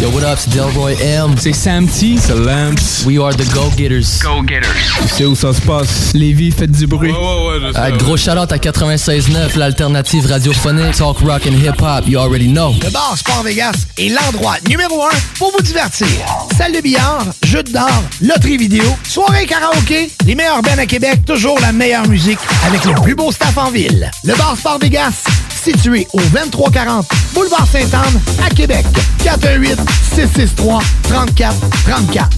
Yo, what up, c'est Delroy M. C'est Samty. C'est Lamps. We are the Go-Getters. Go-Getters. Tu sais où ça se passe? Lévis, faites du bruit. Ouais, ouais, ouais, je Ah, gros shout-out à 96.9, l'alternative radiophonique, talk rock and hip-hop, you already know. Le bar Sport Vegas est l'endroit numéro un pour vous divertir. Salle de billard, jeux d'or, loterie vidéo, soirée karaoké, les meilleurs bands à Québec, toujours la meilleure musique avec le plus beau staff en ville. Le bar Sport Vegas, situé au 2340 Boulevard Sainte-Anne à Québec. 418 663 34 34.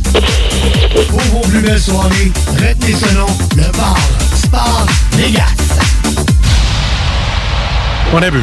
Pour vos plus belles soirées, retenez ce nom, le bar Sport Vegas. On a vu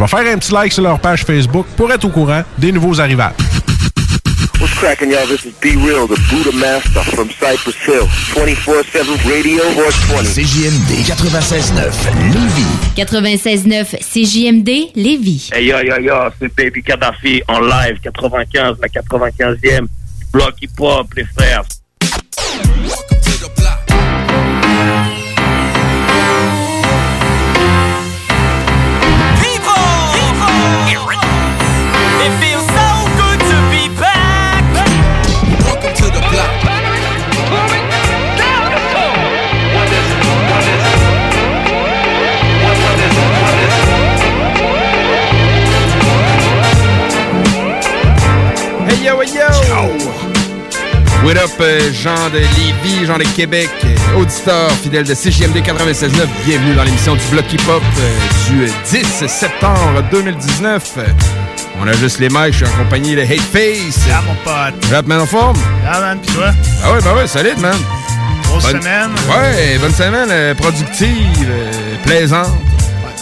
vais faire un petit like sur leur page Facebook pour être au courant des nouveaux arrivages. What's cracking, y'all? This is Be Real, the Buddha Master from Cypress Hill. 24-7 Radio 420. CJMD 96.9 Lévis. 96.9 CJMD Lévis. Hey yo yo yo, c'est Baby Kadhafi en live 95, la 95e. Bloc hip hop, les frères. What up, euh, Jean de Lévis, Jean de Québec, euh, auditeur fidèle de CJMD 96.9. Bienvenue dans l'émission du Bloc Hip Hop euh, du euh, 10 septembre 2019. Euh, On a juste les mics, je suis accompagné de Hate Face. Ah, mon pote. Rap man en forme? Ah, man, pis toi? Ah ouais, bah ouais, solide, man. Grosse Bonne- semaine. Ouais, bonne semaine, euh, productive, euh, plaisante.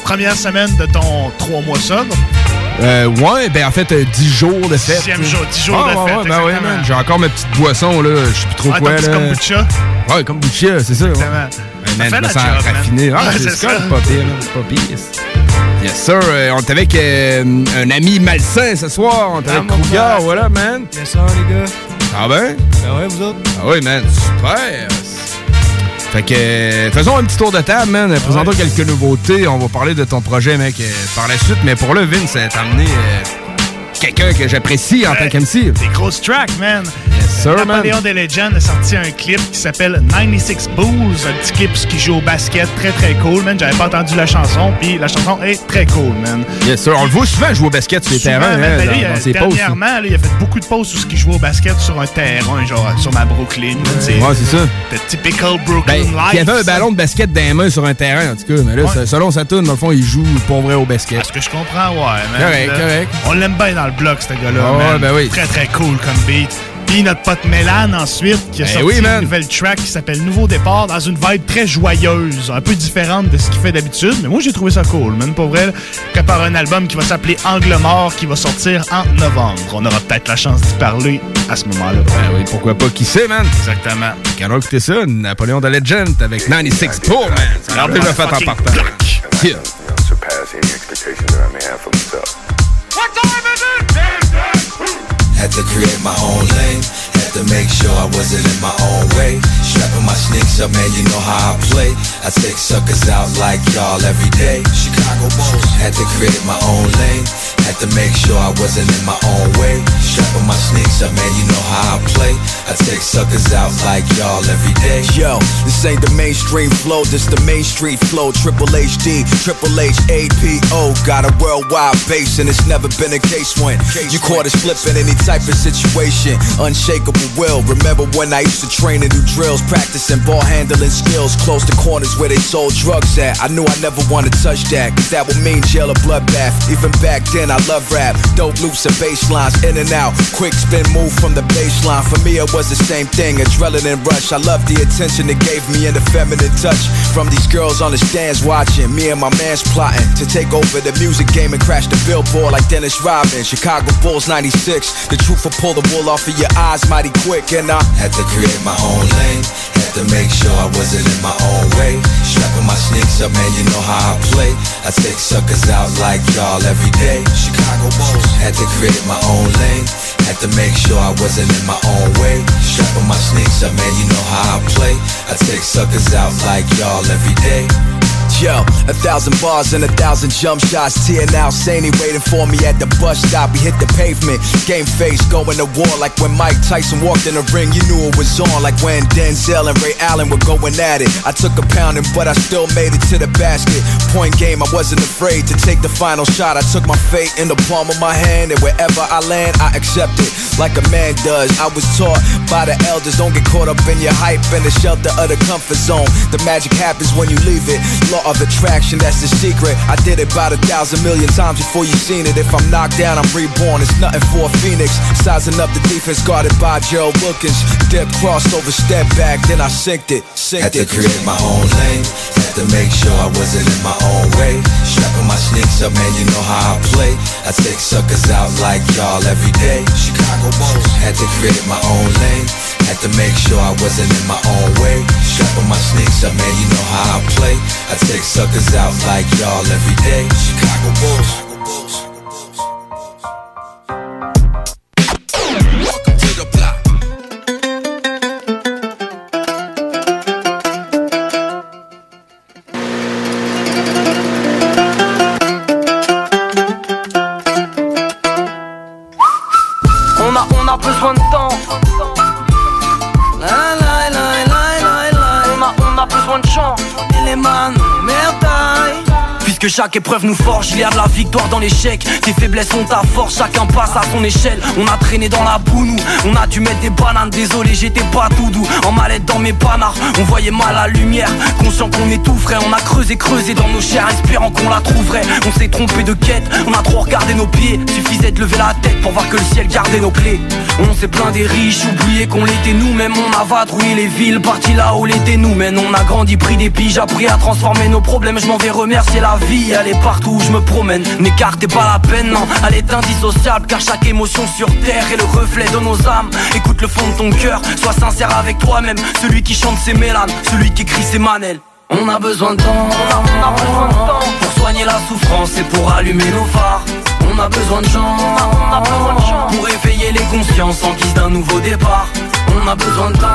Première semaine de ton 3 mois sobre. Euh, ouais, ben en fait, euh, 10 jours de fête. Sais. jour, 10 jours Ah, de ouais, fête, ouais, ben ouais, man. J'ai encore ma petite boisson, là. Je sais plus trop Ah, quoi, là. kombucha. Ouais, kombucha, c'est ça. Ouais. Exactement. Ben, man, la sens job, man. raffiné. Ah, Ouais, c'est ça, ça. c'est pas pire, là, c'est pas pire. Yes, sir. euh, on est avec euh, un ami malsain ce soir. On est avec Kruger, voilà, man. Yes, sir, les gars. Ah ben? Ben ouais, vous autres? Ah oui, man, super. Fait que, faisons un petit tour de table, man. Présentons quelques nouveautés. On va parler de ton projet, mec, euh, par la suite. Mais pour le Vince, ça t'a amené euh, quelqu'un que j'apprécie en tant qu'MC. Des grosses tracks, man. Yes, sir. Napoléon des Legends a sorti un clip qui s'appelle 96 Bulls. Un petit clip qui joue au basket. Très, très cool, man. J'avais pas entendu la chanson, puis la chanson est très cool, man. Yes, sir. On le voit souvent jouer au basket sur les Souvent, terrains, man, hein, ben, dans, lui, dans euh, ses posts. Dernièrement, là, il a fait beaucoup de pauses où il jouait au basket sur un terrain, genre sur ma Brooklyn. man. Ouais, c'est ça. The typical Brooklyn Ben, life. il y avait un ballon de basket dans les mains sur un terrain, en tout cas. Mais là, Ouais. c'est- selon sa tune, dans le fond, il joue pour vrai au basket. Parce que je comprends, ouais, man. Correct, Là, correct. On l'aime bien dans le bloc, ce gars-là. Ah ouais, ben oui. Très, très cool comme beat. Puis notre pote Mélan ensuite, qui a Ben sorti oui, une nouvelle track qui s'appelle Nouveau Départ dans une vibe très joyeuse, un peu différente de ce qu'il fait d'habitude. Mais moi, j'ai trouvé ça cool, man. Pour vrai, prépare un album qui va s'appeler Angle Mort qui va sortir en novembre. On aura peut-être la chance d'y parler à ce moment-là. Ben oui, pourquoi pas, qui sait, man? Exactement. Quand on écouté ça, Napoléon the Legend avec 96 Poor Man. Regardez le fait en partant. Yeah. surpass any expectation that I may have for myself. Had to create my own lane. To make sure I wasn't in my own way. Strapping my sneaks up, man, you know how I play. I take suckers out like y'all every day. Chicago Bulls. Had to create my own lane. Had to make sure I wasn't in my own way. Strapping my sneaks up, man, you know how I play. I take suckers out like y'all every day. Yo, this ain't the mainstream flow, this the main street flow. Triple HD, Triple H, APO. Got a worldwide base, and it's never been a case when you caught us flipping any type of situation. Unshakable will. Remember when I used to train and do drills, practicing ball handling skills, close to corners where they sold drugs at. I knew I never wanted to touch that, cause that would mean jail or bloodbath. Even back then, I love rap. Dope loops and bass lines, in and out. Quick spin move from the baseline. For me, it was the same thing, adrenaline rush. I love the attention it gave me and the feminine touch from these girls on the stands watching. Me and my man's plotting to take over the music game and crash the billboard like Dennis Rodman. Chicago Bulls 96. The truth will pull the wool off of your eyes mighty quick, and I Had to create my own lane. Had to make sure I wasn't in my own way. Strapping my sneaks up, man, you know how I play. I take suckers out like y'all every day. Chicago Bulls. Had to create my own lane. Had to make sure I wasn't in my own way. Strapping my sneaks up, man, you know how I play. I take suckers out like y'all every day. Yo, a thousand bars and a thousand jump shots. Tia now Saney waiting for me at the bus stop. We hit the pavement, game face, going to war like when Mike Tyson walked in the ring. You knew it was on, like when Denzel and Ray Allen were going at it. I took a pounding, but I still made it to the basket. Point game, I wasn't afraid to take the final shot. I took my fate in the palm of my hand, and wherever I land, I accept it like a man does. I was taught by the elders, don't get caught up in your hype and the shelter of the comfort zone. The magic happens when you leave it. Law of attraction, that's the secret. I did it about a thousand million times before you seen it. If I'm knocked down, I'm reborn. It's nothing for a phoenix. Sizing up the defense guarded by Gerald Wilkins. Dip crossover, step back, then I synced it. Had Synced to it. create my own lane. Had to make sure I wasn't in my own way. Strapping my sneaks up, man, you know how I play. I take suckers out like y'all every day. Chicago Bulls. Had to create my own lane. Had to make sure I wasn't in my own way. Strapping my sneaks up, man, you know how I play. I take suckers out like y'all every day. Chicago Bulls. Chaque épreuve nous forge, il y a de la victoire dans l'échec. Tes faiblesses sont ta force, chacun passe à son échelle. On a traîné dans la boue, nous. On a dû mettre des bananes, désolé, j'étais pas tout doux. En mallette dans mes panards, on voyait mal la lumière. Conscient qu'on est tout frais, on a creusé, creusé dans nos chairs, espérant qu'on la trouverait. On s'est trompé de quête, on a trop regardé nos pieds. Suffisait de lever la pour voir que le ciel gardait nos clés. On s'est plein des riches, oublié qu'on l'était nous-mêmes. On a vadrouillé les villes, parti là où l'était nous. Mais on a grandi, pris des piges, appris à transformer nos problèmes. Je m'en vais remercier la vie, elle est partout où je me promène. N'écartez pas la peine, non, elle est indissociable. Car chaque émotion sur terre est le reflet de nos âmes. Écoute le fond de ton cœur, sois sincère avec toi-même. Celui qui chante ses mélanes, celui qui écrit ses manelles. On a besoin de temps, on a besoin de temps pour soigner la souffrance et pour allumer nos phares. On a besoin de gens pour éveiller les consciences en guise d'un nouveau départ. On a besoin de temps,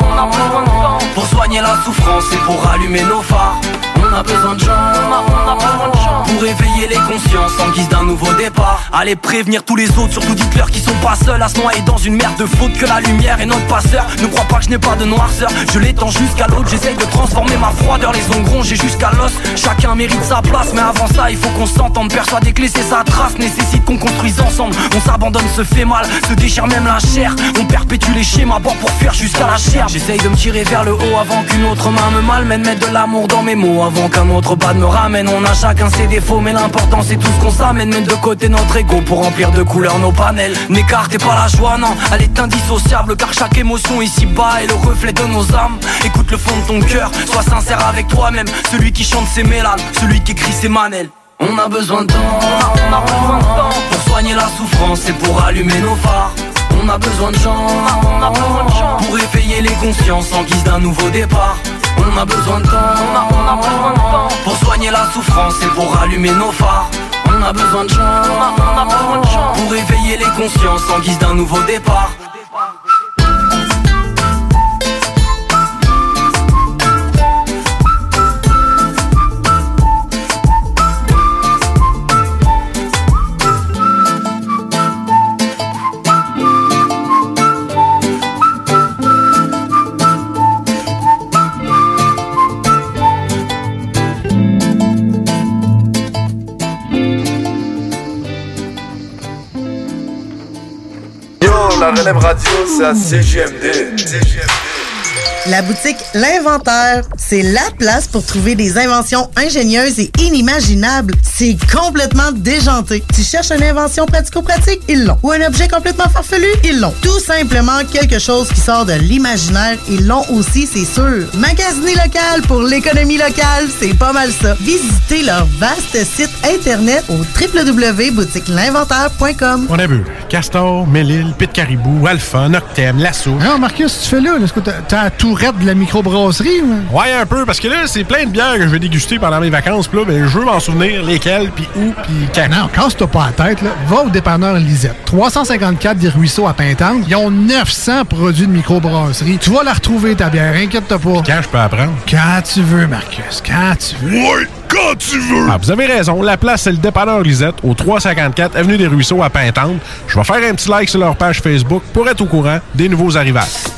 on a, besoin de temps pour soigner la souffrance et pour allumer nos phares. On a besoin de gens, on a, besoin de gens pour éveiller les consciences en guise d'un nouveau départ. Allez prévenir tous les autres, surtout dites-leur qu'ils sont pas seuls à se noyer dans une mer de faute que la lumière est notre passeur. Ne crois pas que je n'ai pas de noirceur, je l'étends jusqu'à l'autre, j'essaye de transformer ma froideur, les ongles j'ai jusqu'à l'os. Chacun mérite sa place, mais avant ça, il faut qu'on s'entende. Persuadé que laisser sa trace nécessite qu'on construise ensemble. On s'abandonne, se fait mal, se déchire même la chair. On perpétue les schémas, bord pour fuir jusqu'à la chair. J'essaye de me tirer vers le haut avant qu'une autre main me malmène, mettre de l'amour dans mes mots avant qu'un autre bad me ramène. On a chacun ses défauts mais l'important c'est tout ce qu'on s'amène. Mettre de côté notre ego pour remplir de couleurs nos panels. N'écartez pas la joie non, elle est indissociable Car chaque émotion ici bas est le reflet de nos âmes. Écoute le fond de ton cœur, sois sincère avec toi-même. Celui qui chante ses mélades, celui qui écrit ses manelles on a besoin de temps, on a besoin de temps. Pour soigner la souffrance et pour allumer nos phares On a besoin de gens, on a besoin de gens. Pour éveiller les consciences en guise d'un nouveau départ. On a besoin de temps, on a, besoin de temps. Pour soigner la souffrance et pour allumer nos phares. On a besoin de gens, on a besoin de gens. Pour éveiller les consciences en guise d'un nouveau départ la relève radio, c'est à CGMD. La boutique L'Inventaire, c'est la place pour trouver des inventions ingénieuses et inimaginables. C'est complètement déjanté. Tu cherches une invention pratico-pratique? Ils l'ont. Ou un objet complètement farfelu? Ils l'ont. Tout simplement quelque chose qui sort de l'imaginaire. Ils l'ont aussi, c'est sûr. Magasiner local pour l'économie locale, c'est pas mal ça. Visitez leur vaste site internet au www.boutiquelinventaire.com. On a vu Castor, Mélile, Pit Caribou, Alpha, Noctem, Lasso. Non, Marcus, tu fais là? Est-ce que t'as- t'as la tourette de la microbrasserie? ou? Ouais, un peu, parce que là, c'est plein de bières que je vais déguster pendant mes vacances. Puis là, ben, je veux m'en souvenir lesquelles, puis où, puis quand. Non, casse-toi pas la tête, là. Va au dépanneur Lisette. 354 des Ruisseaux à Pintante. Ils ont 900 produits de microbrasserie. Tu vas la retrouver, ta bière, inquiète-toi pas. Quand je peux apprendre? Quand tu veux, Marcus, quand tu veux. Ouais, quand tu veux! Ah, vous avez raison. La place, c'est le dépanneur Lisette, au 354 Avenue des Ruisseaux à Pintante. Je vais faire un petit like sur leur page Facebook pour être au courant des nouveaux arrivages.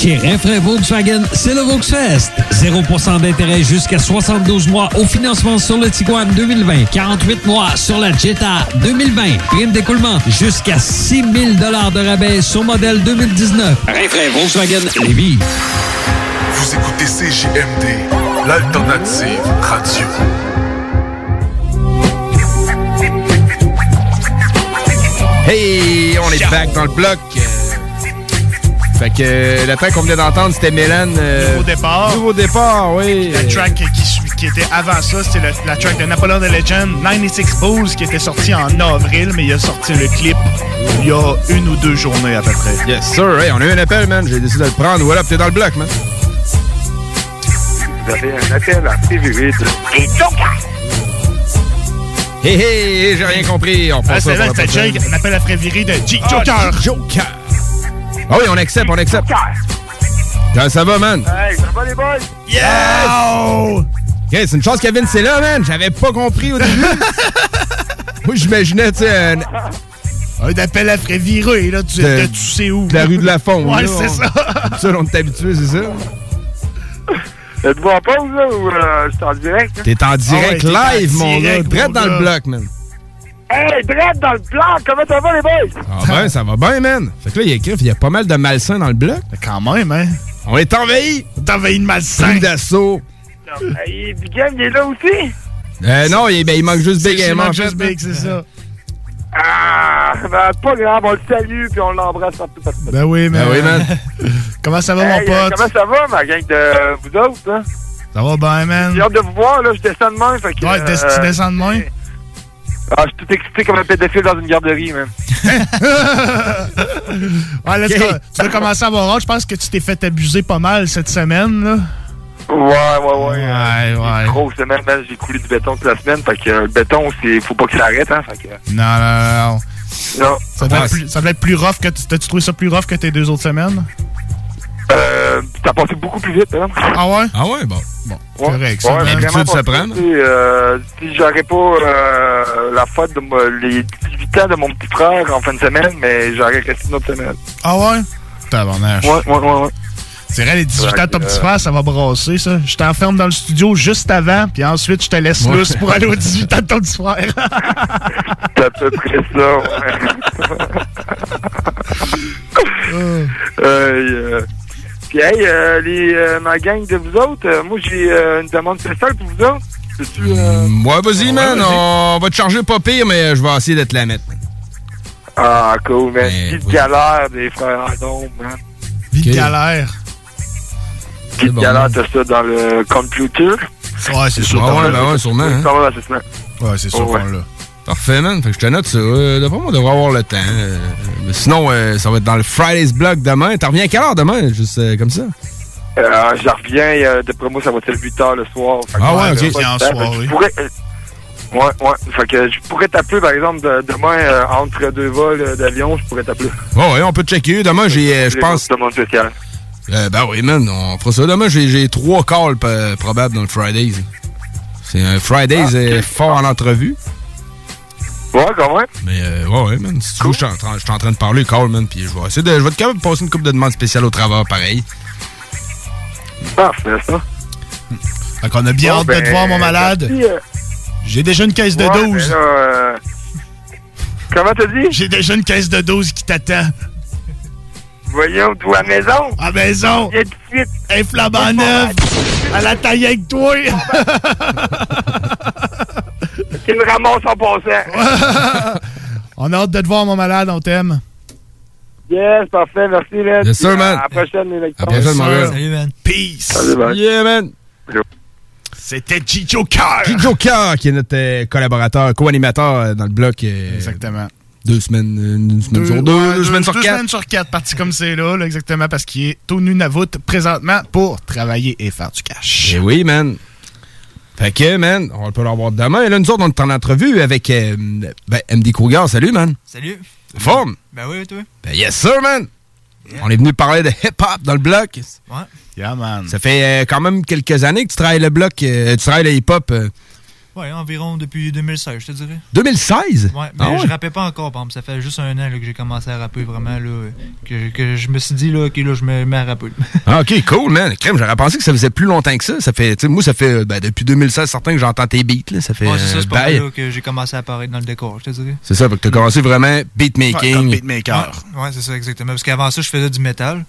Chez Rinfraie Volkswagen, c'est le Volksfest. 0% d'intérêt jusqu'à 72 mois au financement sur le Tiguan 2020. 48 mois sur la Jetta 2020. Prime d'écoulement jusqu'à 6 000 de rabais sur modèle 2019. Rinfraie Volkswagen Lévis. Vous écoutez CJMD, l'alternative radio. Hey, on est back dans le bloc. Fait que euh, la track qu'on venait d'entendre, c'était Mélène. euh, Nouveau départ. Nouveau départ, oui. La track qui, qui était avant ça, c'était le- la track de Napoleon the Legend, 96 Bulls, qui était sorti en avril, mais il a sorti le clip il y a une ou deux journées à peu près. Yes, sir. Hey, on a eu un appel, man. J'ai décidé de le prendre. Voilà, t'es dans le bloc, man. Vous avez un appel à Sévéride. Et Hé, hé, hé, j'ai rien compris. On Ah, c'est là, c'était. Jake, on appelle la virer de G Ah, Joker. Ah oui, on accepte, on accepte. Comment ça va, man? Hey, ça va les boys? Yes! Ok, c'est une chance que Vince est là, man. J'avais pas compris au début. Moi, j'imaginais, tu sais, un... Un appel à frais viré, là, tu, De- de tu sais où. de la rue de la Fonte. Ouais, là, c'est on- ça. ça, on est habitué, c'est ça? Êtes-vous en pause, là, ou euh, je suis en direct? là? T'es en direct Ah ouais, t'es en live, mon gars. direct, dans le bloc, man. Hey, Dredd dans le blanc, comment ça va les boys? Ah ben, ça va bien, man. Fait que là, il y a écrit, il y a pas mal de malsains dans le bloc. Quand même, hein. On est envahi. On est envahi de malsains. Plus d'assaut. Hey, Big Game, il est là aussi? Euh, non, il, ben, il manque juste Big Game, c'est en juste. Big, c'est ça. Ah, ben, pas grave, on le salue, puis on l'embrasse partout, partout. Ben oui, mais. Ben oui, man. Comment ça va, Hey, mon euh, pote? comment ça va, ma gang de vous autres, hein? Ça va bien, man. J'ai hâte de vous voir, là, je descends de main, fait que... Ouais, tu descends de main? Ah, je suis tout excité comme un pédophile dans une garderie, man. Ouais, là, tu, Ok. vas- tu vas commencer à avoir hâte? Je pense que tu t'es fait abuser pas mal cette semaine, là. Ouais, ouais, ouais. Ouais, ouais. Grosse semaine, j'ai coulé du béton toute la semaine, fait que euh, le béton, c'est... faut pas que ça arrête, hein, fait que... Non, non, non. Ça devait, être plus, ça devait être plus rough que. tu- T'as-tu trouvé ça plus rough que tes deux autres semaines? Euh, euh, ça passé beaucoup plus vite, hein? Ah ouais? Ah ouais, bon. Ouais, Correct, ouais, L'habitude se prend. plus, tu sais, euh, si j'aurais pas euh, la fête de les 18 ans de mon petit frère en fin de semaine, mais j'aurais resté une autre semaine. Ah ouais? Tabarnache. Ouais, ouais, ouais, ouais. C'est vrai, les 18 ans de ton petit frère, ça va brasser, ça. Je t'enferme dans le studio juste avant, puis ensuite, je te laisse Ouais. lousse pour aller aux 18 ans de ton petit frère. C'est à peu près ça, ouais. Euh, euh, Puis, hey, euh, les, euh, ma gang de vous autres, euh, moi, j'ai euh, une demande spéciale pour vous autres. C'est-tu, euh, Ouais, vas-y, man. On va te charger pas pire, mais je vais essayer de te la mettre. Ah, cool, man. Petite galère des frères Adon, man. Vite galère. Petite galère, t'as ça dans le computer. Ouais, c'est sûr. Ah ouais, ben ouais, sûrement. hein. Ouais, c'est sûr ouais. l'a. Parfait, man. Fait que je te note ça. Euh, D'après moi, on devrait avoir le temps. Euh, mais sinon, euh, ça va être dans le Friday's Blog demain. T'en reviens à quelle heure demain? Juste euh, comme ça? Euh, j'en reviens, euh, d'après moi, ça va être le 8 h le soir? Fait Ah ouais, euh, ok. en soirée. je pourrais, euh, Ouais, ouais. Fait que je pourrais t'appeler, par exemple, de- demain, euh, entre deux vols euh, d'avion, je pourrais t'appeler. Ouais, ouais, on peut checker. Demain, j'ai, euh, je pense. demande spéciale. Euh, ben oui, man, on fera ça. Demain, j'ai, j'ai trois calls probables dans le Fridays. C'est un Fridays euh, fort en entrevue. Ouais, quand même. Mais euh, ouais, ouais, man. Si tu veux, je suis en train- en de parler, call, man. Puis je vais essayer de. Je vais capable de passer une coupe de demandes spéciales au travail, pareil. Parfait, ça. Fait qu'on a bien Bon, hâte de ben, te voir, mon malade. euh, J'ai déjà une caisse de ouais, 12. mais là, euh, Comment t'as dit? J'ai déjà une caisse de 12 qui t'attend. Voyons, toi, à maison. À maison. Viens tout de suite. Un flambant neuf. À la taille avec toi. Qui me ramasse en passant. On a hâte de te voir, mon malade. On t'aime. Yes, parfait, merci, man. Yes, sir, man. À la prochaine, les lecteurs. À la prochaine, mon gars. Salut, man. Peace. Salut, man. Yeah, man. C'était. Chicho Car, qui est notre euh, collaborateur, co-animateur euh, dans le bloc. euh, Exactement. Deux semaines, une semaine sur deux, ouais, deux semaines sur deux quatre. semaines sur quatre, parti comme c'est là, là, exactement, parce qu'il est au Nunavut présentement pour travailler et faire du cash. Eh oui, man. Fait que, man, on peut l'avoir demain. Et là, nous autres, on est en entrevue avec euh, ben, MD Kruger. Salut, man. Salut. Forme. Ben oui, toi. Ben, yes, sir, man. On est venu parler de hip-hop dans le bloc. Ouais. Yeah, man. Ça fait euh, quand même quelques années que tu travailles le bloc, euh, tu travailles le hip-hop. Ouais, environ depuis 2016, je te dirais. 2016? Ouais, mais Ah ouais? je rappais pas encore, par exemple. Ça fait juste un an là, que j'ai commencé à rapper vraiment, là, que, que je me suis dit, là, OK, là, je me mets à rapper. Ah, ok, cool, man. Crème, j'aurais pensé que ça faisait plus longtemps que ça. Ça fait, tu sais, moi, ça fait, ben, depuis 2016, certain que j'entends tes beats, là. Ça fait, Ouais, c'est ça, euh, pas là que j'ai commencé à apparaître dans le décor, je te dirais. C'est ça, fait que t'as commencé vraiment beatmaking. comme beatmaker. Ouais, ouais, c'est ça, exactement. Parce qu'avant ça, je faisais du métal.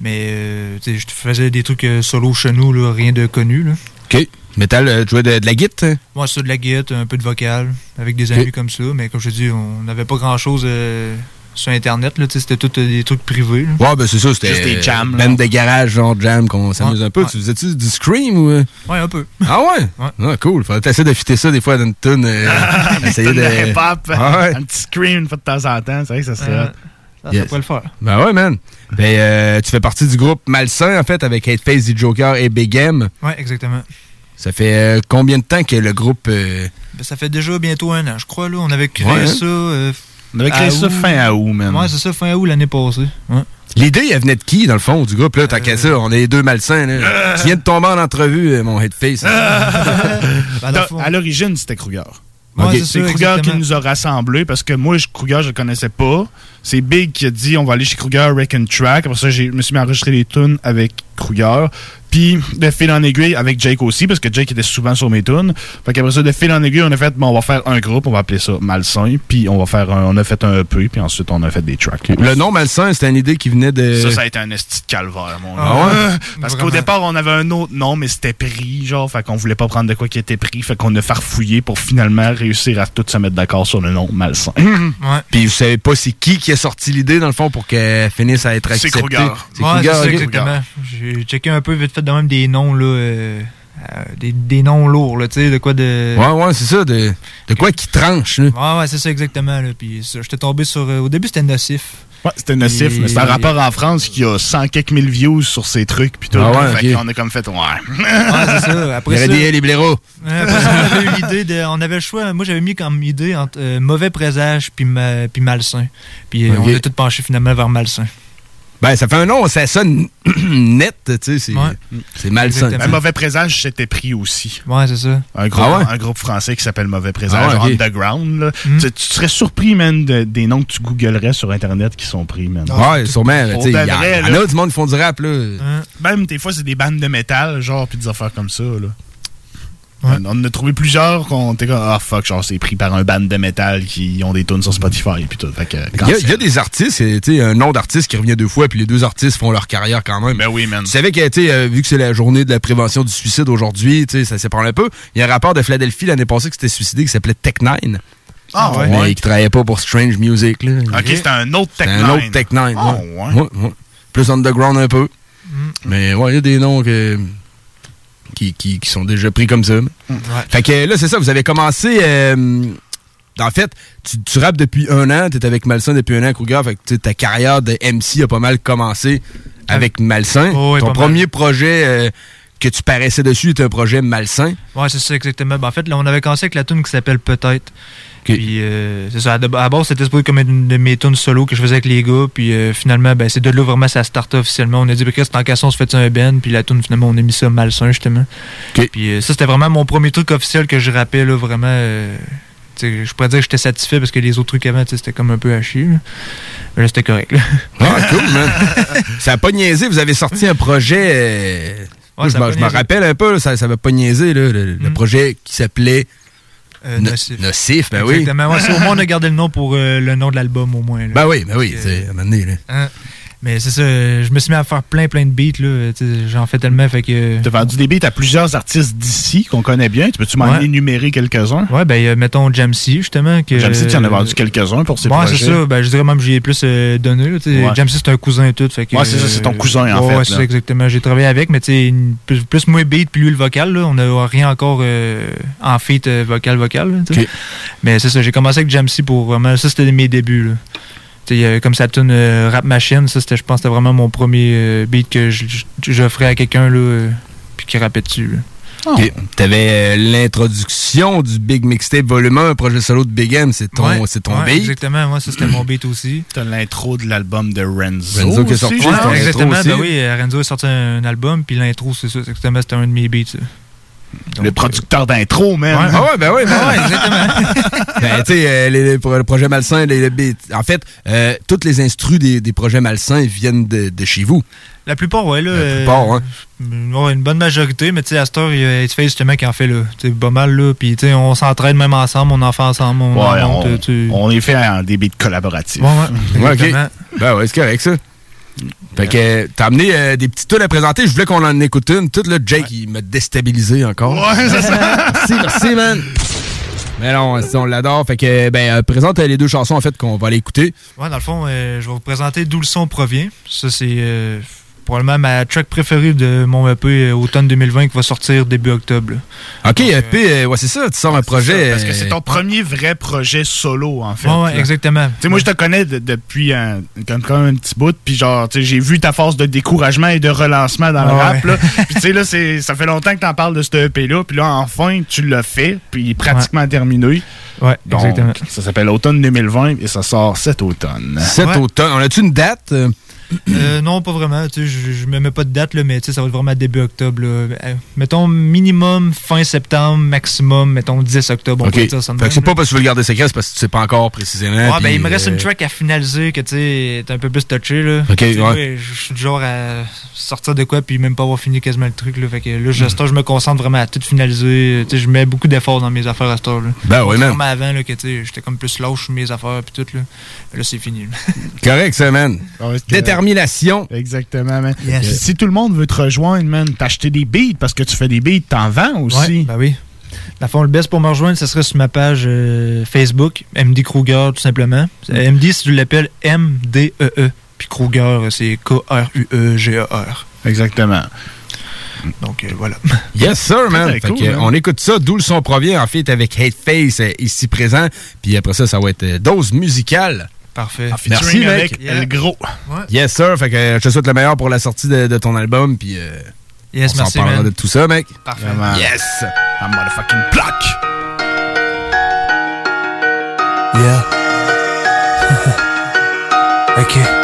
Mais, euh, tu je faisais des trucs euh, solo chez nous, là, rien de connu, là. Ok. Metal, euh, tu jouais de, de la guitare? Moi, ça, de la guitare, un peu de vocal, avec des amis comme ça. Mais comme je te dis, on n'avait pas grand-chose euh, sur Internet, c'était tout euh, des trucs privés, là. Ouais, ben c'est ça, c'était. Juste des jams, là. Band de garage, genre jam, qu'on s'amuse Ouais, un peu. ouais. Tu faisais-tu du scream ou. Ouais, un peu. Ah ouais? Ah, cool. Faudrait essayer de fitter ça des fois dans une tune. euh, essayer de. tonne de hip-hop, Ah ouais. un petit scream une fois de temps en temps, c'est vrai que ça serait Euh, ça, ça Yes. pourrait le faire. Ben ouais, man. Ben, euh, tu fais partie du groupe Malsain, en fait, avec Hateface, du Joker et Big M. Ouais, exactement. Ça fait euh, combien de temps que le groupe. euh, Ben, ça fait déjà bientôt un an, je crois, là. On avait créé Ouais, hein? ça. euh, On avait créé à ça fin août, man. Ouais, c'est ça, fin août l'année passée. Ouais. L'idée, elle venait de qui, dans le fond, du groupe, là? Tant qu'à ça, on est les deux malsains, là. Euh. Tu viens de tomber en entrevue, mon. Ben, dans le fond- à l'origine, c'était Kruger. Ouais, Ok. c'est Kruger qui nous a rassemblés parce que moi, je- Kruger, je le connaissais pas. C'est Big qui a dit on va aller chez Kruger, Wreck and Track. Après ça, j'ai- je me suis mis à enregistrer les tunes avec Kruger. Puis de fil en aiguille avec Jake aussi, parce que Jake était souvent sur mes tunes. Fait qu'après ça, de fil en aiguille, on a fait bon, on va faire un groupe, on va appeler ça Malsain. Puis on va faire un- on a fait un EP, puis ensuite on a fait des tracks. Le nom Malsain, c'était une idée qui venait de. Ça, ça a été un esti de calvaire, mon Ah gars. ouais? Parce qu'au départ, on avait un autre nom, mais c'était pris, genre. Fait qu'on voulait pas prendre de quoi qui était pris. Fait qu'on a farfouillé pour finalement réussir à tous se mettre d'accord sur le nom malsain. Puis vous savez pas c'est qui qui a sorti l'idée, dans le fond, pour qu'elle finisse à être C'est acceptée? Kruger. C'est Ouais, Kruger, c'est ça, ok. exactement. J'ai checké un peu vite fait de même des noms, là. euh, euh, des, des noms lourds, là, tu sais, de quoi de. Ouais, ouais, c'est ça. De, de quoi qui tranche, là. Ouais, ouais, c'est ça, exactement, là. Puis ça, j'étais tombé sur. euh, au début, c'était Nocif. Ouais, c'était nocif, Et- mais c'est un rapport en France qui a 100 quelques mille views sur ses trucs, puis tout. Ah ouais, fait ok. qu'on a comme fait, ouais. Ouais, c'est ça. Après Il y avait ça- des- les blaireaux. Ouais, après ça, on avait eu l'idée de. On avait le choix. Moi, j'avais mis comme idée entre euh, mauvais présage puis, ma- puis malsain. Puis euh, on a tout penché finalement vers malsain. Ben, ça fait un nom, ça sonne net, tu sais, c'est c'est malsain. Un mauvais présage, c'était pris aussi. Ouais, c'est ça. Un groupe, Ah ouais? un groupe français qui s'appelle Mauvais Présage, Ah ouais. Underground. là. Mm. Tu, tu serais surpris, man, de- des noms que tu googlerais sur Internet qui sont pris, man. Ouais, sûrement. Il y, en- a du monde qui font du rap, là. Même des fois, c'est des bandes de métal, genre, puis des affaires comme ça, là. On en a trouvé plusieurs qu'on était comme, ah fuck, genre, c'est pris par un band de métal qui ont des tunes sur Spotify, puis tout. Fait que, Il y, a, il y a des artistes, tu sais, un nom d'artiste qui revient deux fois, puis les deux artistes font leur carrière quand même. Ben oui, man. Tu savais que, euh, vu que c'est la journée de la prévention du suicide aujourd'hui, tu sais, ça s'épargne un peu. Il y a un rapport de Philadelphie l'année passée qui s'était suicidé qui s'appelait Tech Nine. Ah ouais? Mais qui travaillait pas pour Strange Music, là. Ok, c'était un autre Tech C'était un autre Nine. Tech Nine. Ah, ouais. ouais. Ouais, ouais. Plus underground un peu. Mais ouais, il y a des noms que- qui, qui, qui sont déjà pris comme ça. Fait que là, c'est ça, vous avez commencé. euh, en fait, tu, tu rappes depuis un an, tu es avec Malsain depuis un an, Kruger. Fait que ta carrière de MC a pas mal commencé avec Malsain. Oh, oui, Ton mal. premier projet euh, que tu paraissais dessus était un projet Malsain. Ouais, c'est ça, exactement. Ben, en fait, là, on avait commencé avec la tune qui s'appelle Peut-être. Puis, euh, c'est ça. À, base, c'était supposé comme une de mes tunes solo que je faisais avec les gars. Puis, euh, finalement, ben, c'est de là vraiment ça start officiellement. On a dit, ben, c'est en cassant, on se fait un band. Puis, la tune, finalement, on a mis ça malsain, justement. Puis, euh, ça, c'était vraiment mon premier truc officiel que je rappais, là, vraiment. je pourrais dire que j'étais satisfait parce que les autres trucs avant, c'était comme un peu à chier. là. Mais là, c'était correct. là. Ah, cool, man. ça a pas niaisé, vous avez sorti un projet. Euh, je me- rappelle un peu, là, ça, va pas niaiser, là, le, le projet qui s'appelait Euh, No- Nocif. Nocif, ben oui. Ouais, au moins, on a gardé le nom pour euh, le nom de l'album, au moins. là. Ben oui, ben oui, c'est à un moment donné, là. Hein? Mais c'est ça, je me suis mis à faire plein plein de beats Tu j'en fais tellement fait que T'as vendu des beats à plusieurs artistes d'ici qu'on connaît bien. Tu peux-tu m'en Ouais. énumérer quelques-uns? Ouais, ben euh, mettons Jamsey justement que Jamsey, tu en as vendu quelques-uns pour ces Ouais, projets. c'est ça, ben je dirais même que j'y ai plus euh, donné là, tu. Ouais. Jamsey c'est un cousin et tout, fait que Ouais, c'est ça, c'est ton cousin, en fait, Ouais, c'est exactement, j'ai travaillé avec mais tu plus, plus moi beat puis lui le vocal là, on n'a rien encore euh, en feat euh, vocal vocal là, tu sais. Mais c'est ça, j'ai commencé avec Jamsey pour vraiment ça c'était mes débuts là. Euh, comme ça tune euh, Rap Machine, ça c'était je pense que c'était vraiment mon premier euh, beat que je- je- j'offrais à quelqu'un là euh, puis qui rappait dessus. Ok. T'avais euh, l'introduction du Big Mixtape Volume 1, un projet solo de Big M, c'est ton, Ouais, c'est ton ouais, beat. Exactement, moi, ça c'était mon beat aussi. T'as l'intro de l'album de Renzo. Renzo qui est sorti, ton exactement, intro ben oui, Renzo a sorti un album, puis l'intro, c'est ça, exactement, c'était un de mes beats. ça. Le producteur d'intro, man. Ouais. Ah ouais, ben oui, ben Ouais, exactement. Ben, tu sais, euh, les, le projet Malsain, les. En fait, euh, toutes les instrus des, des projets Malsains viennent de, de chez vous. La plupart, ouais, là. La plupart, euh, ouais. ouais, une bonne majorité, mais tu sais, à cette heure, il y a justement qui en fait, sais, pas mal, là. Puis, tu sais, on s'entraide même ensemble, on en fait ensemble. On, Ouais, on, monte, on est fait en des beats collaboratifs. Ouais, ouais. Ouais, ok. Exactement. Ben ouais, c'est correct, ça. Fait que t'as amené euh, des petites tunes à présenter. Je voulais qu'on en écoute une. Tout le Jake, il m'a déstabilisé encore. Ouais, c'est ça. merci, merci, man. Mais non, on l'adore. Fait que, ben, euh, présente euh, les deux chansons, en fait, qu'on va aller écouter. Ouais, dans le fond, euh, je vais vous présenter d'où le son provient. Ça, c'est euh, probablement ma track préférée de mon EP euh, automne 2020 qui va sortir début octobre. là. OK, EP, euh, ouais, c'est ça. Tu sors un projet. Parce que c'est ton euh, premier vrai projet solo, en fait. Ouais, ouais, exactement. Tu sais, moi, je te connais de- depuis un, comme, comme un petit bout, puis genre, tu sais, j'ai vu ta force de découragement et de relancement dans le rap, là. Puis tu sais, là, ça fait longtemps que t'en parles de ce EP-là, puis là, enfin, tu l'as fait, puis il est pratiquement terminé. Ouais, Donc, exactement. ça s'appelle Automne 2020 et ça sort cet automne. Cet Ouais. automne. On a-tu une date? Euh? Euh, non, pas vraiment. Tu sais, je, je me mets pas de date, là, mais tu sais, ça va être vraiment début octobre. là. Euh, mettons minimum fin septembre, maximum, mettons 10 octobre. On peut dire même, c'est pas parce que tu veux le garder secret, c'est parce que tu sais pas encore précisément. Ouais, ben il me reste euh, une track à finaliser que tu sais, t'es un peu plus touché là. Ok, ouais. Je suis du genre à sortir de quoi puis même pas avoir fini quasiment le truc là. Fait que là, je, heure, je me concentre vraiment à tout finaliser. Tu sais, je mets beaucoup d'efforts dans mes affaires à cette heure là. Ben oui, à avant là, que tu sais, j'étais comme plus lâche sur mes affaires puis tout là. Là, c'est fini. là. Correct, ça, man. Ouais, c'est- Détermination. Exactement, man. Yes. Si tout le monde veut te rejoindre, man, t'acheter des beats parce que tu fais des beats, t'en vends aussi. Ouais, ben oui. Le fond, le best pour me rejoindre, ce serait sur ma page euh, Facebook, MD Kruger, tout simplement. MD, si tu l'appelles M-D-E-E. Puis Kruger, c'est K-R-U-E-G-E-R. Exactement. Donc, euh, voilà. Yes, sir, man. Cool, que, man. on écoute ça, d'où le son provient, en fait, avec Hateface euh, ici présent. Puis après ça, ça va être dose musicale. Parfait. Merci, Featuring mec. avec El Gros. Yes, sir. Fait que euh, je te souhaite le meilleur pour la sortie de, de ton album. Puis euh, Yes, on s'en merci, parlera man. de tout ça, mec. Parfait. Vraiment. Yes. Un motherfucking block. Yeah. ok.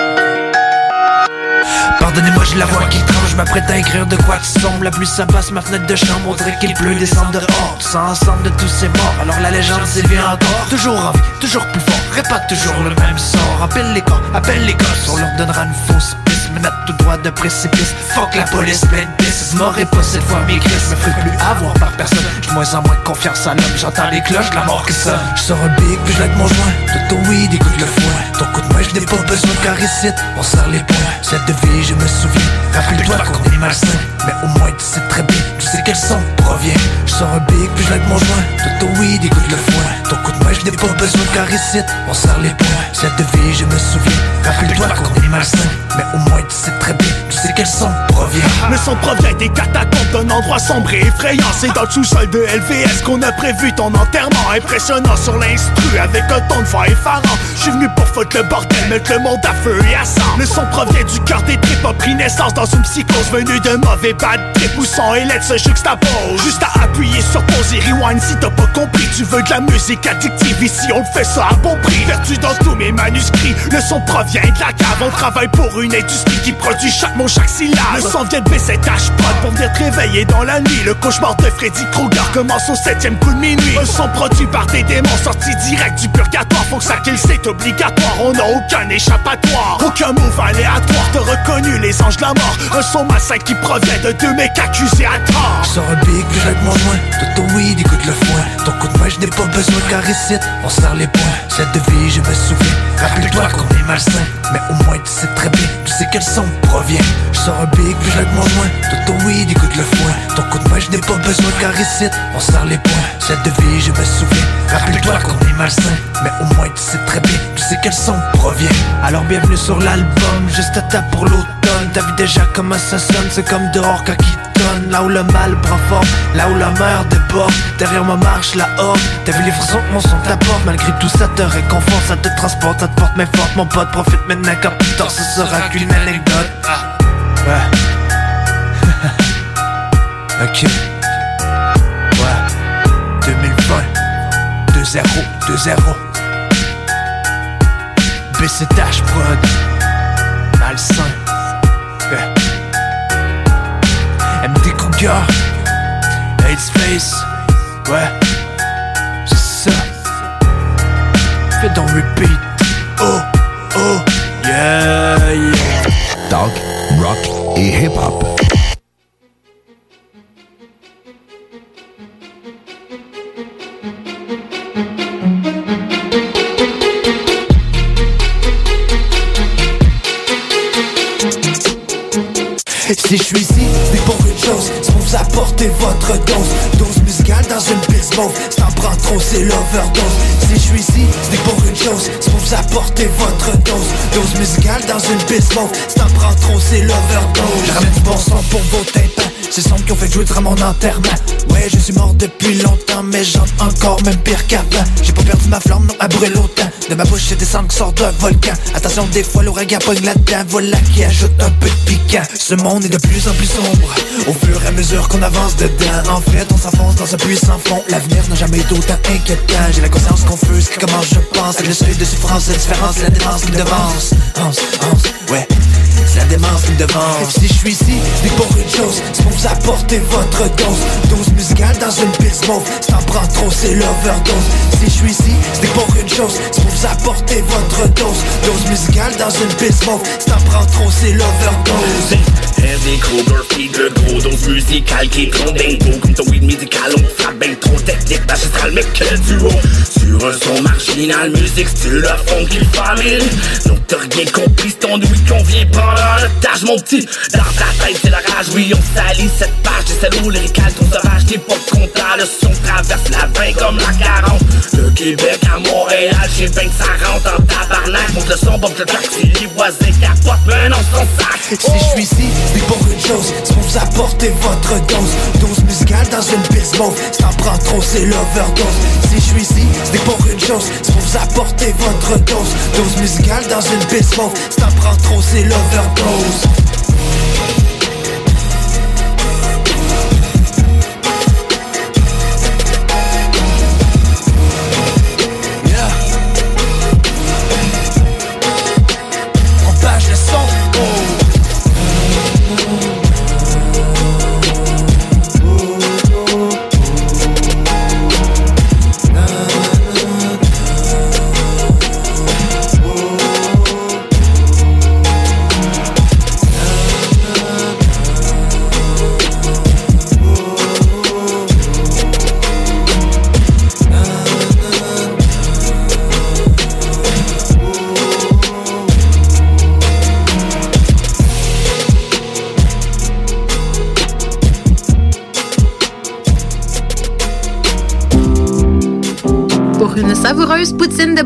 Et moi je la vois qui tremble, je m'apprête à écrire de quoi de sombre La pluie s'abasse ma fenêtre de chambre, on qu'il pleut descendre dehors Tout ça ensemble de tous ces morts, alors la légende s'élevait encore. Toujours en vie, toujours plus fort, répète toujours le même sort. Appelle les corps, appelle les gosses, on leur donnera une fausse piste Menette tout droit de précipice, fuck la police, pleine piste. M'aurais pas cette fois mes crises, me ferait plus avoir par personne. J'ai moins en moins de confiance à l'homme, j'entends les cloches de la mort qui sonne Je sors un big, puis je lève mon joint, tout ton weed, écoute le foin. Ton coup de main, je n'ai pas besoin de caricite, on serre les poings. Cette de vie, je me souviens, rappelle-toi qu'on est malsain. Mais au moins tu sais très bien, tu sais quel son provient. Je sors un big, puis je lève mon joint, tout ton weed, écoute le foin. Ton coup de main, je n'ai pas besoin de caricite, on serre les poings. Cette de vie, je me souviens, rappelle-toi qu'on est malsain. Mais au moins tu sais très bien, tu sais quel son provient. Le son provient des catacombes d'un endroit sombre et effrayant. C'est dans le sous-sol de LVS qu'on a prévu ton enterrement. Impressionnant sur l'instru avec un ton de voix effarant. Je suis venu pour foutre le bordel, mettre le monde à feu et à sang. Le son provient du cœur des tripes, a pris naissance dans une psychose venue de mauvais bad trip. Où son et lettres se juxtaposent Juste à appuyer sur pause et rewind si t'as pas compris. Tu veux de la musique addictive, ici on le fait ça à bon prix. Perdu dans tous mes manuscrits, le son provient de la cave. On travaille pour une industrie qui produit chaque mot, chaque syllabe. Le son vient de baisser prod pour venir te réveiller dans la nuit. Le cauchemar de Freddy Krueger commence au septième coup de minuit. Un son produit par des démons sortis direct du purgatoire. Faut que ça kill c'est obligatoire, on n'a aucun échappatoire. Aucun move aléatoire, t'as reconnu les anges de la mort. Un son malsain qui provient de deux mecs accusés à tort. Je sors un big, puis je lève mon joint Tout ton weed, écoute le foin. Ton coup de main, je n'ai pas besoin de caricite On serre les poings, cette de vie, je me souviens. Rappelle-toi qu'on est malsain Mais au moins tu sais très bien, tu sais quel son provient. Je sors un big, puis je mon joint Tout ton weed, écoute le foin. Ton coup de main, je n'ai pas besoin de caricite On serre les poings, cette de vie, je me souviens. Rappelle-toi qu'on est malsain. Mais au moins tu sais très bien, tu sais quel son provient. Alors bienvenue sur l'album, juste à temps pour l'automne T'as vu déjà comment ça sonne, c'est comme dehors il tonne. Là où le mal prend forme, là où la mer déborde. Derrière moi marche la horde. T'as vu les frissons que mon son t'apporte. Malgré tout ça te réconforte, ça te transporte, ça te porte main forte. Mon pote profite maintenant quand plus tard ce sera qu'une anecdote. Ouais. Ok. Ouais. 2020 2-0, 2-0 BCTH prod. Malsain MD Kruger Headspace Ouais C'est ça. Fais donc repeat. Oh oh Yeah yeah. Talk, rock et hip-hop. Si je suis ici, c'est pour une chose, vous apporter votre dose. Dose musicale dans une piste mauve, ça en prend trop, c'est l'overdose. Si je suis ici, c'est pour une chose, c'est pour vous apporter votre dose. Dose musicale dans une piste mauve, ça en prend trop, c'est l'overdose. Ramène du bon son pour vos tympans, c'est son qui ont fait jouer à mon enterrement. Ouais, je suis mort depuis longtemps, mais j'entre encore, même pire qu'avant. J'ai pas perdu ma flamme, non, à brûler autant De ma bouche, c'est des cendres qui sortent d'un volcan. Attention, des fois, l'ouragan pogne là-dedans. Voilà qui ajoute un peu de piquant. Ce monde est de plus en plus sombre. Au fur et à mesure qu'on avance dedans. En fait, on s'enfonce dans un puits sans fond. L'avenir n'a jamais été autant inquiétant. J'ai la conscience confuse qui commence, je pense. Avec le seuil de souffrance, la différence, la démence qui me devance. Onze, onze, ouais. C'est la démence qui me devance. Si je suis ici, c'est pour une chose. C'est pour vous apporter votre dose. Dose musicale dans une piste mauve. Ça en prend trop, c'est l'overdose. Si je suis ici, c'est pour une chose. C'est pour vous apporter votre dose. Dose musicale dans une piste mauve. Ça en prend trop, c'est l'overdose Heavy Kruger, figure gros dose musicale qui est dingo Comme ton weed médical, on frappe ben trop technique magistral mais quel duo. Sur un son marginal, musique style à funky famille Donc t'as rien compris, ton ouïe qu'on vient prendre en otage mon petit. Dans ta tête c'est la rage, oui on salit cette page. Des salauds lyrical, ton sauvage, t'es pas content Le son traverse la 20 comme la 40 De Québec à Montréal, j'ai 20 que ça rentre en tabarnak. Monte le son, bombe le taxi, les voisins capotent, mais non son sac. Si je suis ici, c'est pour une chose, c'est pour vous apporter votre dose. Dose musicale dans une piste mauve, ça en prend trop, c'est l'overdose. Si je suis ici, c'est pour une chose, c'est pour vous apporter votre dose. Dose musicale dans une piste mauve, ça en prend trop, c'est l'overdose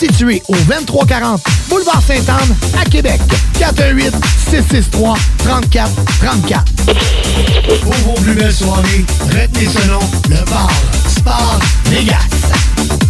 situé au 2340 Boulevard Sainte-Anne à Québec. 418 663 34 34. Pour vos plus belles soirées, retenez ce nom, le bar Sport Vegas.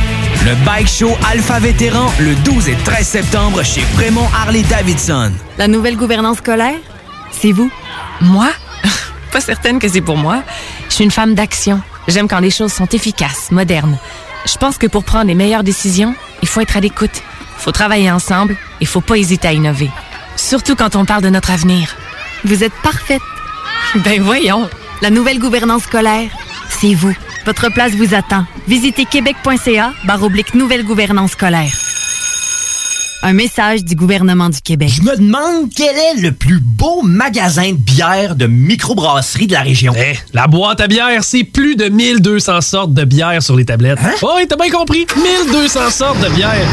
Le Bike Show Alpha Vétéran le 12 et 13 septembre chez Prémont Harley-Davidson. La nouvelle gouvernance scolaire, c'est vous. Moi? Pas certaine que c'est pour moi. Je suis une femme d'action. J'aime quand les choses sont efficaces, modernes. Je pense que pour prendre les meilleures décisions, il faut être à l'écoute. Il faut travailler ensemble et il faut pas hésiter à innover. Surtout quand on parle de notre avenir. Vous êtes parfaite. Ben voyons. La nouvelle gouvernance scolaire, c'est vous. Votre place vous attend. Visitez québec.ca barre oblique nouvelle gouvernance scolaire. Un message du gouvernement du Québec. Je me demande quel est le plus beau magasin de bière de microbrasserie de la région. Eh, la boîte à bière, c'est plus de 1200 sortes de bière sur les tablettes. Hein? Oh, oui, t'as bien compris. 1200 sortes de bière.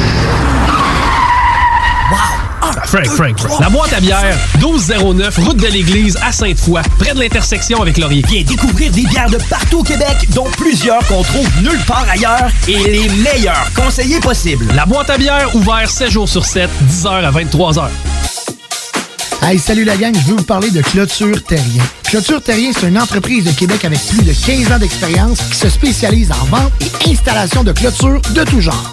Wow! Frank, Frank, Frank. La boîte à bière, 1209, route de l'église à Sainte-Foy, près de l'intersection avec Laurier. Viens découvrir des bières de partout au Québec, dont plusieurs qu'on trouve nulle part ailleurs et les meilleurs conseillers possibles. La boîte à bière, ouvert 7 jours sur 7, 10h à 23h. Hey, salut la gang, je veux vous parler de Clôture Terrien. Clôture Terrien, c'est une entreprise de Québec avec plus de 15 ans d'expérience qui se spécialise en vente et installation de clôtures de tout genre.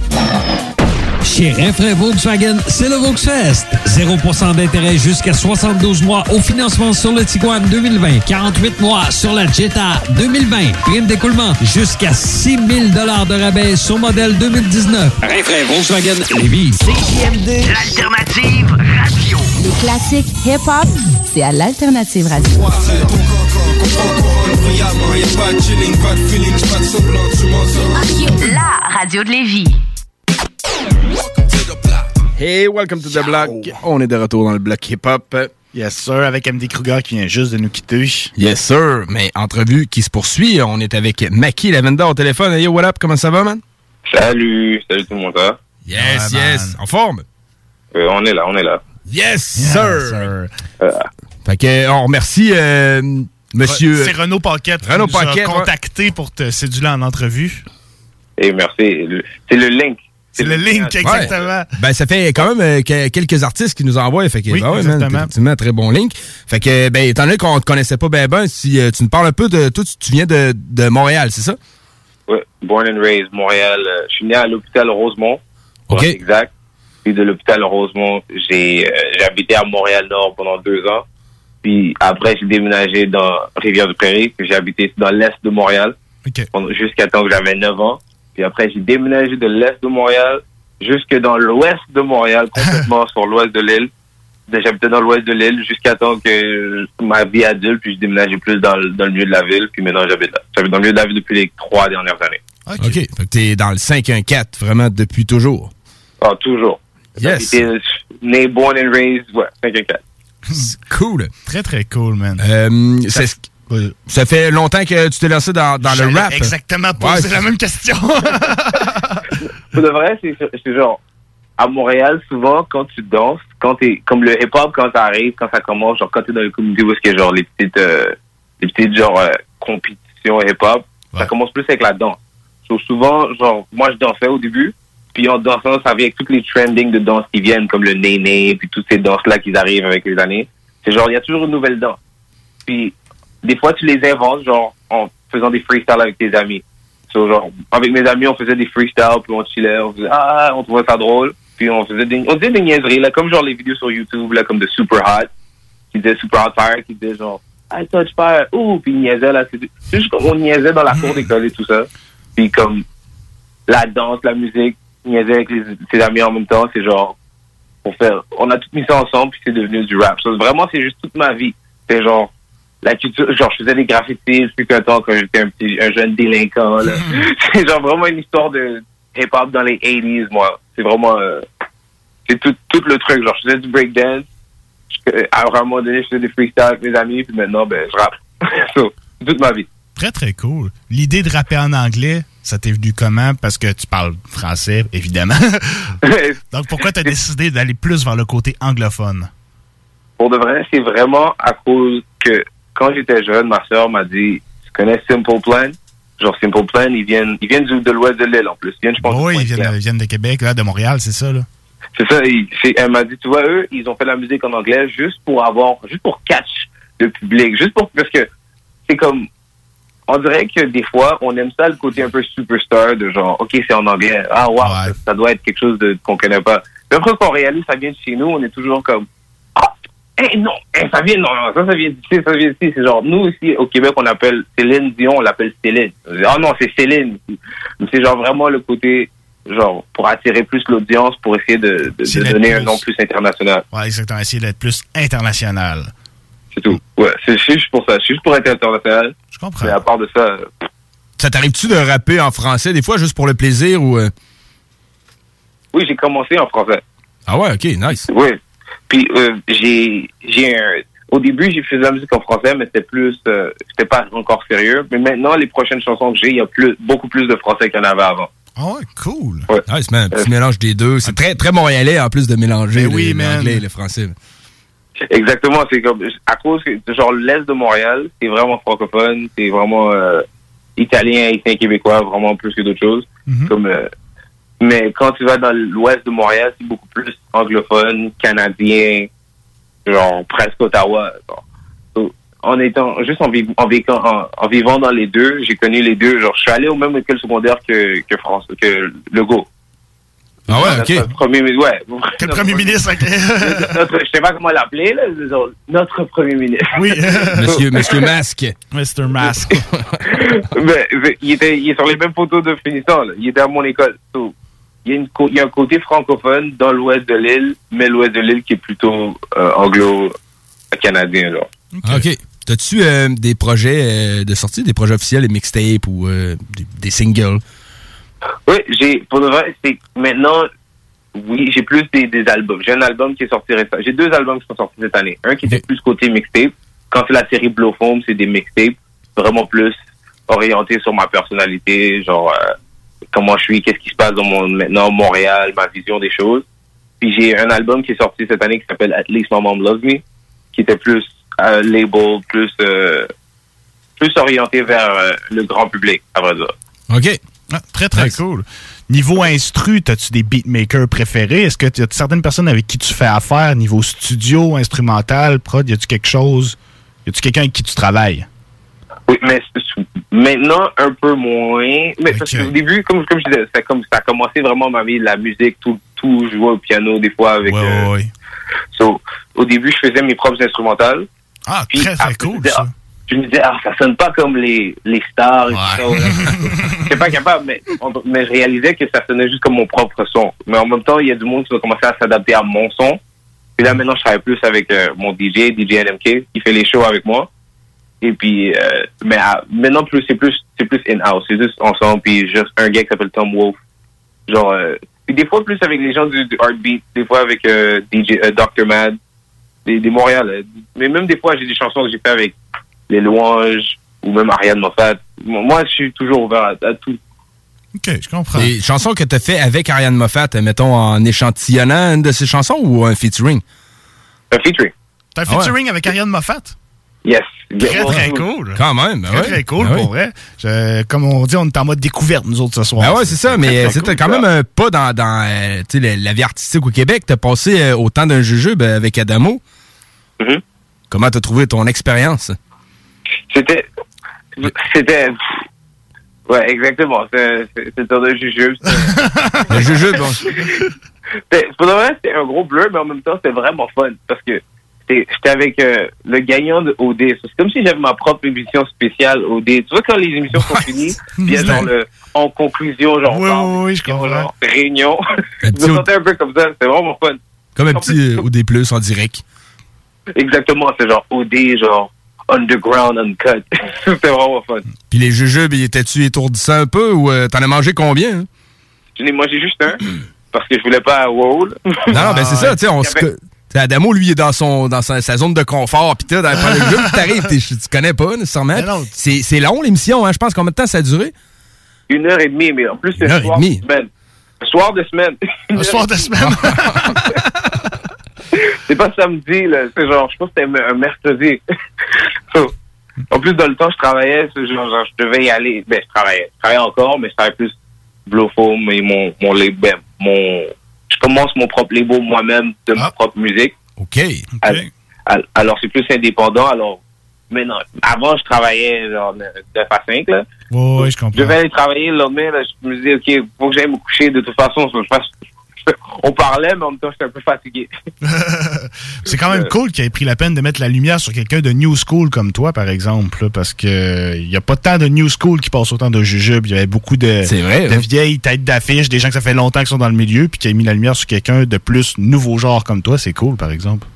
Chez Renfrais Volkswagen, c'est le Volksfest. 0% d'intérêt jusqu'à 72 mois au financement sur le Tiguan 2020. 48 mois sur la Jetta 2020. Prime d'écoulement jusqu'à 6 000 de rabais sur modèle 2019. Renfrais Volkswagen Lévis. CJMD, l'alternative radio. Les classiques hip-hop, c'est à l'Alternative Radio. La radio de Lévis. Hey, welcome to the block. On est de retour dans le bloc hip-hop. Yes, sir, avec MD Kruger qui vient juste de nous quitter. Yes, sir. Mais entrevue qui se poursuit. On est avec Maki Lavenda au téléphone. Hey, yo, what up? Comment ça va, man? Salut, salut tout le monde? Yes, yes. En forme? Euh, on est là, on est là. Yes, sir. Fait que, on remercie euh, monsieur... C'est Renaud Paquette Renaud qui nous a Paquette, ouais. contacté pour te séduire en entrevue. Et merci. Le- C'est le link. C'est le link, exactement. Ouais. Ben, ça fait quand même euh, que- quelques artistes qui nous envoient. Fait que, Oui, ben ouais, man, exactement. effectivement, très bon link. Fait que, ben, étant donné qu'on te connaissait pas ben ben, si euh, tu nous parles un peu de. Toi, tu, tu viens de, de Montréal, c'est ça? Ouais, born and raised, Montréal. Euh, Je suis né à l'hôpital Rosemont. OK. Exact. Puis de l'hôpital Rosemont, j'ai euh, habité à Montréal-Nord pendant deux ans. Puis après, j'ai déménagé dans Rivière-du-Prairie. puis J'ai habité dans l'est de Montréal jusqu'à temps que j'avais 9 ans. Puis après, j'ai déménagé de l'est de Montréal jusque dans l'ouest de Montréal, complètement sur l'ouest de l'île. J'habitais dans l'ouest de l'île jusqu'à temps que ma vie adulte, puis je déménageais plus dans, le- dans le milieu de la ville. Puis maintenant, j'habite là. J'habite dans le milieu de la ville depuis les trois dernières années. OK. Fait que t'es dans le 514 vraiment depuis toujours. Ah, toujours. Yes. Né, born and raised, ouais, 5 et 4. Cool. Très, très cool, man. Euh, c'est- ça fait longtemps que tu t'es lancé dans, dans le rap. exactement poser Ouais, la même question. Pour de vrai, c'est genre, à Montréal, souvent, quand tu danses, quand t'es, comme le hip-hop, quand ça arrive, quand ça commence, genre, quand t'es dans les communautés où est-ce qu'il y a genre les petites, euh, les petites, genre, euh, compétitions hip-hop, ça commence plus avec la danse. So, souvent, genre, moi, je dansais au début, puis en dansant, ça vient avec toutes les trending de danse qui viennent, comme le néné, puis toutes ces danses-là qui arrivent avec les années. C'est genre, il y a toujours une nouvelle danse. Puis, des fois, tu les inventes, genre, en faisant des freestyles avec tes amis. So, genre, avec mes amis, on faisait des freestyles, puis on chillait, on faisait, ah, on trouvait ça drôle. Puis on faisait des, on disait des niaiseries, là, comme genre les vidéos sur YouTube, là, comme de Super Hot, qui disait Super Hot Fire, qui disait genre, I touch fire, ouh, puis niaisait, là, c'est juste comme on niaisait dans la cour d'école et tout ça. Puis comme, la danse, la musique, niaiser avec les, ses amis en même temps, c'est genre, pour faire, on a tout mis ça ensemble, puis c'est devenu du rap. Vraiment, c'est juste toute ma vie. C'est genre, la culture, genre, je faisais des graffitis depuis qu'un temps quand j'étais un petit, un jeune délinquant, là. c'est genre vraiment une histoire de hip-hop dans les 80s, moi. C'est vraiment, euh, c'est tout, tout le truc. Genre, je faisais du breakdance. À un moment donné, je faisais des freestyles avec mes amis, puis maintenant, ben, je rappe. so, toute ma vie. Très, très cool. L'idée de rapper en anglais, ça t'est venu comment? Parce que tu parles français, évidemment. Donc, pourquoi t'as décidé d'aller plus vers le côté anglophone? Pour de vrai, c'est vraiment à cause que quand j'étais jeune, ma soeur m'a dit, tu connais Simple Plan? Genre, Simple Plan, ils viennent, ils viennent de l'ouest de l'île, en plus. Ils viennent, je pense, oui, ils viennent, ils viennent de Québec, là, de Montréal, c'est ça, là. C'est ça, il- elle m'a dit, tu vois, eux, ils ont fait la musique en anglais juste pour avoir, juste pour catch le public, juste pour, parce que c'est comme, on dirait que des fois, on aime ça le côté un peu superstar de genre, ok, c'est en anglais, ah wow, ça, ça doit être quelque chose qu'on connaît pas. Mais après qu'on réalise, ça vient de chez nous, on est toujours comme, ah, eh non, eh, ça vient, non, non, ça, ça vient d'ici, ça vient d'ici. C'est genre, nous ici, au Québec, on appelle Céline Dion, on l'appelle Céline. Ah non, c'est Céline. C'est genre vraiment le côté, genre, pour attirer plus l'audience, pour essayer de, donner un nom plus international. Ouais, exactement. Essayer d'être plus international. C'est tout. Ouais, c'est juste pour ça. C'est juste pour être international. Je comprends. Mais à part de ça, Ça t'arrive-tu de rapper en français des fois juste pour le plaisir ou. euh? oui, j'ai commencé en français. Ah ouais, ok, nice. Oui. Puis euh, j'ai j'ai un au début j'ai fait de la musique en français mais c'était plus euh, c'était pas encore sérieux mais maintenant les prochaines chansons que j'ai il y a plus beaucoup plus de français qu'il y en avait avant. Ah ouais, cool. Nice, man. Un petit mélange des deux. C'est très, très montréalais en plus de mélanger Ben oui, l'anglais et le français. Exactement, c'est comme à cause que genre l'est de Montréal, c'est vraiment francophone, c'est vraiment euh, italien, haïtien, québécois, vraiment plus que d'autres choses. Comme euh, mais quand tu vas dans l'ouest de Montréal, c'est beaucoup plus anglophone, canadien, genre presque Ottawa. en étant juste en, viv- en, vécant- en, en vivant dans les deux, j'ai connu les deux. Genre, je suis allé au même école secondaire que que France, que Legault. Ah ouais, Notre Premier, mi- ouais. Quel premier ministre, ok. notre, je sais pas comment l'appeler, là. Notre premier ministre. Oui. Monsieur, Monsieur Masque. Mr. Mais, mais il, était, il est sur les mêmes photos de finissant. Là. Il était à mon école. Il, y a une co- il y a un côté francophone dans l'ouest de l'île, mais l'ouest de l'île qui est plutôt euh, anglo-canadien. OK. T'as-tu euh, des projets euh, de sortie, des projets officiels, des mixtapes ou des, des singles? Oui, j'ai pour de vrai, c'est maintenant, oui, j'ai plus des, des albums. J'ai un album qui est sorti récemment. J'ai deux albums qui sont sortis cette année. Un qui était plus côté mixtape. Quand c'est la série Blow Foam, c'est des mixtapes vraiment plus orientés sur ma personnalité, genre comment je suis, qu'est-ce qui se passe dans mon maintenant Montréal, ma vision des choses. Puis j'ai un album qui est sorti cette année qui s'appelle At Least My Mom Loves Me, qui était plus euh, label, plus euh, plus orienté vers euh, le grand public, à vrai dire. OK. Ah, très, très cool. Niveau instru, as-tu des beatmakers préférés? Est-ce que tu as certaines personnes avec qui tu fais affaire, niveau studio, instrumental, prod? Y a-tu quelque chose? Y a-tu quelqu'un avec qui tu travailles? Oui, mais maintenant un peu moins. Mais parce qu'au début, comme, comme je disais, ça, comme, ça a commencé vraiment ma vie, la musique, tout, tout jouer au piano des fois avec. euh, so, au début, je faisais mes propres instrumentales. Ah, Puis très, très après, cool, je me disais, ça. ah, Je me disais, ah, ça sonne pas comme les, les stars et tout ça. Pas capable, mais, on- mais je réalisais que ça sonnait juste comme mon propre son. Mais en même temps, il y a du monde qui va commencer à s'adapter à mon son. Puis là, maintenant, je travaille plus avec euh, mon DJ, DJ NMK, qui fait les shows avec moi. Et puis, euh, mais ah, maintenant, plus c'est plus c'est plus in-house. C'est juste ensemble. Puis juste un gars qui s'appelle Tom Wolf. Genre, euh, puis des fois plus avec les gens du, du Heartbeat, des fois avec euh, DJ euh, Dr. Mad, des, des Montréal. euh. Mais même des fois, j'ai des chansons que j'ai fait avec les Louanges ou même Ariane Moffat. Moi, je suis toujours ouvert à, à tout. OK, je comprends. Des chansons que tu as fait avec Ariane Moffat, mettons en échantillonnant une de ses chansons ou un featuring? Un featuring. T'as un Ah ouais. featuring avec Ariane Moffat? Yes. Très, très cool. Quand même, ben Très, ouais. très cool, Ben pour oui. vrai. Je- comme on dit, on est en mode découverte, nous autres, ce soir. Ben ouais, c'est ça, mais c'était quand même un pas dans, dans euh, la, la vie artistique au Québec. T'as passé euh, autant d'un jujube avec Adamo. Mm-hmm. Comment t'as trouvé ton expérience? C'était. C'était. Ouais, exactement. C'est c'est un jujube. Le jujube, bon. Pour de vrai, c'était un gros bleu, mais en même temps, c'était vraiment fun parce que j'étais avec euh, le gagnant de OD. C'est comme si j'avais ma propre émission spéciale OD. Tu vois, quand les émissions sont finies, il y a genre le, en conclusion, genre, Oui, parle, oui, oui, je genre, réunion. Un je me sentais un peu comme ça. C'était vraiment fun. Comme un petit euh, OD Plus en direct. Exactement, c'est genre OD, genre underground, uncut. c'était vraiment fun. Puis les jujubes, ils étaient-tu étourdissants un peu ou euh, t'en as mangé combien? hein? Je n'ai mangé juste un parce que je voulais pas wow. Non, non, ben c'est ça, tu sais, on se... Adamo, lui, il est dans, son, dans sa, sa zone de confort, pis tout, dans le jujube, t'arrives, tu connais pas nécessairement. C'est c'est long, l'émission, hein? Je pense combien de temps ça a duré? Une heure et demie, mais en plus, c'est Une le heure et soir de demie. semaine. Le soir de semaine. Le soir de semaine. c'est pas samedi, là. C'est genre, je pense que c'était un mercredi. So, en plus, dans le temps, je travaillais, c'est genre, genre, je devais y aller. Ben, je travaillais. Je travaillais encore, mais je travaillais plus Blow Foam et mon, mon ben, Mon, je commence mon propre label moi-même de ma propre musique. OK. Al- al- Alors, c'est plus indépendant. Alors, maintenant, avant, je travaillais genre, de 9 à 5, là. Oui, je comprends. Je devais aller travailler le lendemain, là, je me disais, OK, faut que j'aille me coucher de toute façon. Je fasse- on parlait, mais en même temps, j'étais un peu fatigué. C'est quand même cool qu'il ait pris la peine de mettre la lumière sur quelqu'un de new school comme toi, par exemple, là, parce que il y a pas tant de new school qui passent autant de jujubes. Il y avait beaucoup de, C'est vrai, de hein. vieilles têtes d'affiche, des gens que ça fait longtemps qu'ils sont dans le milieu, puis qui a mis la lumière sur quelqu'un de plus nouveau genre comme toi. C'est cool, par exemple.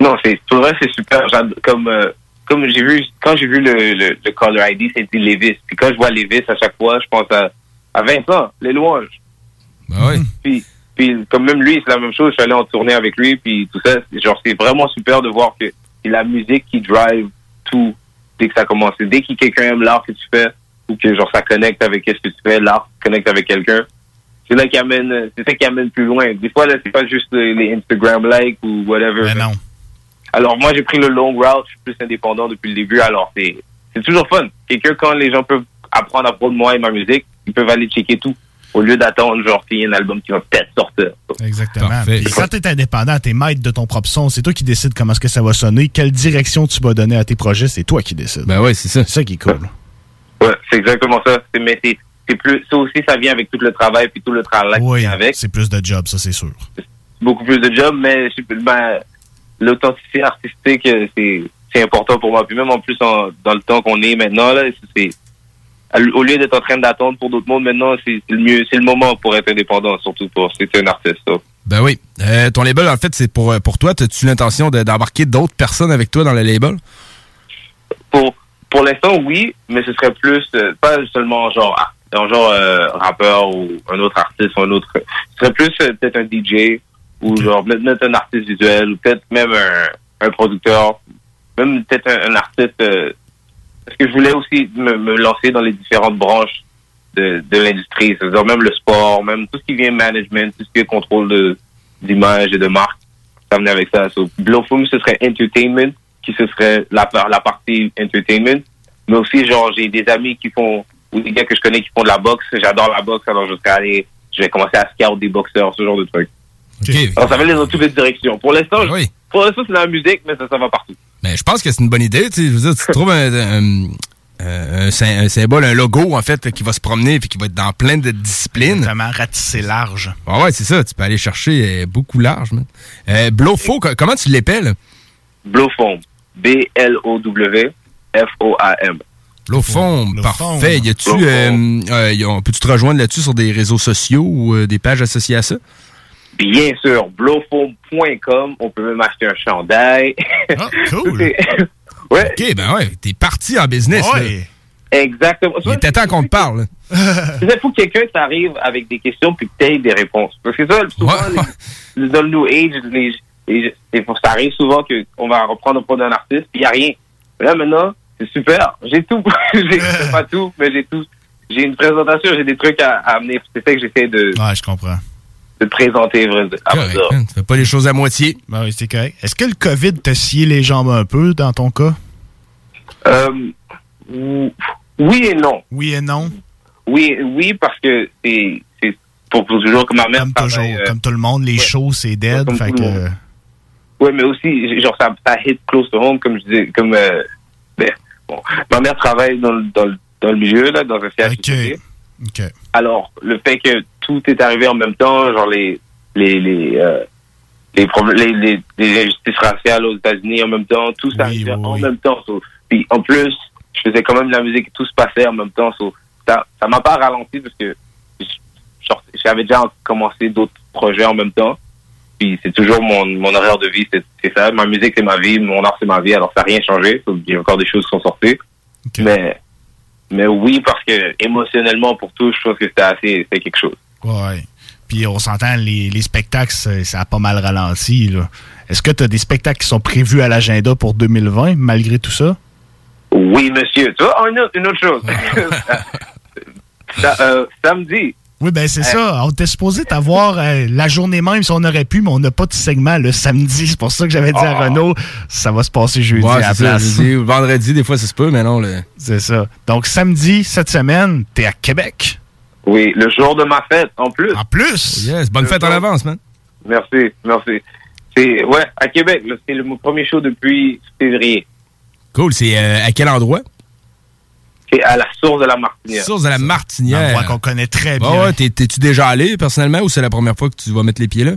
Non, c'est pour vrai, c'est super. Comme euh, comme j'ai vu quand j'ai vu le, le, le caller ID, c'était Levis. Puis quand je vois Levis à chaque fois, je pense à, à Vincent, les louanges. Ben oui. Puis puis comme même lui, c'est la même chose. Je suis allé en tournée avec lui, puis tout ça. Genre c'est vraiment super de voir que c'est la musique qui drive tout dès que ça commence. Dès que quelqu'un aime l'art que tu fais ou que genre ça connecte avec ce que tu fais, l'art connecte avec quelqu'un. C'est là qui amène, c'est ça qui amène plus loin. Des fois là, c'est pas juste les, les Instagram likes ou whatever. Mais non. Alors moi j'ai pris le long route, je suis plus indépendant depuis le début, alors c'est c'est toujours fun. Quelqu'un quand les gens peuvent apprendre à propos de moi et ma musique, ils peuvent aller checker tout au lieu d'attendre genre qu'il y ait un album qui va peut-être sortir. Exactement. Puis quand t'es indépendant, t'es maître de ton propre son, c'est toi qui décides comment est-ce que ça va sonner, quelle direction tu vas donner à tes projets, c'est toi qui décides. Ben ouais, c'est ça. C'est ça qui est cool. Ouais, c'est exactement ça. C'est- Mais c'est c'est plus ça aussi ça vient avec tout le travail puis tout le travail qui Oui, vient avec. c'est plus de job, ça c'est sûr. Beaucoup plus de job, mais ben, l'authenticité artistique euh, c'est c'est important pour moi. Puis même en plus en- dans le temps qu'on est maintenant là, c'est au lieu d'être en train d'attendre pour d'autres mondes maintenant, c'est c'est le mieux, c'est le moment pour être indépendant, surtout pour t'es un artiste. ça. Ben oui. Euh, ton label, en fait, c'est pour, euh, pour toi. As-tu l'intention de- d'embarquer d'autres personnes avec toi dans le label? Pour pour l'instant, oui, mais ce serait plus euh, pas seulement genre ah, un genre euh, rappeur ou un autre artiste ou un autre. Ce serait plus peut-être un DJ ou genre peut-être peut-être un artiste visuel ou peut-être même un, un producteur, même peut-être un, un artiste. Parce que je voulais aussi me, lancer dans les différentes branches de, l'industrie, c'est-à-dire même le sport, même tout ce qui vient management, tout ce qui est contrôle de d'image et de marque. Ça venait avec ça. So, Blowfum, ce serait entertainment, qui ce serait la partie entertainment. Mais aussi, genre, j'ai des amis qui font, ou des gars que je connais qui font de la boxe. J'adore la boxe, alors je serais allé, je vais commencer à scout des boxeurs, ce genre de trucs. Alors, ça va aller dans toutes les directions. Pour l'instant, je- pour l'instant, c'est la musique, mais ça, ça va partout. Ben, je pense que c'est une bonne idée. tu sais. Je veux dire, tu trouves un, un- un- un sy- un symbole, un logo, en fait, qui va se promener et qui va être dans plein de disciplines. Vraiment ratisser large. Ah ouais, c'est ça. Tu peux aller chercher euh, beaucoup large. man. Euh, Blowfo, co- comment tu l'épelles? Blowfoam. B-L-O-W-F-O-A-M. Blowfoam, parfait. Y a-tu, euh, euh, y a- peux-tu te rejoindre là-dessus sur des réseaux sociaux ou euh, des pages associées à ça? Bien sûr, blowfoam.com. On peut même acheter un chandail. Ah, cool. ouais. OK, ben ouais, t'es parti en business. là. Exactement. Il était temps qu'on te parle. Il faut que quelqu'un t'arrive avec des questions puis que t'aies des réponses. Parce que ça, souvent, les- dans le New Age, les, les- et pour- ça arrive souvent qu'on va reprendre le point d'un artiste puis il n'y a rien. Mais là, maintenant, c'est super. J'ai tout. j'ai c'est pas tout, mais j'ai tout. j'ai une présentation, j'ai des trucs à, à amener. C'est ça que j'essaie de, Ouais, je comprends. De présenter. vrai dire. Tu fais pas les choses à moitié. Ben oui, c'est correct. Est-ce que le COVID t'a scié les jambes un peu dans ton cas? Euh, ou- oui et non. Oui et non? Oui, oui, parce que c'est pour, pour toujours que ma mère Comme toujours, euh, comme tout le monde, les shows, c'est dead. comme fait tout le que... monde. Ouais, mais aussi, genre, ça, ça hit close to home, comme je disais, comme, euh, ben, bon, ma mère travaille dans, le- dans, le- dans le milieu, là, dans un CHSCT. Alors, le fait que tout est arrivé en même temps, genre, les, les, les, euh, les, les, les, les injustices raciales aux États-Unis en même temps, tout ça arrivait en même temps. so, puis, en plus, je faisais quand même de la musique tout se passait en même temps. so, ça, ça m'a pas ralenti parce que, j'avais déjà commencé d'autres projets en même temps. Puis c'est toujours mon, mon horaire de vie, c'est c'est ça. Ma musique, c'est ma vie, mon art, c'est ma vie. Alors ça n'a rien changé. Il y a encore des choses qui sont sorties. Mais, mais oui, parce que émotionnellement, pour tout, je trouve que c'était assez, c'est quelque chose. Ouais. Puis on s'entend, les, les spectacles, ça, a pas mal ralenti. là. Est-ce que tu as des spectacles qui sont prévus à l'agenda pour 2020, malgré tout ça? Oui, monsieur. Tu vois, une autre, une autre chose. Ça, euh, samedi. Oui, ben c'est ça. On était supposé t'avoir euh, la journée même si on aurait pu, mais on n'a pas de segment le samedi. C'est pour ça que j'avais dit à Oh. Renaud, ça va se passer jeudi Ouais, à la place. jeudi vendredi, des fois, ça se peut, mais non. Le... C'est ça. Donc, samedi, cette semaine, t'es à Québec. Oui, le jour de ma fête, en plus. En plus? Yes, bonne Le fête en avance, man. Merci, merci. C'est, ouais, à Québec, c'est le mon premier show depuis février. Cool. C'est euh, à quel endroit? C'est à la source de la Martinière. Source de la Martinière. Un endroit qu'on connaît très Ah bien. ouais, t'es- t'es-tu déjà allé personnellement ou c'est la première fois que tu vas mettre les pieds là?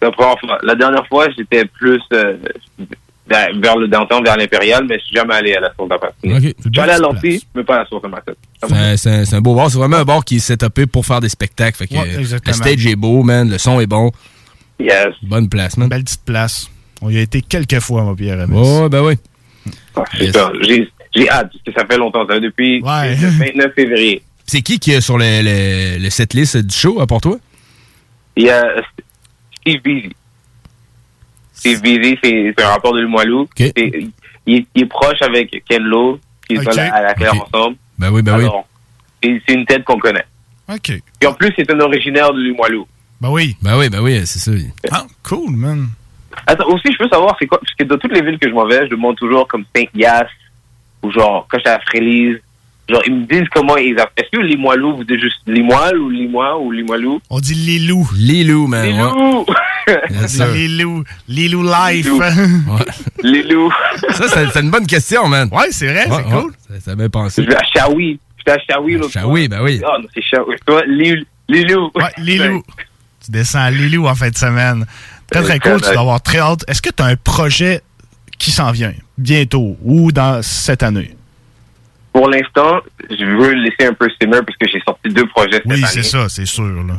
La première fois. La dernière fois, j'étais plus euh, vers, le downtown, vers l'Impérial, mais je suis jamais allé à la source de la Martinière. Ok. Je suis allé à l'Antilles, mais pas à la source de ma tête. C'est un- beau bar. C'est vraiment un bar qui est setupé pour faire des spectacles. Fait que, Ouais, exactement. le stage est beau, man. Le son est bon. Yes. Bonne place, man. Belle petite place. On y a été quelques fois, mon Pierre. Ouais, ben oui. Super. J'ai, j'ai hâte, parce que ça fait longtemps. Ça fait depuis le 29 février. C'est qui qui est sur le, le, le setlist du show, à part toi? Il y a Steve Beasy. Steve Beasy, c'est un rapport de Limoilou. C'est- Il, est- il est proche avec Ken Lo, qui est Ok. à la, Claire ensemble. Ben oui, ben Alors, c'est c'est une tête qu'on connaît. OK. Et en plus, c'est un originaire de Limoilou. Ben oui. Ben oui, ben oui, c'est ça. Ah, cool, man. Attends, aussi, je peux savoir, c'est quoi? Parce que dans toutes les villes que je m'en vais, je demande toujours comme Saint-Yas, ou genre, quand j'étais à Frélise, genre, ils me disent comment ils appellent. Est-ce que Limoilou, vous dites juste Limoile ou Limois ou Limoilou? On dit Lilou. Lilou, man. Lilou! Yes, sir. Lilou. Lilou Life. Lilou. Ça, c'est c'est une bonne question, man. Ouais, c'est vrai, Ouais, c'est ouais. cool. Ça, ça m'a pensé. Je vais à Chaoui. J'étais à Chaoui l'autre fois. Chaoui, ben oui. Ah non, c'est Chaoui. Toi, Lilou. Lilou. Ouais, Lilou. Tu descends à Lilou en fin de semaine. Très, très cool. Tu dois avoir très hâte. Est-ce que tu as un projet qui s'en vient? Bientôt ou dans cette année? Pour l'instant, je veux laisser un peu simmer parce que j'ai sorti deux projets cette Oui, année. c'est ça, c'est sûr. Là.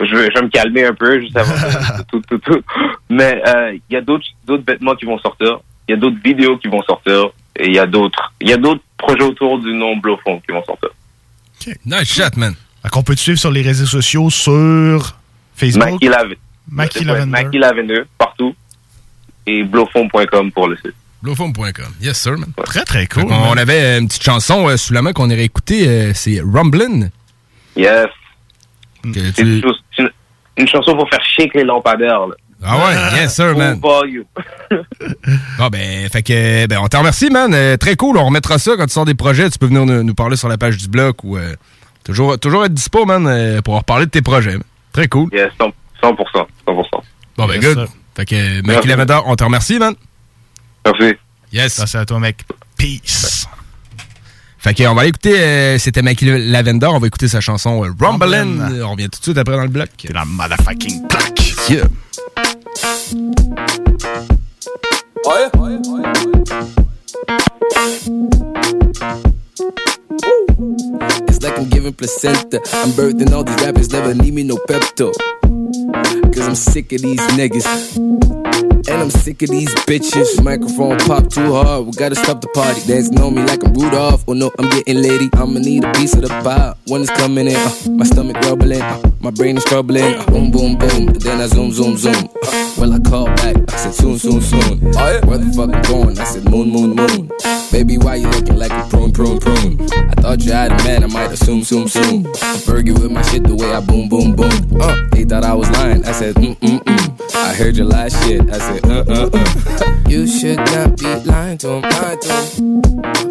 Je veux, je vais me calmer un peu juste avant de- tout, tout, tout. Mais euh, il y a d'autres vêtements qui vont sortir. Il y a d'autres vidéos qui vont sortir. Et il y a d'autres il y a d'autres projets autour du nom Blowphone qui vont sortir. Nice shot, man. Qu'on peut te suivre sur les réseaux sociaux, sur Facebook? Mackie Lavender. Mackie Lavender. Partout. Et blowphone.com pour le site. Blowphone.com. Yes, sir, man. Très, très cool. On avait une petite chanson euh, sous la main qu'on irait écouter. euh, c'est Rumblin'. Yes. C'est tu- une, chanson pour faire chier avec les lampadaires. Là. Ah ouais, yes, sir, man. Volume. Bon, ben, fait que, ben, on te remercie, man. Euh, très cool. On remettra ça quand tu sors des projets. Tu peux venir nous, nous parler sur la page du bloc ou euh, toujours, toujours être dispo, man, euh, pour reparler de tes projets. man. Très cool. Yes, 100%. 100%. 100%. Bon, ben, Yes, good. sir. Fait que, Lavender, on te remercie, man. Merci. Yes. Merci à toi, mec. Peace. Fait que, on va aller écouter, euh, c'était Mackie Lavender. On va écouter sa chanson euh, Rumblin'. Rumblin'. On revient tout de suite après dans le bloc. Dans le motherfucking bloc. Yeah. It's like I'm giving placenta. I'm birthing all these rappers, never need me no pep talk. Cause I'm sick of these niggas. And I'm sick of these bitches. Microphone pop too hard, we gotta stop the party. Dancing on me like I'm Rudolph. Oh no, I'm getting litty. I'ma need a piece of the pie. When it's coming in, uh, my stomach rumbling, uh, my brain is troubling. Uh, boom, boom, boom. Then I zoom, zoom, zoom. Uh, well, I call back. I said soon, soon, soon. Where the fuck I'm going? I said moon, moon, moon. Baby, why you looking like a prune, prune, prune? I thought you had a man, I might assume, soon, soon. Fergie with my shit the way I boom, boom, boom. Uh, they thought I was lying. I said, mm, mm, mm. I heard your last shit. I said, uh, uh, uh. You should not be lying to him, lying to him.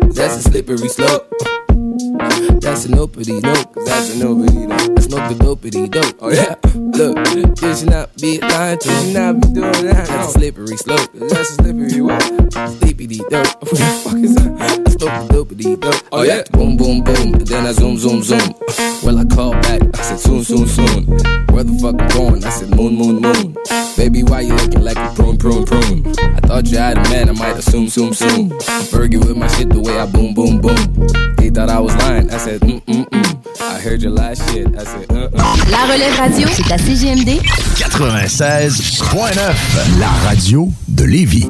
That's a slippery slope. That's a opity nope. That's a opity nope. That's no dopity dope. Oh yeah. Look, you should not be lying to. You should not be doing that. That's a slippery slope. That's a slippery what? Sleepity dope. What the fuck is that? That's no dopity dope. Oh, oh yeah. Boom, boom, boom. Then I zoom, zoom, zoom. Well, I call back. I said soon, soon, soon. Where the fuck I'm going? I said moon, moon, moon. Baby, why you looking like a prune, prune, prune? I thought you had a man. I might assume, soon, soon. Fergie with my shit the way I boom, boom, boom. They thought I was lying. I said, mm, mm, mm. I heard your last shit. I said, uh, uh. La relève radio, c'est à CGMD 96.9, la radio de Lévis.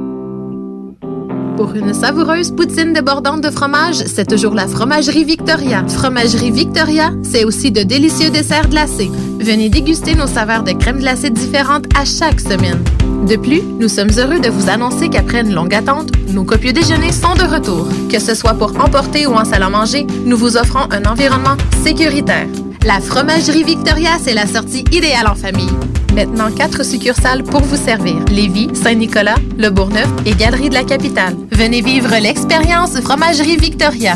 Pour une savoureuse poutine débordante de fromage, c'est toujours la Fromagerie Victoria. Fromagerie Victoria, c'est aussi de délicieux desserts glacés. Venez déguster nos saveurs de crème glacée différentes à chaque semaine. De plus, nous sommes heureux de vous annoncer qu'après une longue attente, nos copieux déjeuners sont de retour. Que ce soit pour emporter ou en salle à manger, nous vous offrons un environnement sécuritaire. La Fromagerie Victoria, c'est la sortie idéale en famille. Maintenant, quatre succursales pour vous servir. Lévis, Saint-Nicolas, Le Bourgneuf et Galerie de la Capitale. Venez vivre l'expérience Fromagerie Victoria.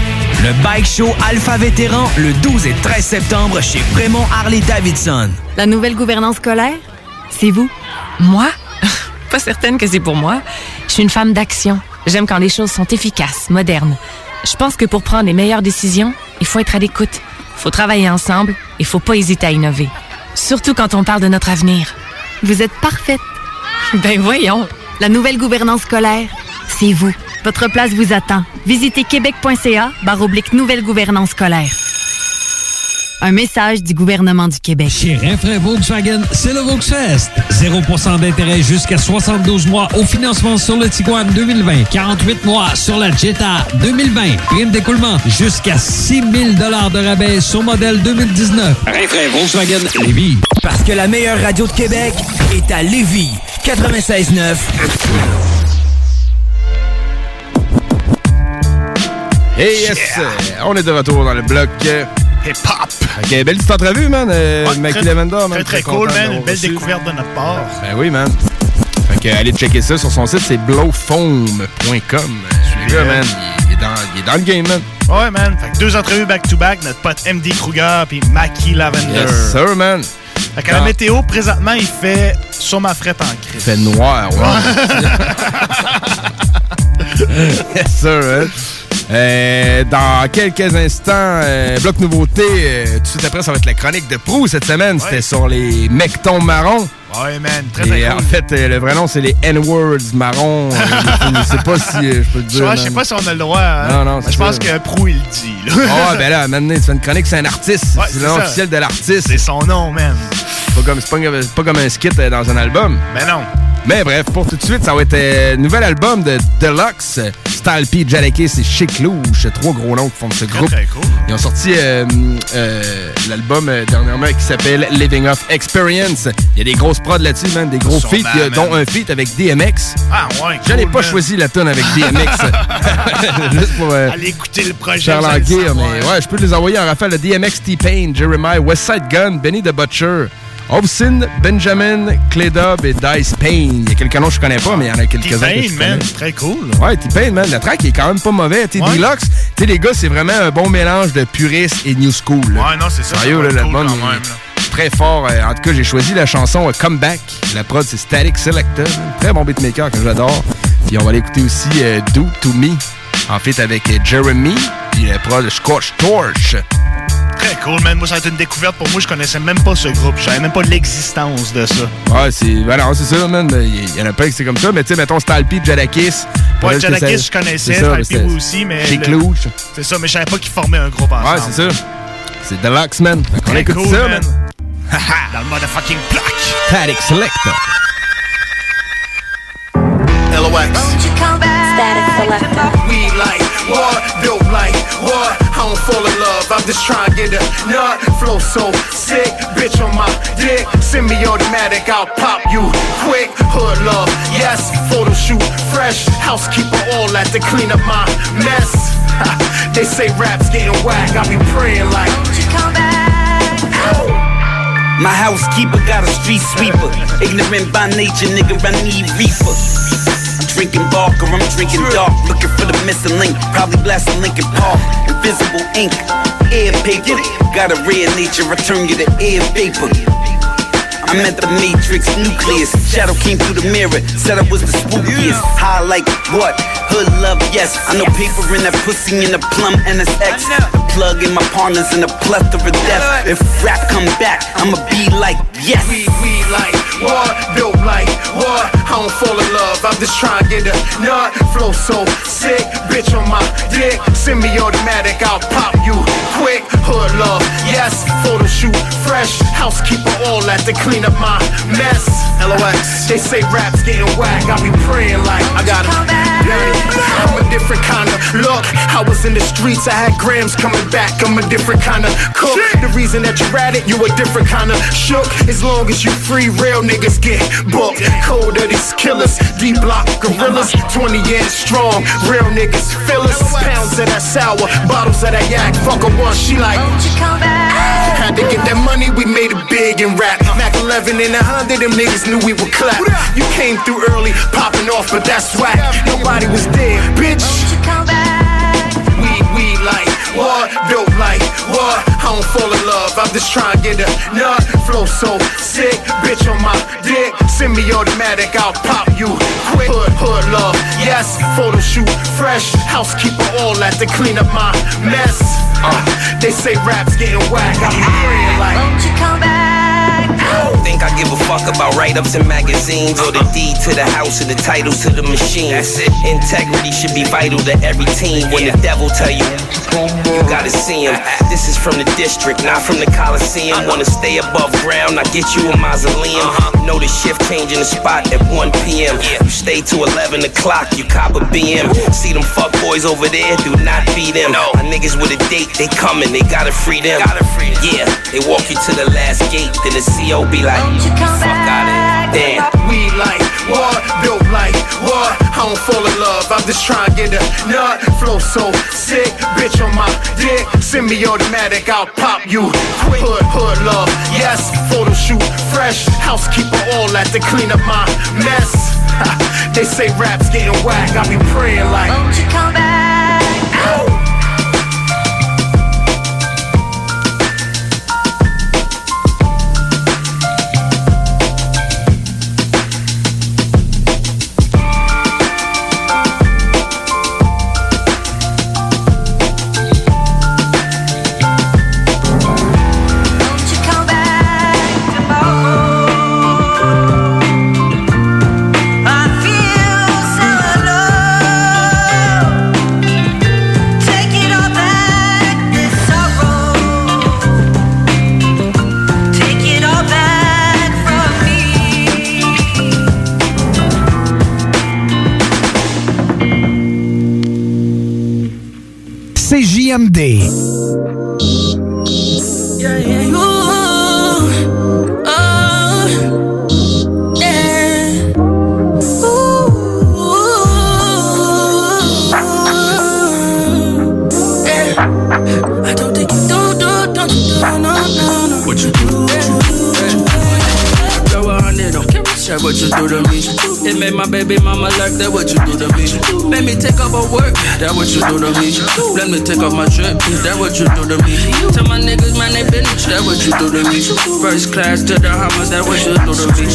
Le Bike Show Alpha Vétéran le 12 et 13 septembre chez Prémont Harley-Davidson. La nouvelle gouvernance scolaire, c'est vous? Moi? Pas certaine que c'est pour moi. Je suis une femme d'action. J'aime quand les choses sont efficaces, modernes. Je pense que pour prendre les meilleures décisions, il faut être à l'écoute. Il faut travailler ensemble et il faut pas hésiter à innover. Surtout quand on parle de notre avenir. Vous êtes parfaite. Ben voyons. La nouvelle gouvernance scolaire, c'est vous. Votre place vous attend. Visitez québec.ca barre oblique nouvelle gouvernance scolaire. Un message du gouvernement du Québec. Chez Renfrais Volkswagen, c'est le Volksfest. 0% d'intérêt jusqu'à 72 mois au financement sur le Tiguan 2020. 48 mois sur la Jetta 2020. Prime d'écoulement jusqu'à 6 000 de rabais sur modèle 2019. Renfrais Volkswagen Lévis. Parce que la meilleure radio de Québec est à Lévis. 96.9. Hey yes! euh, On est de retour dans le bloc. Hip-hop! Ok, belle petite entrevue, man. Euh, Ouais, Mackie très- Lavender, man. Très, très cool, man. Une belle reçu. découverte de notre part. Ben oui, man. Fait que allez checker ça sur son site, c'est blowfoam.com. Le gars, man, il est, dans, il est dans le game, man. Ouais, man. Fait que deux entrevues back-to-back, notre pote MD Kruger puis Mackie Lavender. Yes, sir, man. Fait que la météo, présentement, il fait sur ma frette en crise. Il fait noir, ouais. yes, sir, man. Euh, dans quelques instants, euh, bloc nouveauté. euh, tout de suite après, ça va être la chronique de Prou cette semaine. C'était sur les mectons marrons. Ouais, man. Très, Et en fait, le vrai nom, c'est les N-words marrons. Je sais pas si je peux Je dire. je sais pas si on a le droit. hein. Non, non, Je pense que Prou, il le dit. Ah, ben là, maintenant, tu fais une chronique, c'est un artiste. Ouais, c'est le nom ça. officiel de l'artiste. C'est son nom, man. Pas comme, c'est pas, comme- c'est pas comme un skit dans un album. Ben non. Mais bref, pour tout de suite, ça va être un nouvel album de Deluxe, euh, Style P, Jadakis et Chic Louche. Trois gros noms qui font ce groupe. très cool. Ils ont sorti euh, euh, l'album euh, dernièrement qui s'appelle Living Off Experience. Il y a des grosses prods là-dessus, man, des gros feats, dont un feat avec DMX. Ah, ouais. J'en ai cool, pas man. choisi la tune avec DMX. Juste pour euh, Allez écouter le projet. faire mais ouais, je peux les envoyer en rafale de DMX, T-Pain, Jeremiah, Westside Gun, Benny the Butcher, Hobson, Benjamin, Clédob et Dice Payne. Il y a quelques noms que je connais pas, mais il y en a quelques-uns que T-Pain, man. Très cool. Ouais, T-Pain, man, le track est quand même pas mauvais. T'es Ouais. Deluxe, tu sais, les gars, c'est vraiment un bon mélange de puriste et new school. là. Ouais, non, c'est ça. Sérieux, là, quand même, très fort. Euh, En tout cas, j'ai choisi la chanson euh, Comeback. La prod, c'est Static Selector. Très bon beatmaker que j'adore. Puis on va l'écouter aussi euh, Do To Me, en fait avec Jeremy. Puis puis le pro de Scotch Torch. Cool, man. Moi, ça a été une découverte pour moi. Je connaissais même pas ce groupe. Je savais même pas l'existence de ça. Ouais, c'est. Ben non, c'est ça, man. Il y en a pas qui c'est comme ça, mais tu sais, mettons Stalpy, Jadakis. Ouais, Jadakis, je connaissais. Stalpy, moi aussi, mais. Chez le- Clouch. C'est ça, mais je savais pas qu'ils formaient un groupe ensemble. Ouais, c'est ça. C'est Deluxe, man. Fait qu'on Très écoute cool, ça, man. man. Dans le motherfucking block. Paddock Selector. LOX. Static selector. We like what? Built like what? I don't fall in love. I'm just trying to get a nut. Flow so sick. Bitch on my dick. Semi automatic. I'll pop you quick. Hood love. Yes. Photo shoot. Fresh. Housekeeper all at to clean up my mess. they say rap's getting whack. I be praying like. Don't you come back. My housekeeper got a street sweeper. Ignorant by nature, nigga, I need reefer. I'm drinking Barker, I'm drinking dark. The link. Probably blasting Lincoln Park. Invisible ink, air paper. Got a rare nature, I turn you to air vapor. I'm at the matrix nucleus. Shadow came through the mirror, said I was the spookiest. High like what? Hood love, yes. I know paper in that pussy in the plum NSX. The plug in my partners in a plethora of death. If rap come back, I'ma be like, yes. We, we like what? Built like what? I don't fall in love. I'm just trying to get a nut. Flow so sick. Bitch on my dick. Semi automatic. I'll pop you quick. Hood love. Yes. Photo shoot. Fresh. Housekeeper all that to clean up my mess. LOX. They say rap's getting whack. I be praying like I got it. I'm a different kind of look. I was in the streets. I had grams coming back. I'm a different kind of cook. The reason that you're at it, you a different kind of shook. As long as you free, real niggas get booked. Cold of these killers, D block gorillas, 20 years strong. Real niggas feel us. Pounds of that sour, bottles of that yak. Fuck her she like. you come back Had to get that money, we made it big and rap. Mac 11 and a 100, them niggas knew we would clap. You came through early, popping off, but that's whack. Nobody was there, bitch. We, we like what? Built like? Don't fall in love, I'm just trying to get a nut. Flow so sick, bitch on my dick. Semi automatic, I'll pop you quick. Hood, hood love, yes. Photo shoot, fresh. Housekeeper all that to clean up my mess. Uh, they say rap's getting whack, I be praying like. Won't you come back? Think I give a fuck about write-ups in magazines or the uh-uh. deed to the house or the title to the machine. That's it. Integrity should be vital to every team. When the devil tell you, you gotta see him. Uh-uh. This is from the district, not from the Coliseum. Uh-uh. Wanna stay above ground, I get you a mausoleum. Uh-huh. Know the shift changing the spot at 1 p.m. You stay to 11 o'clock, you cop a BM. See them fuck boys over there, do not be them. My niggas with a date, they coming, they gotta free them. Yeah, they walk you to the last gate, then the CO be like, fuck out of. Damn. We like what? Built like what? I don't fall in love, I'm just trying to get a nut. Flow so sick, bitch on my dick. Semi automatic, I'll pop you quick. Hood, hood love, yes. Photo shoot, fresh. Housekeeper all that to clean up my mess. they say rap's getting whack, I be praying like. Won't you come back? CJMD. Baby mama like that. What you do to me. Let me take off my work. That what you do to me. Let me take off my trip. That what you do to me. Tell my niggas man they been. That what you do to me. First class to the Hammers. That what you do to me.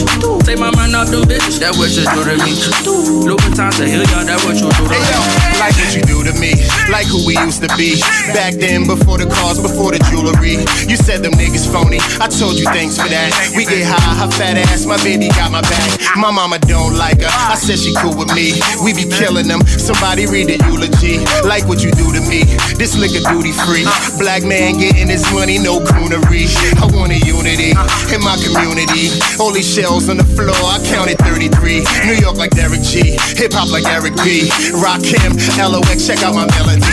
Take my mind off them bitches. That what you do to me. Louboutins to Hilliard. That what you do to me. Like what you do to me, like who we used to be. Back then, before the cars, before the jewelry. You said them niggas phony. I told you thanks for that. We get high, her fat ass, my baby got my back. My mama don't like her. I said she cool with me. We be killing them. Somebody read the eulogy. Like what you do to me. This liquor duty free. Black man getting his money, no coonery. I want a unity in my community. Only shells on the floor, I counted 33. New York like Derek G. Hip hop like Eric B. Rock him, LOX, check out my melody.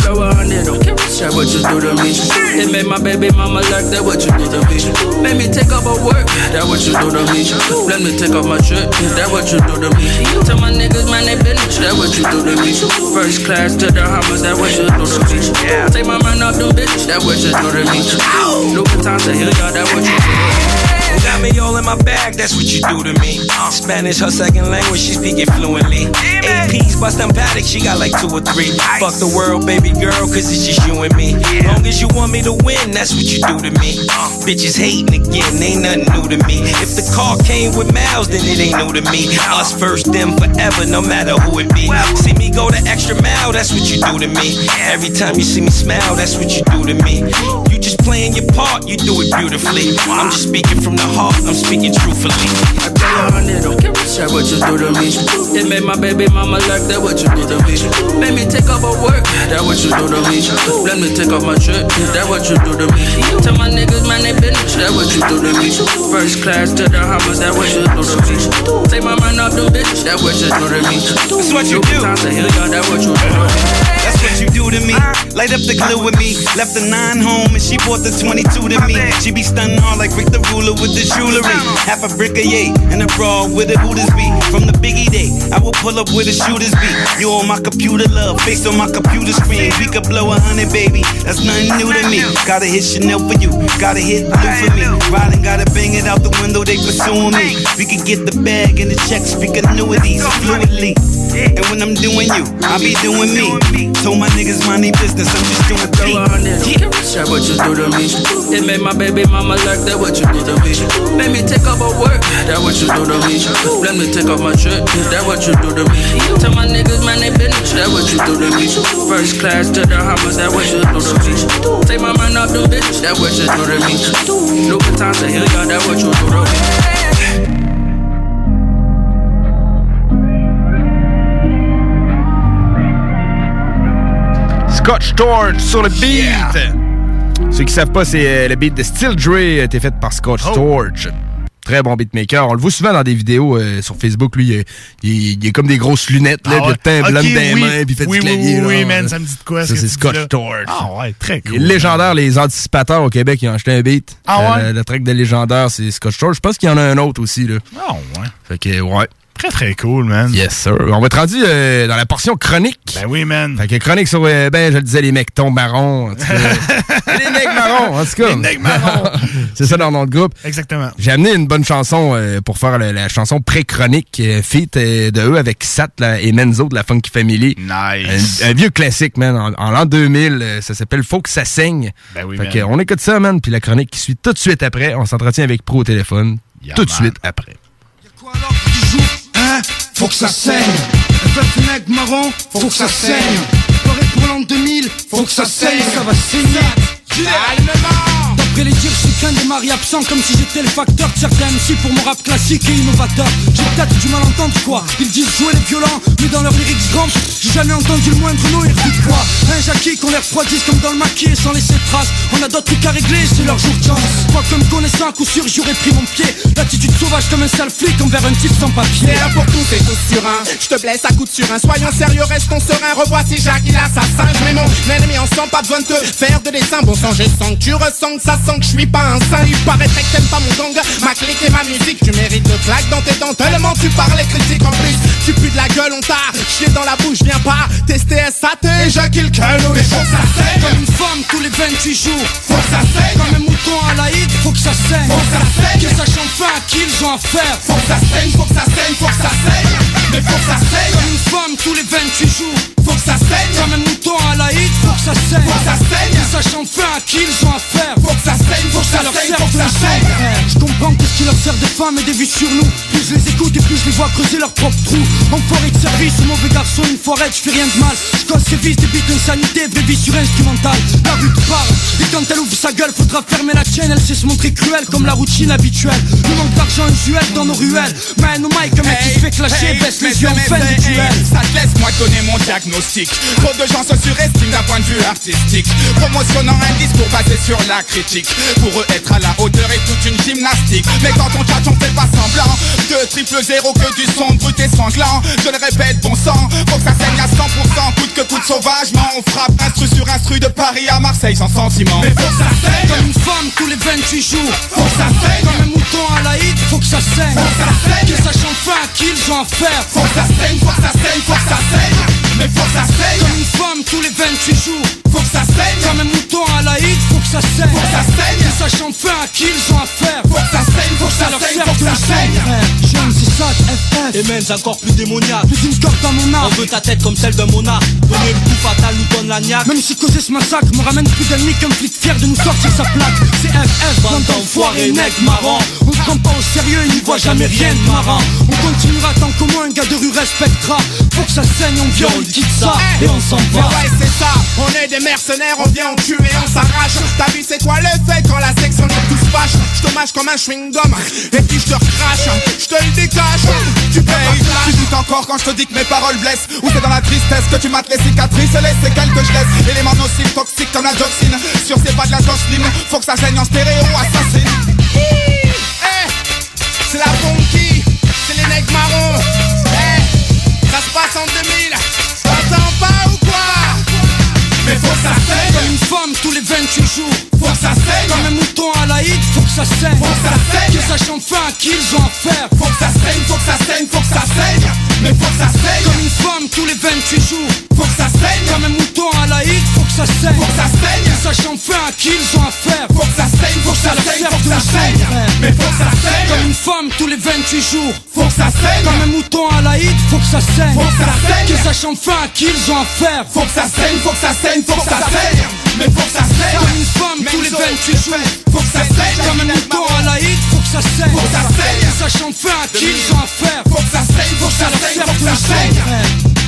Throw a hundred on That what you do to me. It made my baby mama like that. What you do to me. Made me take off my work. That what you do to me. Let me take off my trip. That what you do to me. Tell my niggas man they been. That what you do to me. First class to the Hammers. That what you do to me. Take my mind off them bitches. That what you do to me. Louboutins to Hilliard. That what you do to me. Me all in my bag, that's what you do to me. Spanish, her second language, she speak it fluently. APs, bust them paddock, she got like two or three. Fuck the world, baby girl, cause it's just you and me. Long as you want me to win, that's what you do to me. Uh. Bitches hating again, ain't nothing new to me. If the car came with miles, then it ain't new to me. Us first, them forever, no matter who it be. See me go the extra mile, that's what you do to me. Every time you see me smile, that's what you do to me. You playing your part, you do it beautifully. I'm just speaking from the heart, I'm speaking truthfully. I tell you, honey, don't care That what you do to me. It made my baby mama like that. What you do to me. Made me take off my work. That what you do to me. Let me take off my trip. That what you do to me. Tell my niggas man they been. That what you do to me. First class to the Hammers. That what you do to me. Take my mind off them bitches. That what you do to me. That's what you do. Time to heal y'all. That what you do to me. What you do to me. Light up the glue with me. Left the nine home and she bought the 22 to me. She be stunning hard like Rick the Ruler with the jewelry. Half a brick of yay and a bra with a Hooters be. From the biggie day, I will pull up with the shooters be. You on my computer, love, face on my computer screen. We could blow a hundred, baby. That's nothing new to me. Gotta hit Chanel for you, gotta hit blue for me. Riding, gotta bang it out the window, they pursuing me. We could get the bag and the check, speak annuities fluidly. And when I'm doing you, I be doing me. Told my niggas mind their business, I'm just doing Throw a hundred on That what you do to me. It made my baby mama like that. What you do to me. Made me take off my work. That what you do to me. Let me take off my trip. That what you do to me. Tell my niggas man they been. That what you do to me. First class to the Hammers. That what you do to me. Take my mind off them bitches. That what you do to me. Louboutins to Hilliard. That what you do to me. Scotch Torch sur le beat. Ceux qui savent pas, c'est euh, le beat de Steel Dre a été fait par Scotch Oh. Torch. Très bon beatmaker. On le voit souvent dans des vidéos euh, sur Facebook. Lui, il, il, il a comme des grosses lunettes, là, Ah il ouais. le temps un blanc Ok, dans les oui. mains, puis il fait Oui, du oui, clavier. oui, là. man, ça me dit de quoi, Ça, c'est Scotch? Torch. Ah ouais, très cool. Et légendaire, les anticipateurs au Québec, ils ont acheté un beat. Ah ouais? Euh, le track de légendaire, c'est Scotch Torch. Je pense qu'il y en a un autre aussi. Là. Ah ouais. Fait que, ouais. Très, très cool, man. Yes, sir. On va être rendu euh, dans la portion chronique. Ben oui, man. Fait que chronique sur, euh, ben, je le disais, les mecs tombent marrons. en tout cas. les mecs marrons, en tout cas. Les mecs marrons. c'est ça dans notre groupe. Exactement. J'ai amené une bonne chanson euh, pour faire la, la chanson pré-chronique euh, feat euh, de eux avec Sat là, et Menzo de la Funky Family. Nice. Un, un vieux classique, man. En, en l'an 2000, euh, ça s'appelle Faut que ça saigne. Ben oui, fait man. que, on écoute ça, man. Puis la chronique qui suit tout de suite après. On s'entretient avec Pro au téléphone. tout de suite après. Hein Faut que ça saigne. Mec marron, faut que ça saigne. Pareil pour l'an 2000, faut que ça saigne. Ça va saigner D'après les dires, je suis qu'un des maris absents Comme si j'étais le facteur de certains MC pour mon rap classique et innovateur J'ai peut-être du mal entendre quoi Ils disent jouer les violents, mais dans leurs lyrics grands J'ai jamais entendu le moindre nom, ils redisent quoi Un Jackie qu'on les refroidisse comme dans le maquis sans laisser de traces On a d'autres trucs à régler, c'est leur jour de chance Moi comme connaissant à coup sûr, j'aurais pris mon pied L'attitude sauvage comme un sale flic envers un type sans papier C'est un pour tout et tous sur un. Je te blesse à coup de surin. Soyons sérieux, restons sereins. Revoici Jacques, il a sa singe. Je mets mon ennemi en sang, pas besoin de te faire de dessin. Bon sang, sens que tu ressens que ça sent que je suis pas un saint. Il paraîtrait que t'aimes pas mon gang, ma clique et ma musique. Tu mérites le claque dans tes dents. Tellement tu parles et critiques en plus. Tu pues de la gueule, on t'a chié dans la bouche. Viens pas tester, sa tête Éjacule calot Mais faut que ça saigne Comme une femme tous les 28 jours Faut que ça saigne Comme un mouton à l'Aïd Faut que ça saigne Faut que ça saigne Que sache enfin à qui ils ont affaire Faut que ça saigne, faut que ça saigne, faut que ça saigne Mais faut que ça saigne Comme une femme tous les 28 jours Faut que ça saigne. Comme un mouton à l'Aïd Faut que ça saigne. Faut que ça saigne. Sache enfin à qui ils ont affaire. Faut que ça saigne, faut que ça leur saigne, faut que ça saigne. Je comprends que ce qui leur sert des femmes et des vues sur nous Plus je les écoute et plus je les vois creuser leur propre trou. Enfoiré de service, mauvais garçon, une foirette, je fais rien de mal. Je casse ses vices, des bites d'insanité, vraie vie sur instrumental. La rue te parle, et quand elle ouvre sa gueule Faudra fermer la chaîne, elle sait se montrer cruelle Comme la routine habituelle, le manque d'argent usuel dans nos ruelles. Man au mic, un mec qui se fait clasher, baisse les yeux en fin de duel. Ça te laisse moi donner mon diagnostic Trop de gens se surestiment d'un point de vue artistique. Promotionnant un discours basé sur la critique. Pour eux être à la hauteur est toute une gymnastique. Mais quand on tchatche on fait pas semblant De triple zéro que du son brut et sanglant. Je le répète bon sang Faut que ça saigne à 100% Coûte que coûte sauvagement. On frappe instru sur instru de Paris à Marseille sans sentiment. Mais faut que ça saigne. Comme une femme tous les 28 jours. Faut que ça saigne. Comme un mouton à l'Aïd Faut que ça saigne. Faut que ça saigne. Que sache enfin à qui ils ont affaire. Faut que ça saigne, faut que ça saigne, faut que ça saigne Mais faut que ça saigne. Comme une femme tous les 28 jours. Faut que ça saigne. Comme un mouton à l'Aïd Faut que ça saigne. Faut que ça saigne. Que sache enfin à qui ils ont affaire Faut que ça saigne, faut que ça saigne, faut que ça saigne J'aime c'est ça, FF Et même encore plus démoniaque. Plus d'une corde dans mon âme. On veut ta tête comme celle d'un monarque Donner le coup fatal nous donne la niaque. Même si causer ce massacre me ramène plus d'ennemis qu'un flic fier de nous sortir sa plaque. C'est FF, bande d'enfoirés, nègres marrants. On se prend pas au sérieux, ils n'y voient jamais rien de marrant. On continuera tant qu'au moins un gars de rue respectera. Faut que ça saigne, on vient, quitte ça Et on s'en va. Ouais c'est ça, on est des mercenaires, on vient, on tue et on s'arrache. T'as vu c'est quoi le fait quand la section est tous fâche Je te mâche comme un chewing-gum. Et puis je te recrache, je te le décache Tu payes, tu doutes encore quand je te dis que mes paroles blessent. Ou c'est dans la tristesse que tu mates les cicatrices et les séquelles que je laisse. Éléments nocifs, toxiques comme la dioxine Sur ces pas de la slim, faut que ça saigne en stéréo assassine. Eh, c'est la funky, c'est les nègres marrons. Eh, ça se passe en 2000, Mais faut que ça saigne Comme une femme tous les 28 jours Faut que ça saigne Comme un mouton à l'Aïd Faut que ça saigne Faut que ça saigne Que sache enfin à qui ils ont affaire Faut que ça saigne, faut que ça saigne, faut que ça saigne Mais faut que ça saigne Comme une femme tous les 28 jours Faut que ça saigne Comme un mouton à l'Aïd Faut que ça saigne Faut que ça saigne Que sache enfin à qui ils ont affaire Faut que ça saigne, faut que ça saigne, faut que ça saigne Mais faut que ça saigne Comme une femme tous les 28 jours ça saigne Comme un mouton à l'Aïd Faut que ça saigne Faut que ça saigne Que sache enfin à qui ils ont affaire Faut que ça saigne, faut que ça saigne, faut que ça saigne Mais faut que ça saigne Comme une femme tous les 28 jours Faut que ça saigne Comme un mouton à l'Aïd Faut que ça saigne Faut que ça saigne Que sache enfin à qui ils ont affaire Faut que ça saigne, faut que ça saigne, faut que ça saigne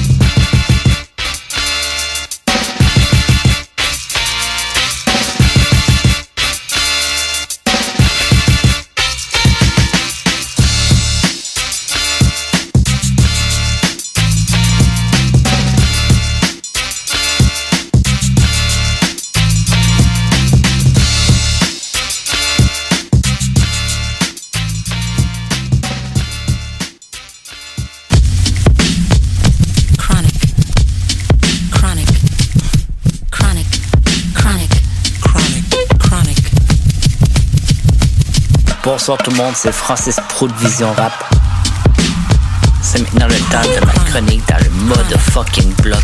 Bonsoir tout le monde, c'est Francis Pro de Vision Rap. C'est maintenant le temps de ma chronique dans le mode fucking bloc.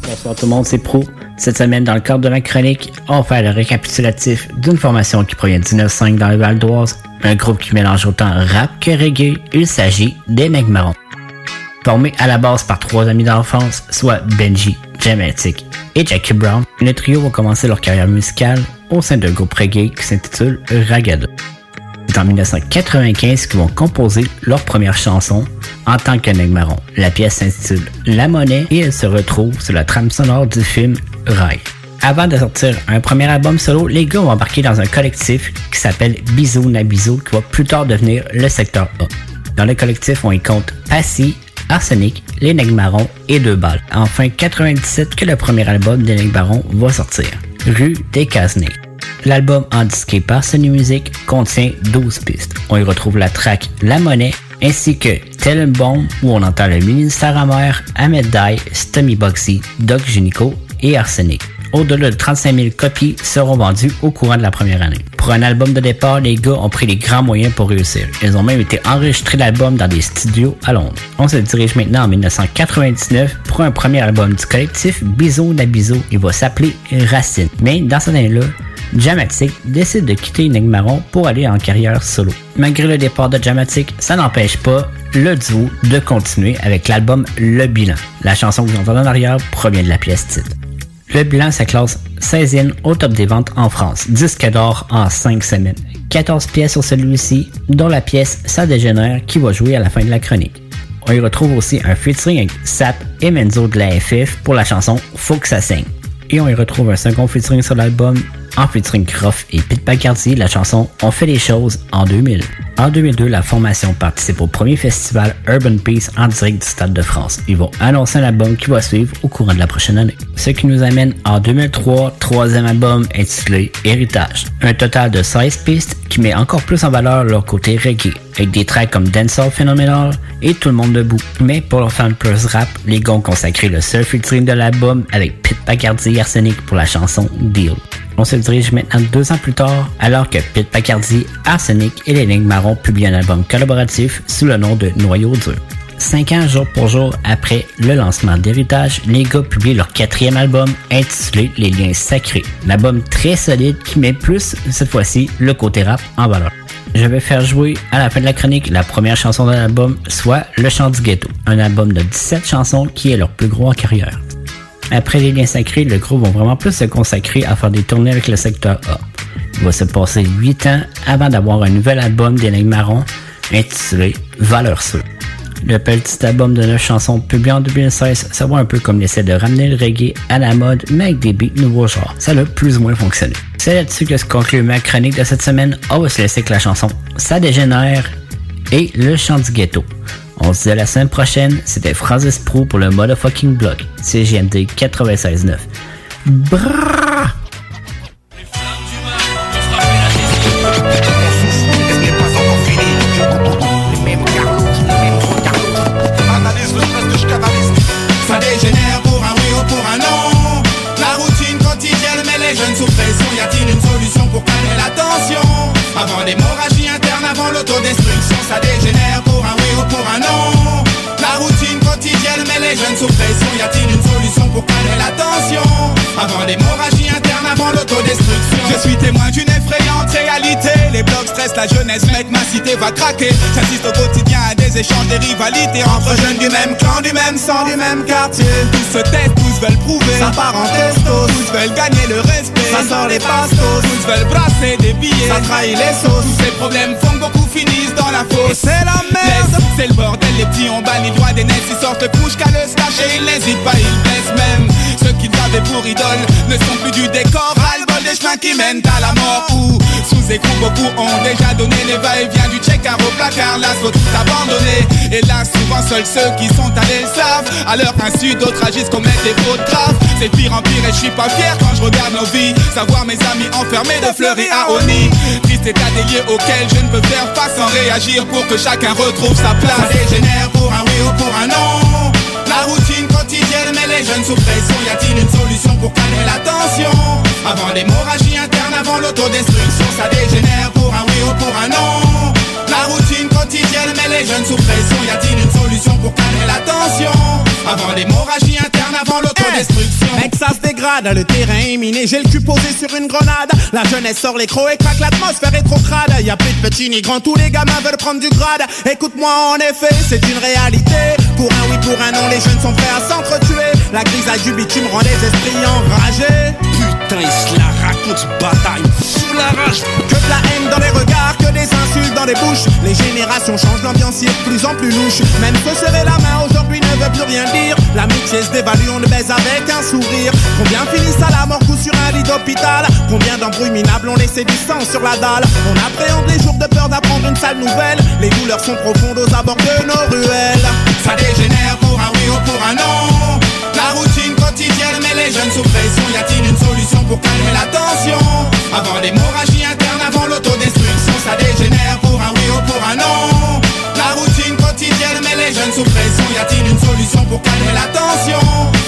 Bonsoir tout le monde, c'est Pro. Cette semaine, dans le cadre de ma chronique, on va faire le récapitulatif d'une formation qui provient du 9-5 dans le Val d'Oise, un groupe qui mélange autant rap que reggae. Il s'agit des Nègres Marrons. Formé à la base par trois amis d'enfance, soit Benji, Jamatic et Jackie Brown, le trio va commencer leur carrière musicale au sein d'un groupe reggae qui s'intitule Ragada. C'est en 1995 qu'ils vont composer leur première chanson en tant que Marron. La pièce s'intitule La Monnaie et elle se retrouve sur la trame sonore du film Rai. Avant de sortir un premier album solo, les gars vont embarquer dans un collectif qui s'appelle Bisou Nabizo qui va plus tard devenir le secteur A. Dans le collectif, on y compte Passy, Arsenic, Les Nègres Marrons et Deux Balles. Enfin, 97 que le premier album des Nègres Marrons va sortir, Rue des Casnets. L'album indiqué par Sony Music contient 12 pistes. On y retrouve la track La Monnaie ainsi que Tell Bomb où on entend le ministère amer, Ahmed Dai, Stommy Boxy, Doc Junico et Arsenic. Au-delà de 35 000 copies seront vendues au courant de la première année. Pour un album de départ, les gars ont pris les grands moyens pour réussir. Ils ont même été enregistrés l'album dans des studios à Londres. On se dirige maintenant en 1999 pour un premier album du collectif Bizo Nabizo. Il va s'appeler Racine. Mais dans cette année-là, Jamatic décide de quitter Marron pour aller en carrière solo. Malgré le départ de Jamatic, ça n'empêche pas le duo de continuer avec l'album Le Bilan. La chanson que vous entendez en arrière provient de la pièce titre. Le bilan se classe 16e au top des ventes en France, disque d'or en 5 semaines. 14 pièces sur celui-ci, dont la pièce Ça dégénère qui va jouer à la fin de la chronique. On y retrouve aussi un featuring avec Sap et Menzo de la FF pour la chanson Faut que ça saigne. Et on y retrouve un second featuring sur l'album en featuring Croft et Pete Pacardi, la chanson On fait les choses en 2000. En 2002, la formation participe au premier festival Urban Peace en direct du Stade de France. Ils vont annoncer un album qui va suivre au courant de la prochaine année. Ce qui nous amène en 2003, troisième album intitulé Héritage. Un total de 16 pistes qui met encore plus en valeur leur côté reggae, avec des tracks comme Dancehall Phenomenal et Tout le monde debout. Mais pour leur fan plus rap, les gars ont consacré le seul featuring de l'album avec Pete Pacardi et Arsenic pour la chanson Deal. On se dirige maintenant deux ans plus tard, alors que Pete Pacardi, Arsenic et les Marron publient un album collaboratif sous le nom de Noyau dur. Cinq ans jour pour jour après le lancement d'Héritage, les gars publient leur quatrième album intitulé Les Liens Sacrés. Un album très solide qui met plus, cette fois-ci, le côté rap en valeur. Je vais faire jouer à la fin de la chronique la première chanson de l'album, soit Le Chant du Ghetto, un album de 17 chansons qui est leur plus gros en carrière. Après les liens sacrés, le groupe va vraiment plus se consacrer à faire des tournées avec le secteur A. Il va se passer 8 ans avant d'avoir un nouvel album Lignes Marron intitulé Valeur Sûre. Le petit album de 9 chansons publié en 2016, ça va un peu comme l'essai de ramener le reggae à la mode, mais avec des beats nouveaux genres. Ça a plus ou moins fonctionné. C'est là-dessus que se conclut ma chronique de cette semaine. On va se laisser avec la chanson Ça dégénère et Le chant du ghetto. On se dit à la semaine prochaine, c'était Francis Pro pour le Motherfucking Blog, CGMD 96.9. Brrrr! Avant l'hémorragie interne, avant l'autodestruction. Je suis témoin d'une effrayante réalité. Les blocs stressent la jeunesse, mec, ma cité va craquer. J'assiste au quotidien à des échanges, des rivalités entre jeunes du même clan, du même sang, du même quartier. Tous se testent, tous veulent prouver. Ça part en testo, tous veulent gagner le respect. Ça sort les pastos, tous veulent brasser des billets. Ça trahit les sauces. Tous ces problèmes font beaucoup finissent dans la fosse. C'est la merde, c'est le bordel. Les petits ont banni le droit des nets. Ils sortent le couche qu'à le slash et ils n'hésitent pas, ils blessent même. Ceux qu'ils avaient pour idole ne sont plus du décor. Ras-le-bol des chemins qui mènent à la mort. Ou sous écoute, beaucoup ont déjà donné les va-et-vient du check au placard. Là, faut tout abandonner. Et là, souvent, seuls ceux qui sont allés le savent. À leur insu, d'autres agissent, commettent des fautes graves. C'est pire en pire et je suis pas fier quand je regarde nos vies. Savoir mes amis enfermés de fleuris à Oni. Triste état des lieux auxquels je ne peux faire face sans réagir pour que chacun retrouve sa place. Ça dégénère pour un oui ou pour un non. La routine quotidienne met les jeunes sous pression. Y a-t-il une solution pour calmer la tension? Avant l'hémorragie interne, avant l'autodestruction, ça dégénère pour un oui ou pour un non. La routine quotidienne met les jeunes sous pression. Y a-t-il une solution pour calmer la tension? Avant l'hémorragie interne, avant l'autodestruction. Mec, ça se dégrade, le terrain est miné. J'ai le cul posé sur une grenade. La jeunesse sort les crocs et craque, l'atmosphère est trop crade. Y a plus de petits ni grands, tous les gamins veulent prendre du grade. Écoute-moi, en effet, c'est une réalité. Pour un oui, pour un non, les jeunes sont prêts à s'entretuer. La grisaille du bitume rend les esprits enragés. Putain, ils se la racontent bataille sous la rage. Que de la haine dans les regards, des insultes dans les bouches. Les générations changent, l'ambiance est de plus en plus louche. Même se serrer la main aujourd'hui ne veut plus rien dire. L'amitié se dévalue, on le baise avec un sourire. Combien finissent à la mort coup sur un lit d'hôpital? Combien d'embrouilles minables ont laissé du sang sur la dalle? On appréhende les jours de peur d'apprendre une sale nouvelle. Les douleurs sont profondes aux abords de nos ruelles. Ça dégénère pour un oui ou pour un non. Les jeunes sous pression. Y a-t-il une solution pour calmer la tension? Avant l'hémorragie interne, avant l'autodestruction, ça dégénère pour un oui ou pour un non. La routine quotidienne met les jeunes sous pression. Y a-t-il une solution pour calmer la tension?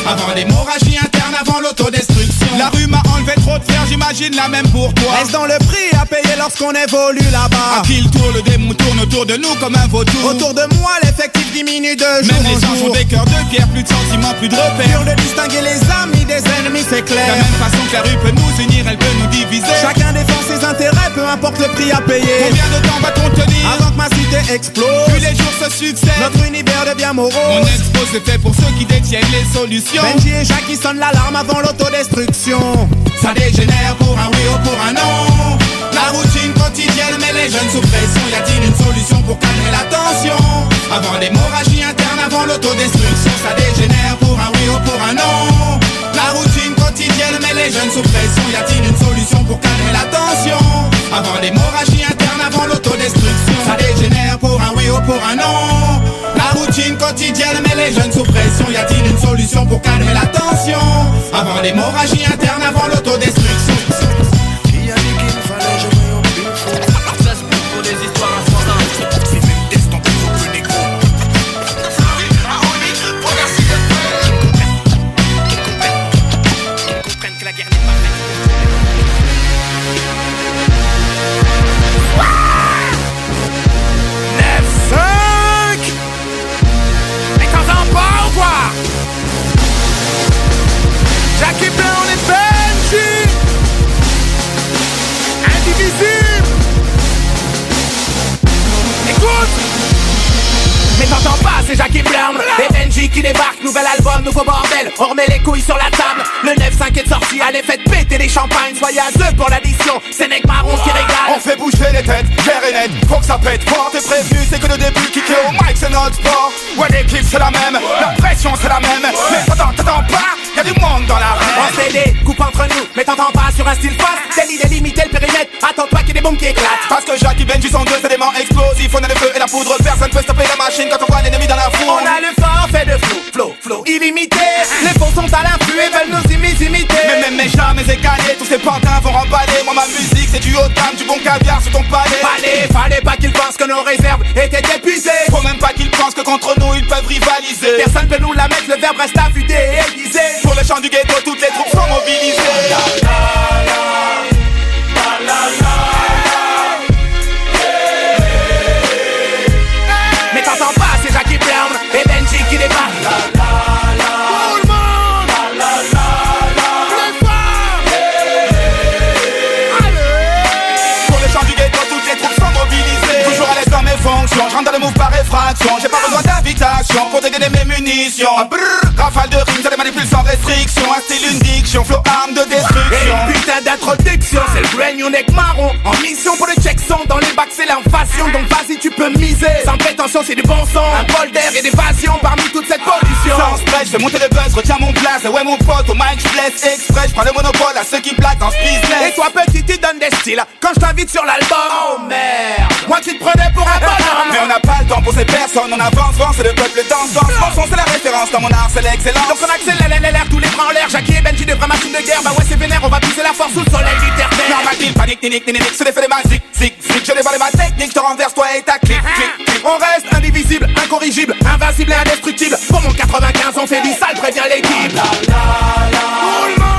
Avant l'hémorragie interne, avant l'autodestruction. La rue m'a enlevé trop de j'y j'imagine la même pour toi. Reste dans le prix à payer lorsqu'on évolue là-bas. À qui le tour, le démon tourne autour de nous comme un vautour. Autour de moi, l'effectif diminue de jour Même les en anges jour. ont des cœurs de pierre, plus de sentiments, plus de repères. Dur de distinguer les amis des ennemis, c'est De la clair. même façon que la rue peut nous unir, elle peut nous diviser. Chacun défend ses intérêts, peu importe le prix à payer. Combien de temps va-t-on tenir Avant que ma cité explose, Plus les jours se succèdent. notre univers devient On morose. expose c'est fait pour ceux qui détiennent les solutions. Benji et Jackie sonnent l'alarme avant l'autodestruction. Ça dégénère pour un oui ou pour un non. La routine quotidienne met les jeunes sous pression. Y a-t-il une solution pour calmer la tension? Avant l'hémorragie interne, avant l'autodestruction. Ça dégénère pour un oui ou pour un non. La routine quotidienne met les jeunes sous pression. Y a-t-il une solution pour calmer la tension? Avant l'hémorragie interne, avant l'autodestruction. Ça dégénère pour un oui ou pour un non. Routine quotidienne met les jeunes sous pression. Y a-t-il une solution pour calmer la tension? Avant l'hémorragie interne, avant l'autodestruction. Qui débarque, nouvel album, nouveau bordel. On remet les couilles sur la table. Le 9-5 est sorti, allez faites péter les champagnes. Soyez à deux pour l'addition, c'est Nec Marron qui régale On fait bouger les têtes, clair et net, faut que ça pète fort. T'es prévenu, c'est que le début, kicker au mic c'est notre sport. Ouais l'équipe c'est la même, la pression c'est la même. Mais t'entends, t'entends pas, y'a du monde dans la rue. CD, coupe entre nous, mais t'entends pas sur un style fast. C'est l'idée limiter le périmètre, attends-toi qu'il y ait des bombes qui éclatent. Parce que Jackie Benji sont deux éléments explosifs. On a le feu et la poudre, personne peut stopper la machine Quand on voit l'ennemi dans la foule. On a le forfait de flow, flow, flow illimité. Les faux sont à l'affût veulent nous imi- imiter Mais même mes jamais égalés, tous ces pantins vont remballer. Moi ma musique c'est du haut de du bon caviar sur ton palais. Fallait, fallait pas qu'ils pensent que nos réserves étaient épuisées. Faut même pas qu'ils pensent que contre nous ils peuvent rivaliser. Personne peut nous la mettre, le verbe reste affûté et aiguisé Pour le chant du ghetto, toutes les troupes sont mobilisées. Mais je rentre dans le move par effraction J'ai pas besoin d'invitation pour dégainer mes munitions. Brrr, Rafale de rimes, ça les manipule sans restriction. Un style, une diction, flow, arme de destruction. Une putain d'introduction, c'est le brand new neck marron. En mission pour le check son, dans les bacs c'est l'inflation Donc vas-y tu peux miser, sans prétention c'est du bon son Un bol d'air et d'évasion parmi toute cette pollution. Sans stress, je fais monter le buzz, retiens mon place. Ouais mon pote, au mic je blesse. Exprès, je prends le monopole à ceux qui plaquent dans ce business. Et toi petit tu donnes des styles. Quand je t'invite sur l'album. Oh merde. Moi tu te prenais pour un bonhomme. Mais on n'a pas le temps pour ces personnes, on avance, vent, c'est le peuple danse, danse Mon c'est la référence, dans mon art c'est Donc on accélère l'air, tous les bras en l'air. Jackie et Benji de vraies machines de guerre. Bah ouais c'est vénère, on va pousser la force sous le soleil du terre Normal deal, panique, ni nique, ni nique, c'est l'effet des magiques, zig, zig Je dévoile ma technique, je te renverse toi et ta clique, clique, On reste indivisible, incorrigible, invincible et indestructible. Pour mon 95 on fait du sale, préviens l'équipe. Tout le monde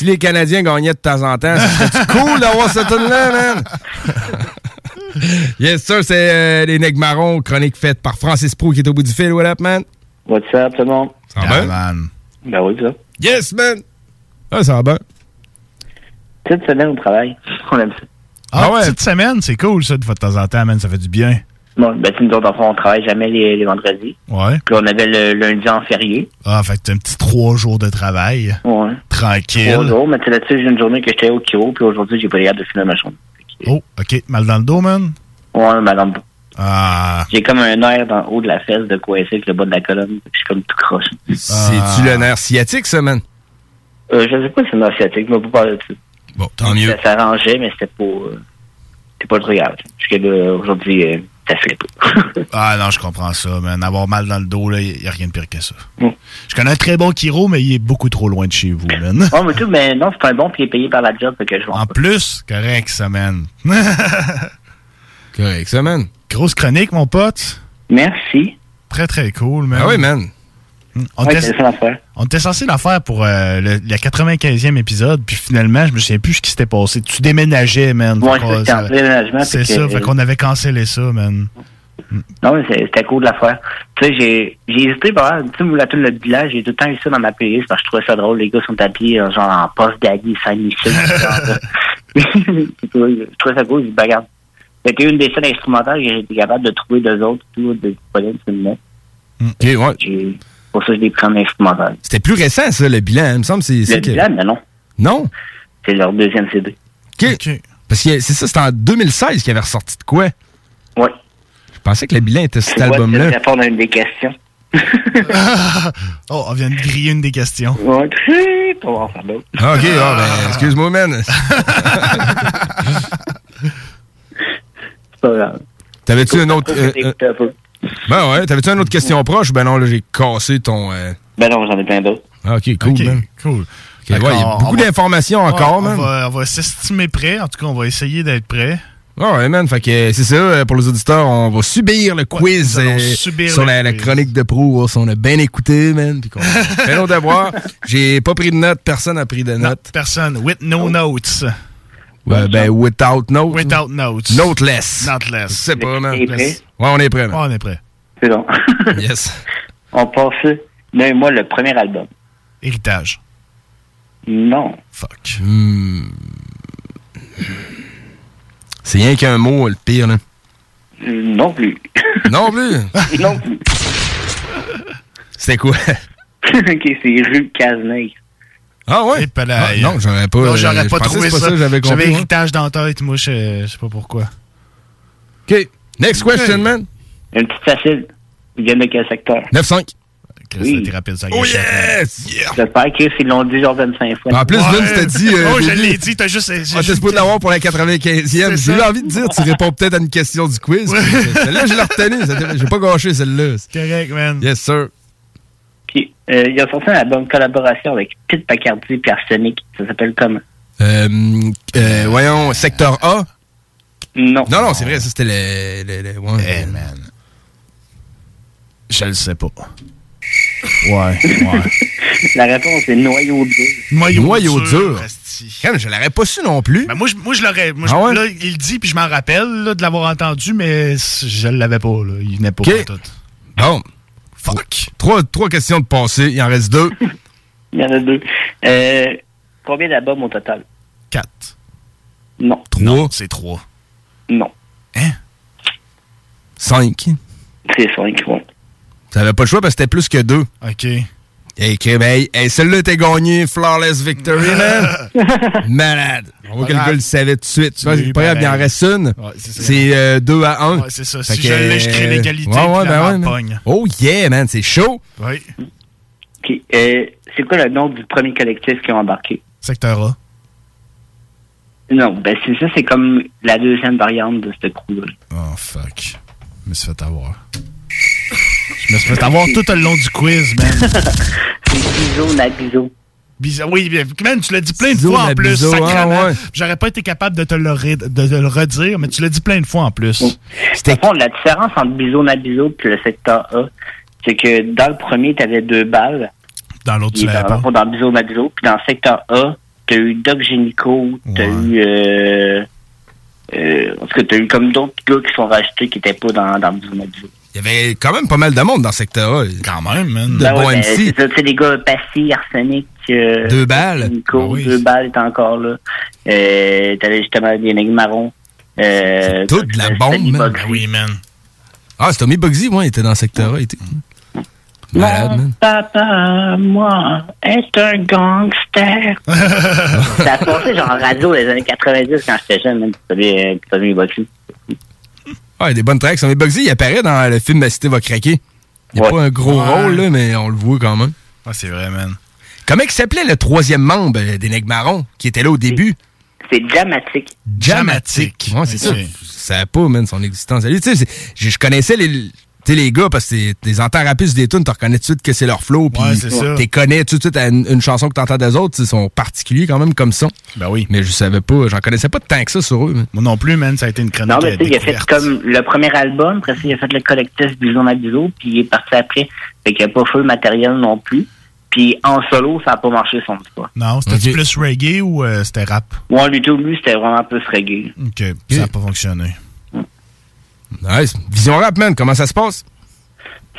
si les Canadiens gagnaient de temps en temps, ça serait cool d'avoir cette tune-là, man! yes, sir, c'est euh, les Nègres Marrons, chronique faite par Francis Pro qui est au bout du fil. What up, man? What's up, tout le monde? Ça va bien? man. Ben oui, ça. Yes, man! Ah, ça va bien. Cette semaine au travail, on aime ça. Ah, ouais? Petite semaine, c'est cool, ça, de fois de temps en temps, man. Ça fait du bien. Bon, ben, tu nous autres, enfants, on travaille jamais les, les vendredis. Ouais. Puis on avait le lundi en férié. Ah, fait que t'as un petit trois jours de travail. Ouais. Tranquille. Trois jours, mais tu sais, là-dessus, j'ai une journée que j'étais au Kiro, puis aujourd'hui, j'ai pas l'air de finir ma journée. Oh, OK. Mal dans le dos, man? Ouais, mal dans le dos. Ah. J'ai comme un nerf dans le haut de la fesse de coincé avec le bas de la colonne. puis Je suis comme tout croche. C'est-tu le nerf sciatique, ça, man? Euh, je sais pas si c'est un asiatique, je vais pas parler de ça. Bon, tant mieux. Ça s'arrangeait, mais c'était pas, euh, c'était pas trop grave. Jusqu'à là, aujourd'hui, euh, ça fait pas. Ah non, je comprends ça, man. Avoir mal dans le dos, là, y a rien de pire que ça. Mm. Je connais un très bon Kiro, mais il est beaucoup trop loin de chez vous, man. oh, mais tout, mais non, c'est un bon, puis il est payé par la job, que je En plus, correct, ça, man. correct, ça, man. Grosse chronique, mon pote. Merci. Très, très cool, man. Ah oui, man. On Ouais, était- c'est ça l'affaire. on était censé la faire pour euh, le, le 95e épisode, puis finalement, je me souviens plus ce qui s'était passé. Tu déménageais, man. Ouais, Fait qu'on- c'était en déménagement, C'est ça, que- fait qu'on avait cancellé ça, man. Non, mais c'était cool de la faire. Tu sais, j'ai, j'ai hésité, par exemple, tu sais, la tune Le village, j'ai tout le temps eu ça dans ma playlist parce que je trouvais ça drôle. Les gars sont habillés, euh, genre, en poste d'Ali, Saint-Michel. je trouvais ça cool, j'ai dit, ben, regarde. C'était une des scènes instrumentales que j'ai été capable de trouver d'eux autres, tout, de disponible sur le net. OK, ouais. Pour ça, je l'ai pris en instrumental. C'était plus récent, ça, le bilan. Il me semble c'est... Le que- bilan, mais non. Non? C'est leur deuxième CD. OK. Parce que c'est ça, c'était en 2016 qu'il avait ressorti de quoi? Ouais. Je pensais que le bilan était cet album-là. répondre à une des questions? oh, on vient de griller une des questions. Ouais, tu pour en faire d'autres. Ah, OK, ah, ben, excuse-moi, man. C'est pas grave. T'avais-tu un autre... euh, euh. Ben ouais, t'avais-tu une autre question proche? Ben non, là, j'ai cassé ton... euh, Ben non, j'en ai plein d'autres. Ah, OK, cool, man. cool. OK, ouais, il y a beaucoup on va- d'informations encore, Ouais, man. On va, s'estimer prêt. En tout cas, on va essayer d'être prêt. Ah ouais, man. Fait que euh, c'est ça, euh, pour les auditeurs, on va subir le quiz allons euh, subir sur le la, la quiz. chronique de pro, si on a bien écouté, man. Puis qu'on a fait nos devoirs. J'ai pas pris de notes, personne n'a pris de notes. Personne. With no notes. Ouais, ben, without notes. Without notes. Noteless. Noteless. Je sais pas, man. Ouais, on est prêt. Ouais, on est prêt. C'est bon. Yes. On passe, mais moi, le premier album. Héritage. Non. Fuck. Hmm. C'est rien qu'un mot, le pire, là. Euh, Non plus. Non plus? non plus. C'était quoi? ok, c'est Rue Cazeneuve. Ah ouais? Ah, non, j'aurais pas. Non, euh, j'aurais pas trouvé ça. pas J'avais compris. moi. héritage dans la tête, moi, je je sais pas pourquoi. OK. Next question, man. Une petite facile. Ils viennent de quel secteur? 9-5. Chris, c'était rapide, ça Oh yes! Yeah! J'espère qu'ils l'ont dit genre 25 fois. En plus, Ouais. Vince t'a dit. euh, oh, je l'ai dit, t'as juste. était juste- supposé l'avoir pour la 95e. C'est J'ai eu envie de dire, tu réponds peut-être à une question du quiz. Celle-là, je l'ai retenue. J'ai pas gâché celle-là. Correct, man. Yes, sir. Puis, euh, ils ont sorti un album collaboration avec Pete Pacardi et Arsenic. Ça s'appelle comment? Euh, euh, voyons, secteur A. Non. Non, non, c'est vrai, ça c'était le. le, le- ouais. Hey, man. Je le sais pas. Ouais, ouais. La réponse est Noyau 2. Noyau, Noyau dur. Quand je l'aurais pas su non plus. Ben, moi, je, moi, je l'aurais. Moi, Ah ouais? là, il le dit, puis je m'en rappelle là, de l'avoir entendu, mais je l'avais pas. Là. Il venait pas Ok. pour tout. Bon. Fuck. Trois, trois questions de passé. Il en reste deux. Il y en a deux. Euh, combien d'albums au total? 4. Non. Trois? C'est 3. Non. Cinq. C'est 5, ouais. T'avais pas le choix parce que c'était plus que deux. OK. Hey, hey, celle-là t'es gagné. Flawless victory, man. Malade. On voit que le gars le savait tout de suite. Tu vois, Oui, c'est pas grave, il en reste une. Ouais, c'est ça. C'est euh, deux à un. Ouais, c'est ça. Fait Si que, je l'ai, je crée euh, l'égalité, ouais, ouais, la ben ouais. Oh yeah, man, c'est chaud. Oui. OK. Euh, c'est quoi le nom du premier collectif qui ont embarqué? Secteur A. Non, ben c'est ça, c'est comme la deuxième variante de ce crew-là. Oh, fuck. Je me suis fait avoir. Je me suis fait avoir tout le long du quiz, man. C'est Bizo Nabizo. Oui, bien, man, tu l'as dit plein de fois en plus, biseau, sacrément. ah ouais. J'aurais pas été capable de te le, redire, mais tu l'as dit plein de fois en plus. Par contre, la différence entre Bizo Nabizo et le secteur A, c'est que dans le premier, tu avais deux balles. Dans l'autre, tu l'avais pas. dans, Biso Madiso. Puis dans le secteur A, t'as eu Doc Génico, t'as eu... Euh, euh, en tout cas, t'as eu comme d'autres gars qui sont rachetés qui étaient pas dans, dans Biso Madiso. Il y avait quand même pas mal de monde dans ce secteur-là. Quand même, man. De Ben bons ouais, ben, MC. c'est ça, tu sais, les gars Passy, Arsenic... euh, Deux balles. Nico, Ah oui. deux balles est encore là. Euh, T'avais justement des nègres marrons. Euh, Toute de la bombe, man. Bugsy. Oui, man. Ah, c'est Tommy Bugsy, ouais, il était dans ce secteur-là. était- Malade, Mon man. papa, moi, est un gangster. ça se passait genre en radio dans les années 90 quand j'étais jeune, même. Tommy, Tommy Bugsy. Ouais, des bonnes tracks. Tommy Bugsy, il apparaît dans le film La Cité va craquer. Il n'y a pas un gros Ouais. rôle, là, mais on le voit quand même. Ah, c'est vrai, man. Comment il s'appelait le troisième membre des Marrons qui était là au début? C'est dramatique. Jamatic. Ouais, c'est ça. Ok. Je savais pas, man, son existence. Tu sais, je connaissais les, tu sais, les gars parce que t'es- entends rapide sur des tunes, tu reconnais tout de suite que c'est leur flow, puis Ouais, t'es connais tout de suite à une, une chanson que t'entends des autres, ils sont particuliers quand même comme ça. Ben oui. Mais je savais pas, j'en connaissais pas tant que ça sur eux. Moi non plus, man, ça a été une chronique Non, mais euh, tu sais, il a fait comme le premier album, après ça, il a fait le collectif Bison à puis il est parti après. Fait qu'il a pas fait le matériel non plus. Puis en solo, ça a pas marché son histoire. Non, c'était plus reggae ou euh, c'était rap? Moi, lui, tout, lui, c'était vraiment plus reggae. OK, ça n'a pas fonctionné. Nice. Vision Rap, man, comment ça se passe?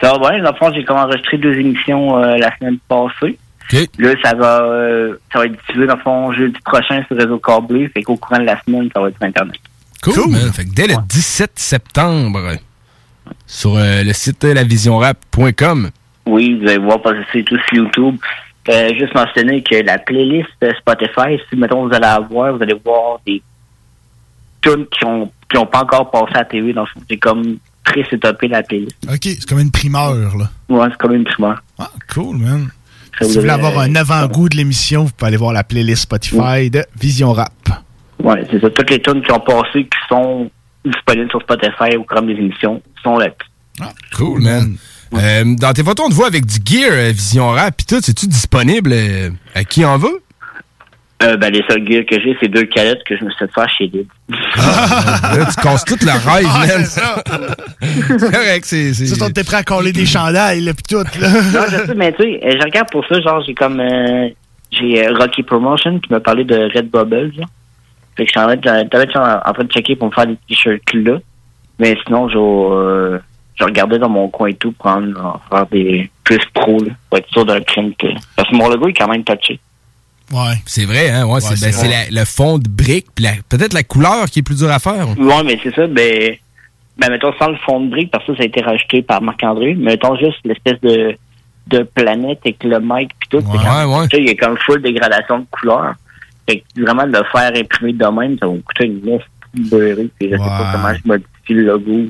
Ça va bien. Dans le fond, j'ai enregistré deux émissions euh, la semaine passée. OK. Là, ça va, euh, ça va être diffusé, dans le fond, jeudi prochain sur le réseau câblé. Fait qu'au courant de la semaine, ça va être sur Internet. Cool, man. Fait que dès le 17 septembre, sur euh, le site lavisionrap.com, Oui, vous allez voir passer c'est tout sur YouTube. Euh, juste mentionner que la playlist Spotify, si mettons vous allez la voir, vous allez voir des tunes qui ont qui ont pas encore passé à la TV. Donc c'est comme très setupé la playlist. OK, c'est comme une primeur, là. Ouais, c'est comme une primeur. Ah, cool, man. Ça Si vous voulez avoir un avant-goût de l'émission, vous pouvez aller voir la playlist Spotify de Vision Rap. Ouais, c'est ça. Toutes les tunes qui ont passé, qui sont disponibles sur Spotify au cours des émissions, sont là. Cool, man. Euh, dans tes photos, on te voit avec du gear euh, Vision Rap pis tout. C'est-tu disponible euh, à qui en veut? Euh, ben, les seuls gears que j'ai, c'est deux calettes que je me suis fait faire chez Lid. Là, tu casses tout le rêve, Ah, man. c'est correct, c'est... c'est- Ça, toi, t'es prêt à coller des chandails, là, pis tout, là. non, je sais, mais tu sais, je regarde pour ça, genre, j'ai comme, euh, j'ai euh, Rocky Promotion qui m'a parlé de Redbubble, genre. Fait que je suis en train en en train de checker pour me faire des t-shirts là. Mais sinon, je, euh, je regardais dans mon coin et tout en faire des plus pro, là, pour être sûr d'un crime que... Parce que mon logo est quand même touché. Ouais. C'est vrai, hein? Ouais, c'est, c'est ben, c'est le fond de brique, puis la- peut-être la couleur qui est plus dure à faire. Ouais, mais c'est ça, ben, ben, mettons, sans le fond de brique, parce que ça, a été rajouté par Marc-André, mais mettons juste l'espèce de, de planète avec le mic pis tout. ouais. tu sais, Il y a comme full dégradation de couleur. Fait que vraiment, de le faire imprimer de même, ça va me coûter une laisse beurrée, puis je sais pas comment je modifie le logo.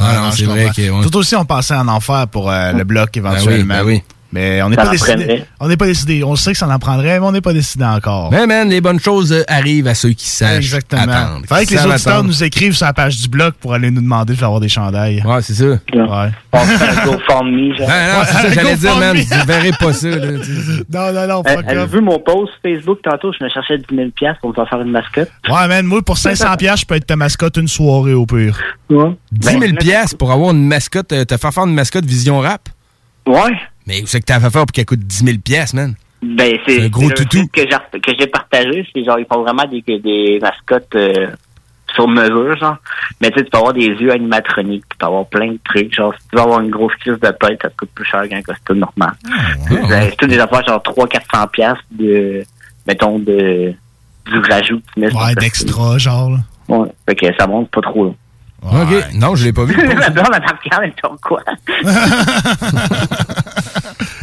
Ah non, c'est vrai comprends. que... ouais. Tout aussi, on pensait en enfer pour euh, le bloc éventuellement. Ben oui, ben oui. Mais on n'est pas décidé. prendrait. On n'est pas décidé. On sait que ça en prendrait, mais on n'est pas décidé encore. Mais man, les bonnes choses euh, arrivent à ceux qui savent Exactement. attendre. Faudrait que les auditeurs attendre. nous écrivent sur la page du blog pour aller nous demander d'avoir des chandails. Ouais, c'est ça. Ouais. On fait un GoFundMe, genre. Ah, non, c'est ça que j'allais dire, man. Vous verrez pas ça, là. Non, non, non, Euh, fuck off. vu mon post Facebook tantôt? Je me cherchais 10 000 pour me faire faire une mascotte. Ouais, man, moi, pour 500$, piastres, je peux être ta mascotte une soirée au pire. Ouais. 10 000 piastres pour avoir une mascotte, euh, te faire faire une mascotte Vision Rap? Ouais. Mais où c'est que t'as fait faire pour qu'elle coûte 10 000 piastres, man? Ben, c'est un gros toutou. que j'ai que j'ai partagé, c'est genre ils font vraiment des, des mascottes euh, sur mesure, genre. Mais tu sais, tu peux avoir des yeux animatroniques, tu peux avoir plein de trucs, genre si tu veux avoir une grosse crise de tête, ça te coûte plus cher qu'un costume normal. Ah, Ben, c'est tout des affaires genre 300-400 piastres de mettons de du rajout que tu mets sur Ouais, d'extra, genre. là. Ouais. Fait que ça monte pas trop là. OK. Non, je l'ai pas vu. La blonde, elle me regarde, elle quoi?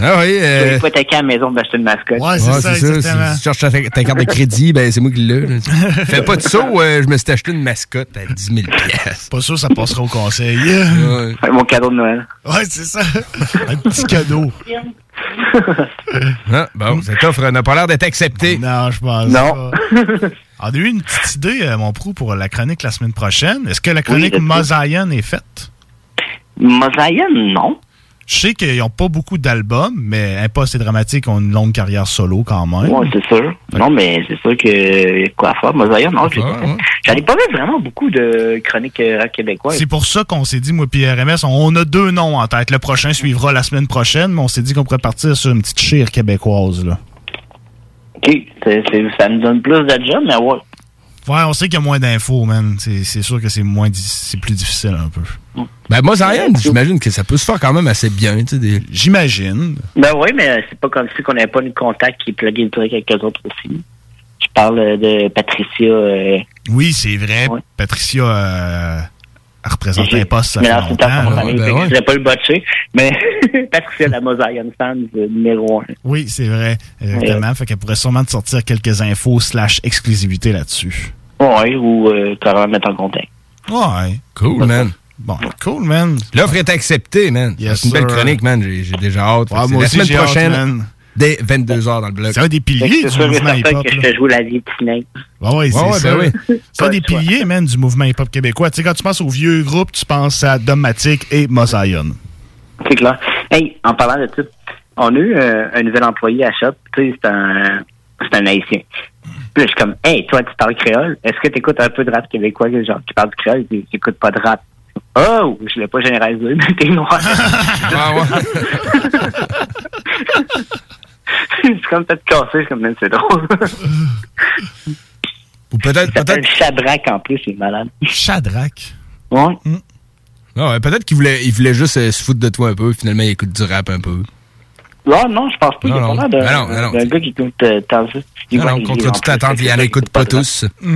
Ah oui. Euh... vais pas la maison d'acheter une mascotte. Ouais, ouais, c'est ça. Si tu cherches ta, ta carte de crédit, ben c'est moi qui l'ai. Fais pas de saut, euh, je me suis acheté une mascotte à 10 000 piastres. Pas sûr que ça passera au conseil. Ouais. Mon cadeau de Noël. Ouais, c'est ça. Un petit cadeau. Ah, bon, cette offre n'a pas l'air d'être acceptée. Non, je pense Non. pas. On a eu une petite idée, euh, mon prou, pour la chronique la semaine prochaine. Est-ce que la chronique. Mosaïen est faite? Mosaïen, non. Je sais qu'ils n'ont pas beaucoup d'albums, mais Impost et Dramatique ont une longue carrière solo quand même. Ouais, c'est sûr. Non, mais c'est sûr que y a quoi faire. Mosaïa, non, j'ai j'en ai pas vu vraiment beaucoup de chroniques euh, rap québécoises. C'est pour ça qu'on s'est dit, moi et RMS, on a deux noms en tête. Le prochain suivra la semaine prochaine, mais on s'est dit qu'on pourrait partir sur une petite chire québécoise. Là. OK, ça me donne plus de job, mais ouais. Ouais, on sait qu'il y a moins d'infos, man. C'est c'est sûr que c'est moins c'est plus difficile un peu. Ben, moi, Zion, j'imagine que ça peut se faire quand même assez bien. tu sais, des- J'imagine. Ben oui, mais c'est pas comme si qu'on n'avait pas de contact qui pluguait le truc avec eux autres aussi. Je parle de Patricia. euh, Oui, c'est vrai. Patricia euh, a représenté un poste, mais là, c'est là. m'en aller, fait que Je voulais pas le botcher, mais Patricia, la Mosaïan fan numéro un. Oui, c'est vrai. Exactement. Fait qu'elle pourrait sûrement te sortir quelques infos slash exclusivité là-dessus. Ouais, ou euh, carrément mettre en contact. Ouais. Cool, man. Bon, cool, man. L'offre est acceptée, man. Yes, c'est une belle chronique, man. J'ai déjà hâte. Ouais, moi la aussi, semaine hâte, prochaine, man. Dès 22h dans le blog. C'est un des piliers C'est du mouvement hip-hop. que je te joue la vie c'est Ouais, ouais, ça. ben oui. C'est un des piliers, man, du mouvement hip-hop québécois. Tu sais, quand tu penses aux vieux groupes, tu penses à Domatic et Mosaïon. C'est clair. Hey, en parlant de tout, on a eu euh, un nouvel employé à Shop. Tu sais, c'est un, c'est un haïtien. Puis là, je suis comme, hey, toi, tu parles créole? Est-ce que tu écoutes un peu de rap québécois, genre, qui parle du créole? Tu n'écoutes pas de rap? Oh, je l'ai pas généralisé, mais t'es noir. c'est comme peut-être cassé, c'est comme, même c'est drôle. Ou peut-être. S'appelle Shadrach en plus, il est malade. Shadrach? Ouais. Ah ouais, peut-être qu'il voulait, il voulait juste euh, se foutre de toi un peu. Finalement, il écoute du rap un peu. Non, non, je pense pas. Il Non, y a non. pas d'un Ah non, ah non. d'un gars qui écoute euh, tant Non, non, contre toute attente, fait il que en ça, écoute pas tous.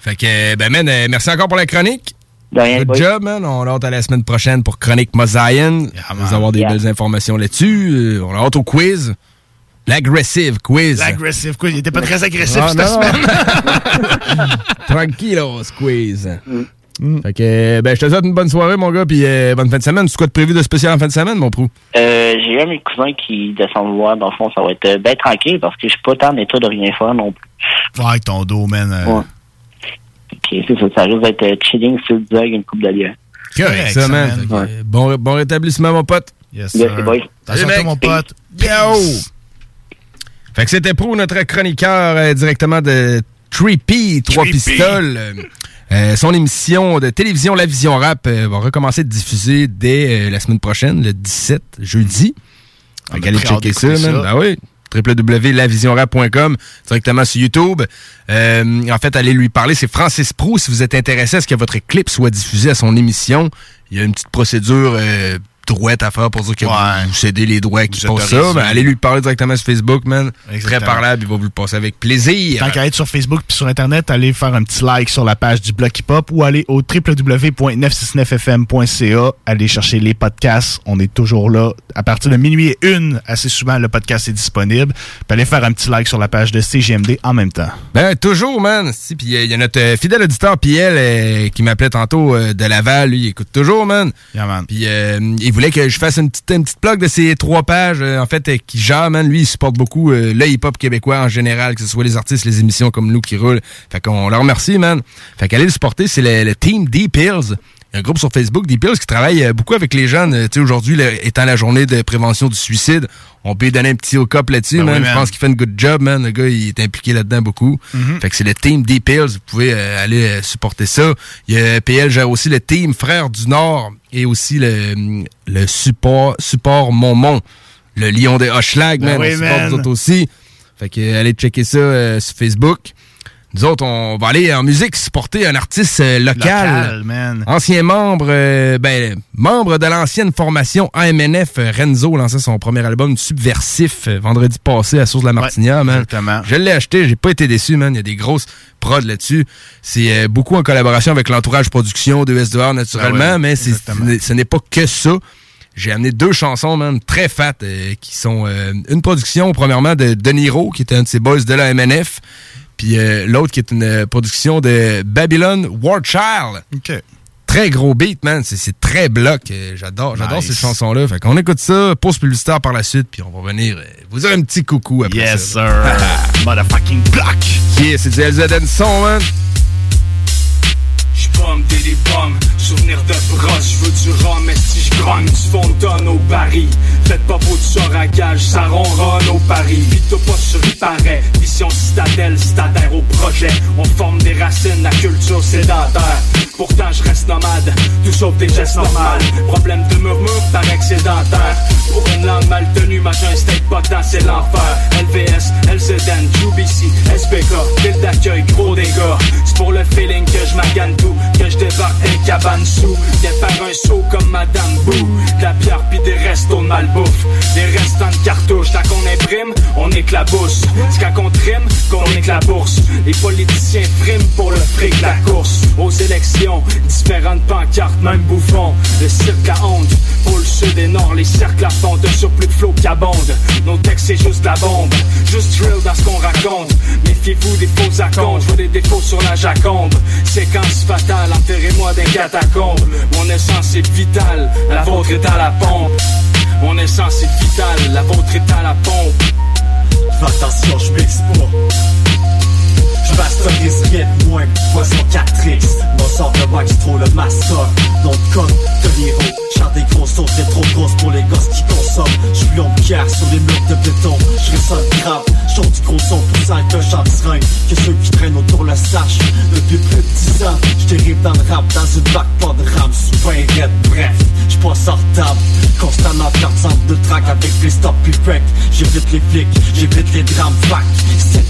fait que, ben, man, euh, merci encore pour la chronique. Good boys. job, man. On a hâte à la semaine prochaine pour Chronique Mosaïen. Vous allez avoir des Yeah. belles informations là-dessus. Euh, On a hâte au quiz. L'aggressive quiz. L'aggressive quiz. Il était pas très agressif Ah, cette non. semaine. Tranquillos quiz. Fait que, ben, je te souhaite une bonne soirée, mon gars, puis euh, bonne fin de semaine. Tu quoi de prévu de spécial en fin de semaine, mon prou? Euh, j'ai un de mes cousins qui descend me voir. Dans le fond, ça va être euh, bien tranquille parce que je suis pas tant en état de rien faire non plus. Ouais, avec ton dos, man. euh, Ouais. Ok, c'est ça. Ça risque d'être euh, chilling sur le dog, une coupe de. Correct, ça, man. Bon, bon rétablissement, mon pote. Yes, Yes, sir. boys. Attention à toi, mon pote. Yo! Fait que c'était Pro, notre chroniqueur euh, directement de 3P, 3 3P. pistoles. Euh, son émission de télévision La Vision Rap euh, va recommencer de diffuser dès euh, la semaine prochaine, le 17, jeudi. On Fait qu'allez checker ça, man. ça. Ben oui. www.lavisionrap.com directement sur YouTube. Euh, en fait, allez lui parler. C'est Francis Pro. Si vous êtes intéressé à ce que votre clip soit diffusé à son émission, il y a une petite procédure euh, droite à faire pour dire que vous, vous cédez les droits qui font ça. Ben, allez lui parler directement sur Facebook, man. Très Exactement. parlable. Il va vous le passer avec plaisir. Tant qu'à être sur Facebook puis sur Internet, allez faire un petit like sur la page du Bloc Hip Hop ou allez au www.969fm.ca. Allez chercher les podcasts. On est toujours là. À partir de minuit et une, assez souvent, le podcast est disponible. Puis allez faire un petit like sur la page de CGMD en même temps. Ben, toujours, man. Si, Puis euh, il y a notre euh, fidèle auditeur, Piel, euh, qui m'appelait tantôt euh, de Laval. Lui, il écoute toujours, man. Puis euh, il voulait que je fasse une petite, une petite plug de ces trois pages, euh, en fait, euh, qui gère, man. Lui, il supporte beaucoup euh, le hip-hop québécois en général, que ce soit les artistes, les émissions comme nous qui roulent. Fait qu'on leur remercie, man. Fait qu'allez le supporter, c'est le, Team Deep Y a un groupe sur Facebook, Deep Hills, qui travaille euh, beaucoup avec les jeunes. Euh, Tu sais, aujourd'hui, étant la journée de prévention du suicide, on peut lui donner un petit hook-up là-dessus, Ben man. oui, Je pense qu'il fait une good job, man. Le gars, il est impliqué là-dedans beaucoup. Mhm. Fait que c'est le team Deep Hills. Vous pouvez euh, aller euh, supporter ça. Il y a PL gère aussi le team Frères du Nord et aussi le, le support, support Monmont. Le lion des Hochelag, Ben man. oui, on supporte man. vous autres aussi. Fait que euh, allez checker ça sur Facebook. Nous autres, on va aller en musique supporter un artiste euh, local. Local, man. Ancien membre, euh, ben, membre de l'ancienne formation AMNF, euh, Renzo lançait son premier album Subversif vendredi passé à Source de la Martinière, man. Je l'ai acheté, j'ai pas été déçu, man. Il y a des grosses prods là-dessus. C'est beaucoup en collaboration avec l'entourage production de S2R naturellement, Ah ouais, mais exactement. ce n'est pas que ça. J'ai amené deux chansons, man, très fat, euh, qui sont euh, une production, premièrement, de De Niro, qui était un de ses boys de la MNF, puis euh, l'autre qui est une euh, production de Babylon War Child. Très gros beat, man. C'est- très bloc. Euh, J'adore j'adore Nice. ces chansons-là. Fait qu'on écoute ça, pause publicitaire par la suite, puis on va venir vous dire un petit coucou après Yes, ça. sir. Motherfucking block. Yeah, c'est du LZN son, man. Pommes, des. Souvenir de brosse, je veux du rhum, mais si je grogne, du fontaine au Paris. Faites pas votre sort à gage, ça ronronne au Paris. Vite pas sur paraît. Mission citadelle, citadère au projet. On forme des racines, la culture sédentaire. Pourtant, je reste nomade, tout sauf des gestes normales. Problème de murmure, par excédentaire. Pour une langue mal tenue, machin steak potent, c'est l'enfer. LVS, LZN, UBC, SPK, ville d'accueil, gros dégâts. C'est pour le feeling que je magane tout, que je débarque un cabane sous. Viens faire un saut comme Madame Boo. De la pierre pis des restos de malbouffe. Des restants de cartouches, tant qu'on imprime, on éclabousse. C'est quand on trime qu'on éclabousse. Les politiciens friment pour le fric de la course. Aux élections, différentes pancartes, même bouffon. Le cirque à honte, pour le sud et nord, les cercles à fond, de surplus de flots qui abondent. Nos textes, c'est juste la bombe. Juste drill dans ce qu'on raconte. Méfiez-vous des faux acomptes, je vois des défauts sur la jacombe. Séquence fatale, enterrez-moi des catacombes. Mon essence est vitale, la vôtre est à la pompe. Mon essence est vitale, la vôtre est à la pompe. Attention, je mixe des skits, moins poisson 4X. Mon sort de wax, trop le master. De code, de l'héros. Chante des grosses sauces, c'est trop grosse pour les gosses qui consomment. Plombe pierre sur les murs de béton. Je ressens grave, chante du gros son pour ça que chante seringue. Que ceux qui traînent autour le sachent. Depuis plus de 10 ans, je dérive dans le rap, dans une vague, pas de rame, super raide. Bref, je pas sortable. Constamment perdant de track avec les stop puis break. J'évite les flics, j'évite les drames fac.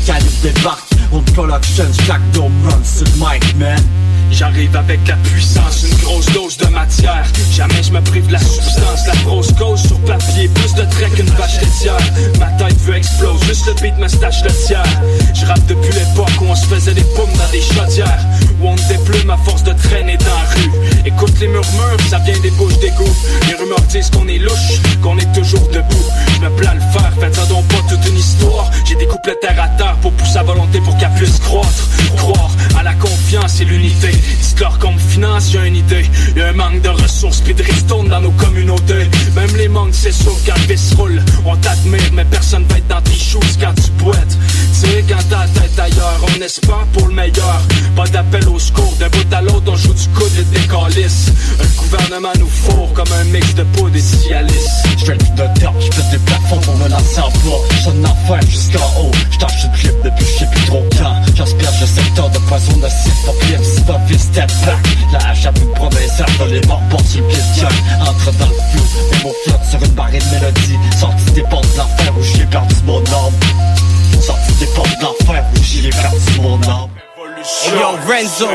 Calibre débarque. On collection, Jack Dome run le mic, man. J'arrive avec la puissance, une grosse dose de matière. Jamais je me prive de la substance, la grosse cause sur papier, plus de traits qu'une vache laitière. Ma tête veut exploser, juste le beat me stache le tiers. Je rappe depuis l'époque où on se faisait des paumes dans des chaudières. Où on déplume à force de traîner dans la rue. Écoute les murmures, ça vient des bouches d'égout. Les rumeurs disent qu'on est louche, qu'on est toujours debout. Je me plains le faire, faites ça donc pas toute une histoire. J'ai des terre à terre pour pousser à volonté pour qu'elle puisse croître. Croire à la confiance et l'unité. Dites-leur qu'on me finance, j'ai une idée. Y'a un manque de ressources, puis de ristournes dans nos communautés. Même les manques, c'est sûr quand le se roule. On t'admire, mais personne va être dans tes choses quand tu boites. Tu quand ta tête ailleurs, on espère pour le meilleur. Pas d'appel au secours, d'un bout à l'autre, on joue du coude et des calices. Un gouvernement nous fourre comme un mix de poudre et cialis. Straight to the top, j'pète des plafonds pour me lancer en bas. J'sonne enfer jusqu'en haut. J'tâche le clip depuis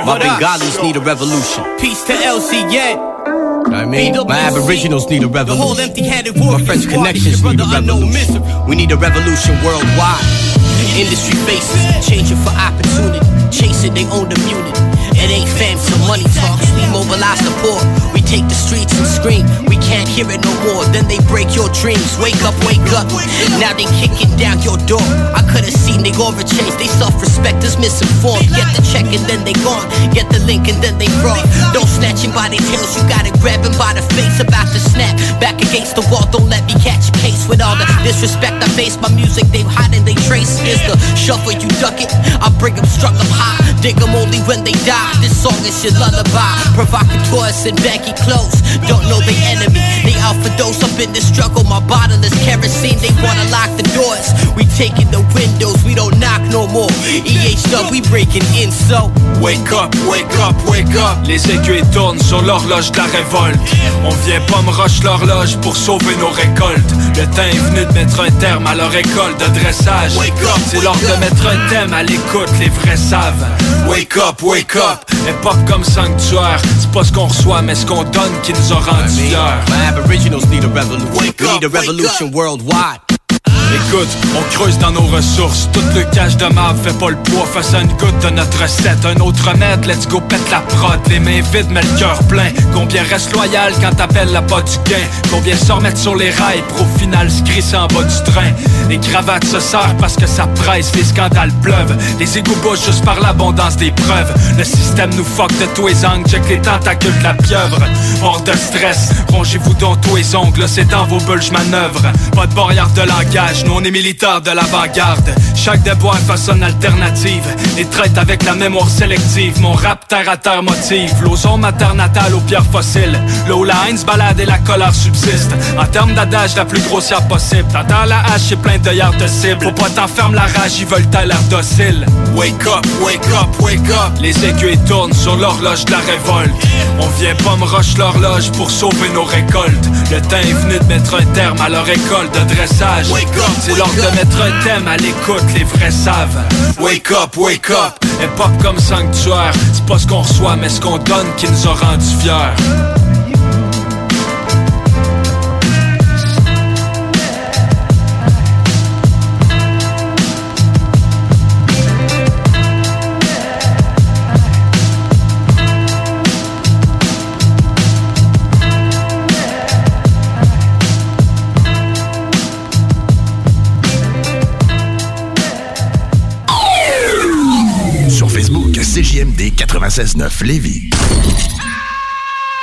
my Bengalis need a revolution. Peace to LC, yeah. I mean, my Aboriginals need a revolution. My French connections need a revolution. We need a revolution worldwide. Industry faces changing for opportunity, chasing their own immunity. It ain't fam till money talks. We mobilize the poor. We take the streets and scream. We can't hear it no more. Then they break your dreams. Wake up, wake up. Now they kicking down your door. I could've seen they go chase. They self-respect is misinformed. Get the check and then they gone. Get the link and then they fraud. Don't snatch him by the tails. You gotta grab him by the face. About to snap. Back against the wall. Don't let me catch case with all the disrespect I face. My music they hide and they trace. Is the shuffle you duck it? I bring them struck them high. Dig them only when they die. This song is your lullaby. Provocateurs in clothes. Don't know the enemy. They out for dose up in the struggle. My bottle is kerosene. They wanna lock the doors. We taking the windows. We don't knock no more. EH dub, we breaking in so. Wake up, wake up, wake up. Les aiguilles tournent sur l'horloge de la révolte. On vient pas me rush l'horloge pour sauver nos récoltes. Le temps est venu de mettre un terme à leur école de dressage. C'est l'heure de mettre un thème à l'écoute, les vrais savent. Wake up, wake up. Époque comme sanctuaire. C'est pas ce qu'on reçoit, mais ce qu'on donne qui nous a rendu fiers. My Aboriginals need a revolution. we need a revolution worldwide. Écoute, on creuse dans nos ressources. Tout le cash de marbre fait pas le poids face à une goutte de notre recette. Un autre remède, let's go, pète la prod. Les mains vides, mais le cœur plein. Combien reste loyal quand t'appelles la pas du gain? Combien se remettre sur les rails pour au final se grisser en bas du train? Les cravates se serrent parce que ça presse, les scandales pleuvent. Les égouts bougent juste par l'abondance des preuves. Le système nous fuck de tous les angles, check les tentacules de la pieuvre. Hors de stress, rongez-vous dans tous les ongles, c'est dans vos bulles, manœuvre. Pas de barrière de langage, nous on est militaires de l'avant-garde. Chaque déboire façonne alternative. Les traites avec la mémoire sélective. Mon rap terre à terre motive. L'ozone maternatale aux pierres fossiles. Où la haine se balade et la colère subsiste. En termes d'adage, la plus grossière possible. T'entends la hache et plein d'œillères de cible. Faut pas t'enfermer la rage, ils veulent t'air docile. Wake up, wake up, wake up. Les aiguilles tournent sur l'horloge de la révolte. On vient pas me roche l'horloge pour sauver nos récoltes. Le temps est venu de mettre un terme à leur école de dressage. C'est l'heure de mettre un thème à l'écoute, les vrais savent. Wake up, wake up. Et pop comme sanctuaire. C'est pas ce qu'on reçoit, mais ce qu'on donne qui nous a rendus fiers. CJMD 96.9 Lévis.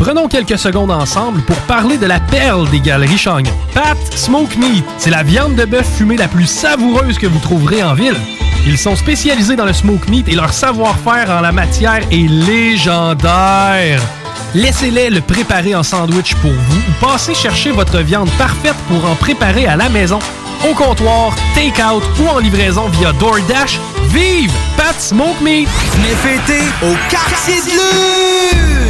Prenons quelques secondes ensemble pour parler de la perle des galeries Chagnon. Pat Smoke Meat, c'est la viande de bœuf fumée la plus savoureuse que vous trouverez en ville. Ils sont spécialisés dans le smoke meat et leur savoir-faire en la matière est légendaire. Laissez-les le préparer en sandwich pour vous ou passez chercher votre viande parfaite pour en préparer à la maison, au comptoir, take-out ou en livraison via DoorDash. Vive Pat Smoke Meat! Venez fêter au Quartier de!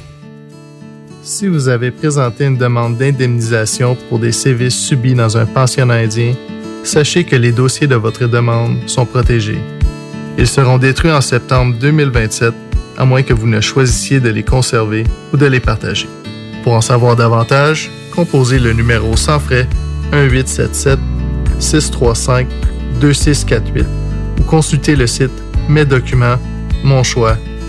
Si vous avez présenté une demande d'indemnisation pour des sévices subis dans un pensionnat indien, sachez que les dossiers de votre demande sont protégés. Ils seront détruits en septembre 2027, à moins que vous ne choisissiez de les conserver ou de les partager. Pour en savoir davantage, composez le numéro sans frais 1877 635 2648 ou consultez le site mes documents, mon choix.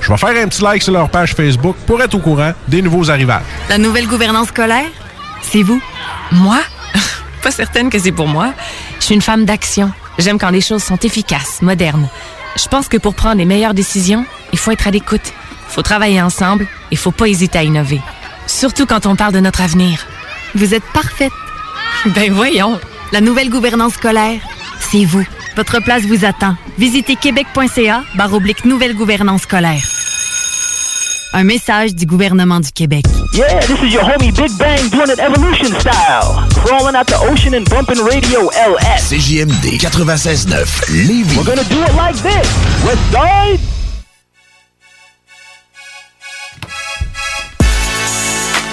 Je vais faire un petit like sur leur page Facebook pour être au courant des nouveaux arrivages. La nouvelle gouvernance scolaire, c'est vous. Moi? Pas certaine que c'est pour moi. Je suis une femme d'action. J'aime quand les choses sont efficaces, modernes. Je pense que pour prendre les meilleures décisions, il faut être à l'écoute. Il faut travailler ensemble et il faut pas hésiter à innover. Surtout quand on parle de notre avenir. Vous êtes parfaite. Ben voyons. La nouvelle gouvernance scolaire, c'est vous. Votre place vous attend. Visitez québec.ca baroblique nouvelle gouvernance scolaire. Un message du gouvernement du Québec. Yeah, this is your homie Big Bang doing it evolution style. Crawling out the ocean and bumping radio LS. CJMD 96.9 Lévis. We're gonna do it like this. West side.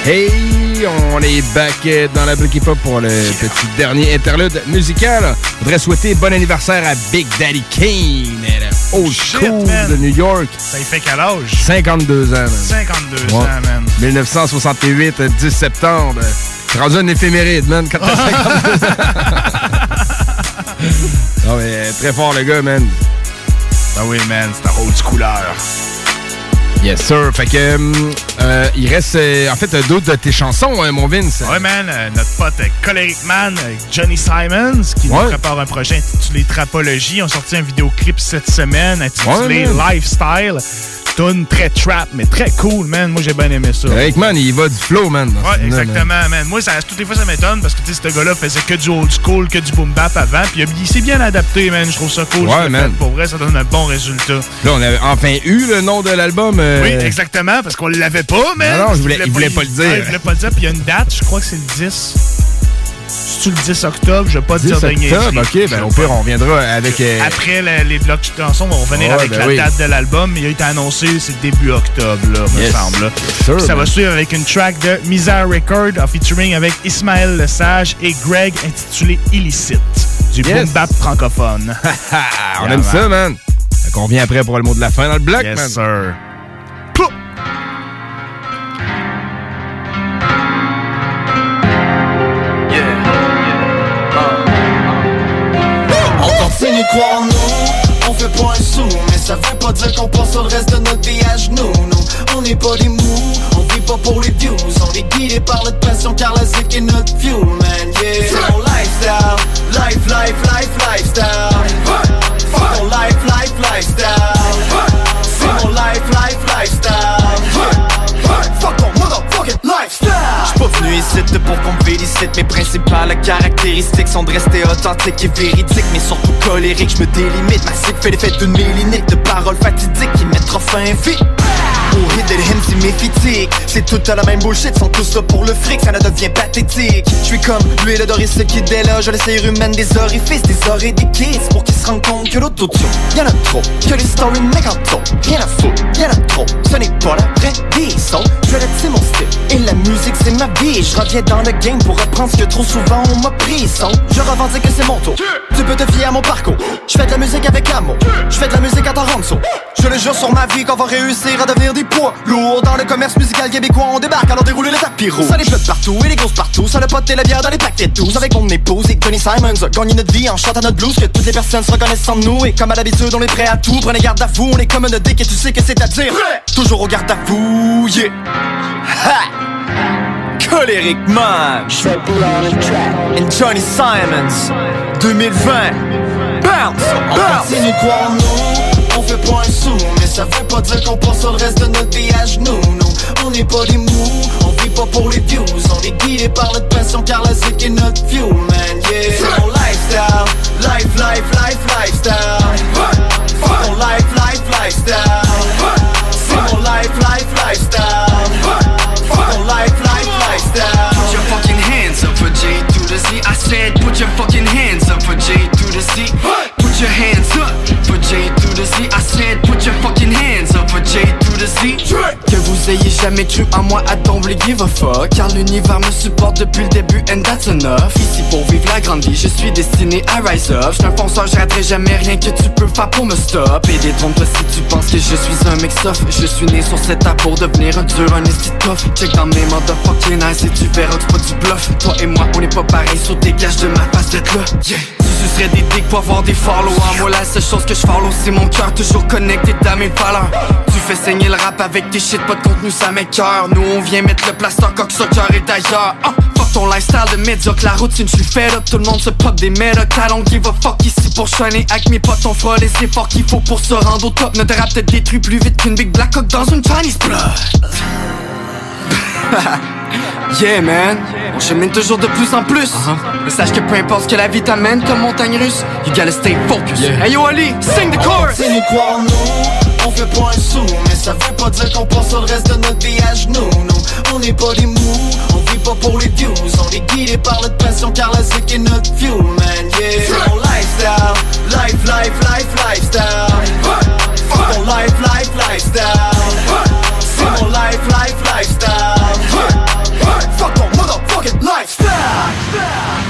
Hey, on est back euh, dans la Blicky Pop pour le petit dernier interlude musical. Je voudrais souhaiter bon anniversaire à Big Daddy Kane, school man. de New York. Ça y fait quel âge? 52 ans, man. 52 Ouais. ans, man. 1968, euh, 10 septembre. C'est rendu un éphéméride, man, quand t'as 52 ans. non, mais euh, très fort, le gars, man. Ah oui, man, c'est un old schooler. Yes, sir. Fait que, euh, euh, il reste, euh, en fait, d'autres de tes chansons, hein, mon Vince. Ouais, man, euh, notre pote Choleric Man, Johnny Simons, qui nous prépare un projet intitulé Trapologie. On sorti un vidéoclip cette semaine intitulé Ouais. Lifestyle. Tune très trap, mais très cool, man. Moi, j'ai bien aimé ça. Eric Man, il va du flow, man. Ouais, exactement, man. Moi, ça, toutes les fois, ça m'étonne parce que, tu sais, ce gars-là faisait que du old school, que du boom bap avant. Puis il, s'est bien adapté, man. Je trouve ça cool. Ouais, man. fait. Pour vrai, ça donne un bon résultat. Là, on avait enfin eu le nom de l'album. euh, Oui, exactement, parce qu'on l'avait pas, man. Non, non, je Il voulais- il voulait pas le dire. Il voulait pas le dire, puis il y a une date, je crois que c'est le 10. C'est-tu le 10 octobre? Je vais pas te 10 dire de octobre, ok, ben au pire, on reviendra avec... euh, Après le- les blocs de chansons, on va revenir Ouais, avec ben la oui. date de l'album, il a été annoncé, c'est début octobre, là, me Yes. semble. là. sûr, Puis ça va suivre avec une track de Misa Record en featuring avec Ismaël Lesage et Greg intitulée Illicite, du Yes. boom bap francophone. on aime ça, man. Fait qu'on revient après pour le mot de la fin dans le bloc, Yes, man. sir. Continue de croire en nous, on fait pas un sou Mais ça veut pas dire qu'on passe le reste de notre vie à genoux Non, on n'est pas des mous, on vit pas pour les views. On est guidés par notre passion car la zik est notre fuel, man, yeah. C'est mon lifestyle, life, life, life, lifestyle Ici pour qu'on me félicite. Mes principales caractéristiques sont de rester authentique et véridique Mais surtout colérique, j'me délimite Ma cycle fait l'effet d'une mélinite de paroles fatidiques Qui mettra fin vite hit de méphitique C'est toute la même bullshit, sont tous là pour le fric Ça ne devient pathétique. J'suis comme l'huile d'oris qui déloge Les humaine des orifices, des oreilles des kids Pour qu'ils se rendent compte que l'autotune, y'en a trop. Que les stories mec en trop, rien à foutre, y'en a trop. Ce n'est pas la vraie vie, son. Dread c'est mon style, et la musique c'est ma vie. Je reviens dans le game pour reprendre ce que trop souvent on m'a pris son. Je revendique que c'est mon tour. Tu peux te fier à mon parcours. Je fais de la musique avec amour. Je fais de la musique à Toronto. Je le jure sur ma vie qu'on va réussir à devenir des poids lourds. Dans le commerce musical québécois on débarque alors dérouler le tapis rouge Ça les flotte partout et les grosses partout. Ça le pote et la bière dans les paquets de 12 Avec mon épouse et Tony Simons Gagner notre vie en chantant notre blues. Que toutes les personnes se reconnaissent en nous. Et comme à l'habitude on est prêt à tout. Prenez garde à vous, on est comme une dick et tu sais que c'est à dire. Toujours au garde à vous, yeah. Ha! Colérique man And Johnny Simons 2020 Bounce, On bounce. continue de croire en nous, on fait pas un sou Mais ça veut pas dire qu'on passe le reste de notre vie à genoux Non, on n'est pas des mous, on vit pas pour les views. On est guidés par notre passion car la zik est notre fuel, man, yeah. C'est mon lifestyle, life, life, life, lifestyle. C'est mon life, life, lifestyle. C'est mon life, life, lifestyle jamais cru en moi, don't really give a fuck. Car l'univers me supporte depuis le début, and that's enough. Ici pour vivre la grande vie, je suis destiné à rise up. J'suis un fonceur, je raterai jamais rien que tu peux faire pour me stop. Et détrompe-toi si tu penses que je suis un mix off. Je suis né sur cette table pour devenir un dur, un esti de tough. Check dans mes motherfucking eyes et tu verras que pas du bluff. Toi et moi, on est pas pareil, sur dégage de ma facette là. Yeah. Tu sucerais des dicks pour avoir des followers. Moi, la seule chose que je follow, c'est mon cœur, toujours connecté à mes valeurs. Tu fais saigner le rap avec tes shit, pas de contenu, ça m'écœure. Nous, on vient mettre le plaster, coq sur cœur et d'ailleurs. Ah, fuck ton lifestyle de médiocre, la routine, suis fed up. Tout le monde se pop des médocs, I don't give a fuck ici pour shiner avec mes potes. On fera les efforts qu'il faut pour se rendre au top. Notre rap te détruit plus vite qu'une big black cock dans une Chinese blood. Yeah, man. On chemine toujours de plus en plus. Mais sache que peu importe ce que la vie t'amène comme montagne russe, you gotta stay focused. Hey yo, Ali, sing the chorus. C'est nous croire nous, on fait pas un sou Mais ça veut pas dire qu'on passe le reste de notre vie à genoux Non, on n'est pas des mous, on vit pas pour les views On est guidés par notre passion car la zik est notre fuel man Yeah, c'est mon lifestyle, life, life, life, lifestyle. Fuck mon life, life, lifestyle. C'est mon life, life, lifestyle. Fuck ton motherfucking lifestyle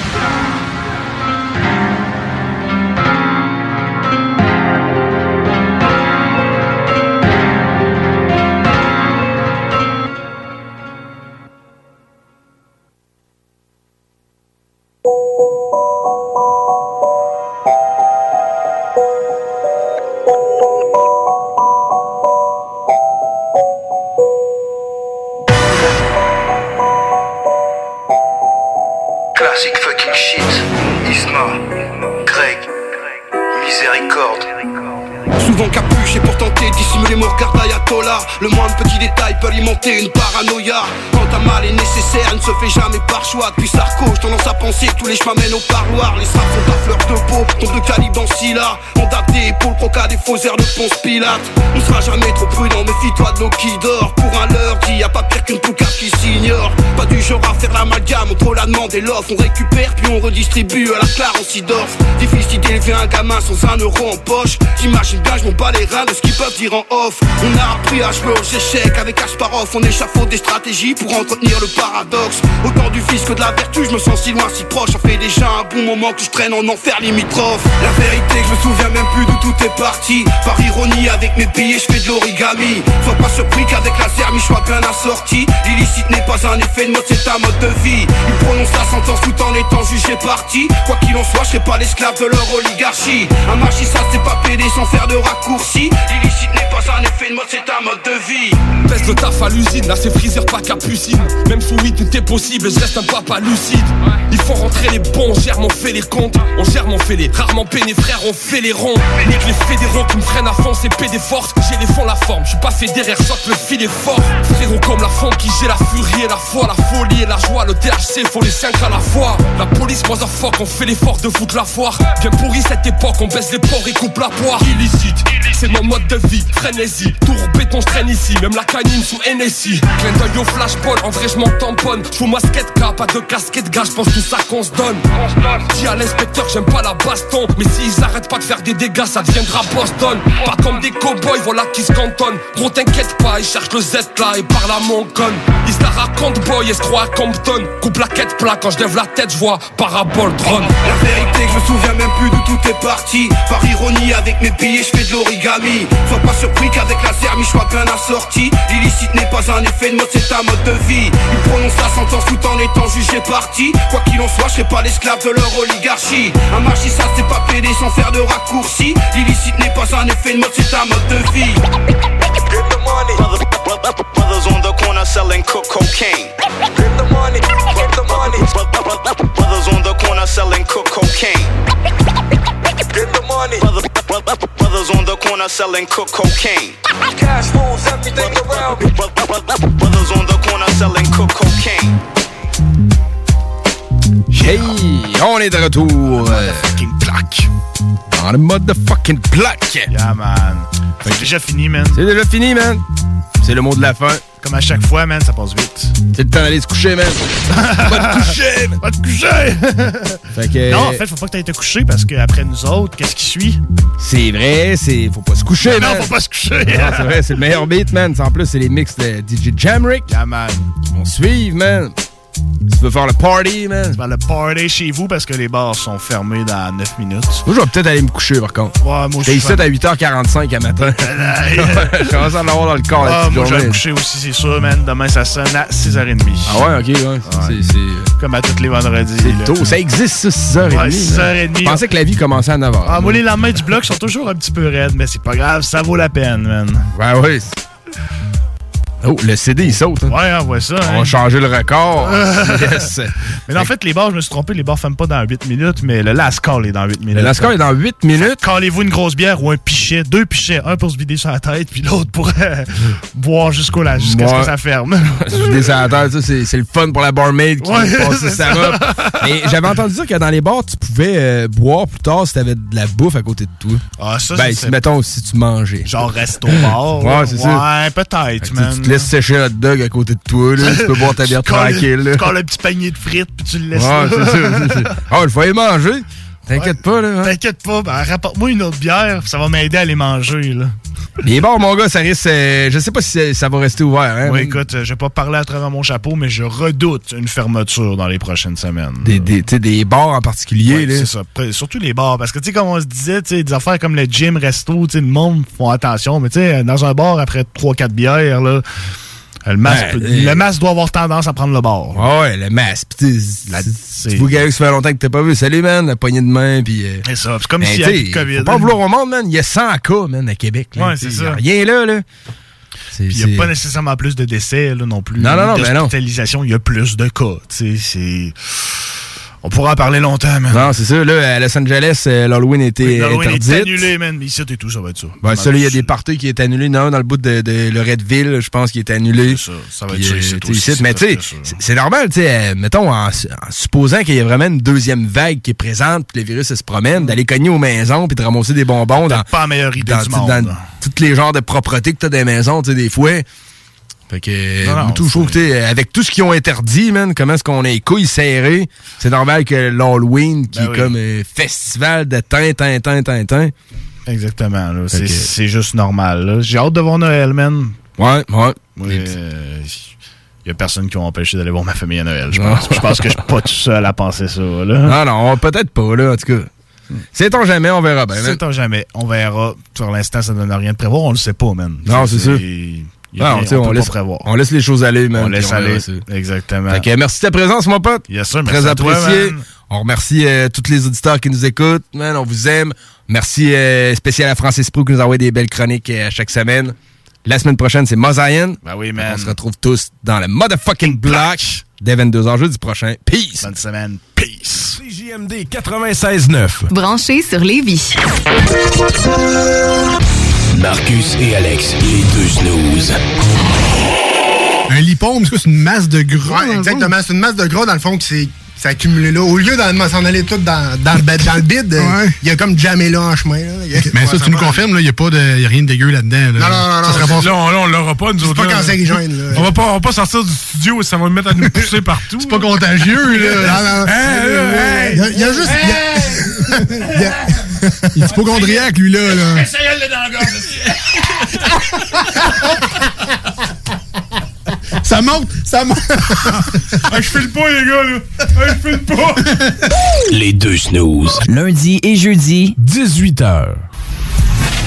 Capuché pour tenter de dissimuler mon regard d'ayatollah Le moindre petit détail peut alimenter une paranoïa. Quand un mal est nécessaire, ne se fait jamais par choix. Depuis Sarko, j'ai tendance à penser tous les chemins mènent au parloir. Les straps sont à fleur de peau, tombe de calibre dans Scylla On date des épaules, croca des faux airs de Ponce Pilate. On sera jamais trop prudent, méfie-toi de l'eau qui dort. Pour un dit, y a pas pire qu'une poucave qui s'ignore. Pas du genre à faire l'amalgame entre la demande et l'offre. On récupère puis on redistribue à la clare en Sidorf Difficile d'élever un gamin sans un euro en poche. J'imagine bien, je bats les reins de ce qu'ils peuvent dire en off. On a appris à jouer aux échecs avec Kasparov. On échafaude des stratégies pour entretenir le paradoxe. Autant du fils que de la vertu, je me sens si loin, si proche. Ça fait déjà un bon moment que je traîne en enfer limitrophe. La vérité je me souviens même plus d'où tout est parti. Par ironie avec mes billets, je fais de l'origami. Sois pas surpris qu'avec la je sois bien assorti. L'illicite n'est pas un effet de mode, c'est un mode de vie. Ils prononcent la sentence tout en étant jugé parti. Quoi qu'il en soit, je serai pas l'esclave de leur oligarchie. Un magistrat c'est pas pédé sans faire de raccourci L'illicite n'est pas un effet de mode, c'est un mode de vie. Pèse le taf à l'usine, là c'est freezer pas capucine Même sous 8 tout est possible, je reste un papa lucide. Il faut rentrer les bons, on gère, on fait les comptes. On gère, on fait les rarement frère, on fait les ronds. Nique les fédéraux qui me freinent à fond, c'est PD force J'ai les fonds, la forme, je suis pas fédéré, sorte le fil est fort. Frérot comme la fond qui j'ai la furie et la foi La folie et la joie, le THC, faut les 5 à la fois. La police, motherfuck, on fait l'effort de foutre la foire. Bien pourri cette époque, on baisse les porcs et coupe la poire. Illicite, c'est mode de vie, frénésie. Tour béton, je traîne ici, même la canine sous NSI Clin d'œil au flashball, en vrai je m'en tamponne. J'fous ma skate cap, pas de casquette gars, j'pense tout ça qu'on se donne. Dis à l'inspecteur j'aime pas la baston. Mais s'ils arrêtent pas de faire des dégâts, ça deviendra Boston. Pas comme des cowboys, voilà qui se cantonnent Gros t'inquiète pas, ils cherchent le Z là et parle à mon con. Ils se la racontent boy et se à Compton? Coupe la quête plat, quand je lève la tête, je vois parabole drone. La vérité je me souviens même plus d'où tout est parti. Par ironie avec mes billets je fais de l'origami Sois pas surpris qu'avec la zermie je sois bien assorti. L'illicite n'est pas un effet de mode c'est un mode de vie. Ils prononcent la sentence tout en étant jugé parti. Quoi qu'il en soit je serai pas l'esclave de leur oligarchie. Un magistrat c'est pas pédé sans faire de raccourci L'illicite n'est pas un effet de mode c'est un mode de vie. Brothers on the corner selling cocaine. Get the money, get the money. Brothers on the corner selling cocaine. Brothers on the corner selling cook cocaine. Cash rules everything around me. Brothers on the corner selling cook cocaine. Hey, on est de retour. Fucking plaque. Dans le mode de fucking plaque. Yeah, man. C'est déjà fini, man. C'est déjà fini, man. C'est le mot de la fin. Comme à chaque fois, man, ça passe vite. C'est le temps d'aller se coucher, man. Va te coucher, man. Va te coucher! Fait que- Non, en fait, faut pas que t'ailles te coucher parce qu'après nous autres, qu'est-ce qui suit? C'est vrai, c'est. Faut pas se coucher, Non, man. faut pas se coucher. Non, c'est vrai, c'est le meilleur beat, man. En plus, c'est les mix de DJ Jamrick. Yeah, man. Qui vont suivre, man. Si tu veux faire le party, man? Tu vas le party chez vous parce que les bars sont fermés dans 9 minutes. Moi, je vais peut-être aller me coucher, par contre. Ouais, moi, je T'es ici à 8h45 à matin. je commence à l'avoir dans le corps, la Ah, petite moi, je vais me coucher aussi, c'est sûr, man. Demain, ça sonne à 6h30. Ah ouais, ok, ouais. C'est- c'est- Comme à tous les vendredis. C'est tôt. Ça existe, ça, 6h30. Ouais, 6h30. Je pensais que la vie commençait à 9h. Ah, moi, les lendemains du bloc sont toujours un petit peu raides, mais c'est pas grave, ça vaut la peine, man. Ben oui. Oh, le CD, il saute. hein. Ouais, on voit ça. On hein. va changer le record. yes. Mais en fait, les bars, je me suis trompé, les bars ne ferment pas dans 8 minutes, mais le last call est dans 8 minutes. Le last call est dans 8 minutes. Callez-vous une grosse bière ou un pichet, deux pichets, un pour se vider sur la tête, puis l'autre pour euh, boire jusqu'au là, jusqu'à ce que ça ferme. Se vider sur la tête, ça, c'est le fun pour la barmaid qui Ouais, passe sa ça. robe. Mais j'avais entendu dire que dans les bars, tu pouvais euh, boire plus tard si t'avais de la bouffe à côté de toi. Ah, ça, ben, si, mettons, si tu mangeais. Genre resto bar. Ouais, c'est ça. Ouais, peut-être, man. Te laisses sécher un hot dog à côté de toi, là. tu peux boire ta bière tranquille. Tu colles un petit panier de frites, puis tu le laisses ça, c'est ça. Ah, il faut y manger. T'inquiète pas, là. hein. T'inquiète pas, ben, rapporte-moi une autre bière, ça va m'aider à les manger, là. Les bars, mon gars, ça risque. euh, je sais pas si ça- va rester ouvert. Hein? Oui, écoute, euh, je vais pas parler à travers mon chapeau, mais je redoute une fermeture dans les prochaines semaines. Des, des, des bars en particulier. Ouais, là. c'est ça. Surtout les bars. Parce que, tu sais, comme on se disait, tu sais, des affaires comme le gym, resto, tu sais, le monde font attention. Mais, tu sais, dans un bar, après 3-4 bières, là, le masque, Ben, euh, le masque doit avoir tendance à prendre le bar. Ah ouais, le masque. Pis quelqu'un qui ça fait longtemps que t'as pas vu. Salut, man, la poignée de main. Puis. euh, C'est ça. C'est comme ben, s'il y de COVID. Faut pas vouloir au monde, man. Il y a 100 cas, man, à Québec. là. Ouais, c'est y a ça. Rien là, là. Puis il n'y a pas nécessairement plus de décès, là, non plus. Non, non, non, mais non. D'hospitalisation, il y a plus de cas. C'est. On pourra en parler longtemps, man. Non, c'est ça. Là, à Los Angeles, euh, l'Halloween était Oui, l'Halloween est annulé, man. Mais ici, et tout, ça va être ça. Ben, ça, il y a des parties qui est annulé. Non, dans le bout de, de Loretteville, je pense qu'il est annulé. C'est ça. Ça va Puis, être ça euh, ici, sais, aussi, Mais tu sais, c'est normal, tu sais, euh, mettons, en, su- en supposant qu'il y ait vraiment une deuxième vague qui est présente, puis le virus se promène, d'aller cogner aux maisons, puis de ramasser des bonbons dans, pas la meilleure idée dans, du dans monde. tous les genres de propreté que tu as dans les maisons, tu sais, des fois. Fait que, Non, non, tout, je trouve que, avec tout ce qu'ils ont interdit, man, comment est-ce qu'on a les couilles serrées, c'est normal que l'Halloween, qui Ben est oui. comme un festival de teint, teint, teint, teint, teint. Exactement. là. C'est que- c'est juste normal. là. J'ai hâte de voir Noël, man. Ouais, ouais. Il y a personne qui va m'empêcher d'aller voir ma famille à Noël, je pense. je pense que je suis pas tout seul à penser ça. Là. Non, non, peut-être pas, là, en tout cas. Sait-on jamais, on verra bien. man. C'est jamais. On verra. Pour l'instant, ça donne rien de prévoir. On le sait pas, man. Non, c'est ça. Non, rien, tu sais, on on, laisse, prévoir. on laisse les choses aller, man. On laisse verra aller. ça. Exactement. Fait que, merci de ta présence, mon pote. Yes, sir, Très merci à toi, apprécié. man. on remercie euh, tous les auditeurs qui nous écoutent. Man, on vous aime. Merci euh, spécial à Francis Prou qui nous envoie des belles chroniques euh, à chaque semaine. La semaine prochaine, c'est Mosaïen. Ben oui, man. On se retrouve tous dans le motherfucking block dès 22h jeudi prochain. Peace. Bonne semaine. Peace. CJMD 96.9. Branché sur Lévis. Marcus et Alex, les deux snooze. Un lipome, c'est quoi? C'est une masse de gras? Ouais, exactement. C'est une masse de gras, dans le fond, qui s'est s'est accumulée là. Au lieu d'en s'en aller tout dans, dans, le, bed- dans le bide, euh, il y a comme jamais là en chemin. là. A- Mais ça, tu nous confirmes, il n'y a, pas de- y a rien de dégueu là-dedans. là. Non, non, non, Ça non. Là, on l'aura pas, nous C'est pas cancérigène, là. On va pas, on va pas sortir du studio et ça va nous mettre à nous pousser partout. C'est pas contagieux, Non, non. Il y y a juste. il y a- il est hypochondriaque, lui, là. là. Ça monte, ça monte. je file pas, les gars, là. je file pas. Les deux snooze. Lundi et jeudi, 18h.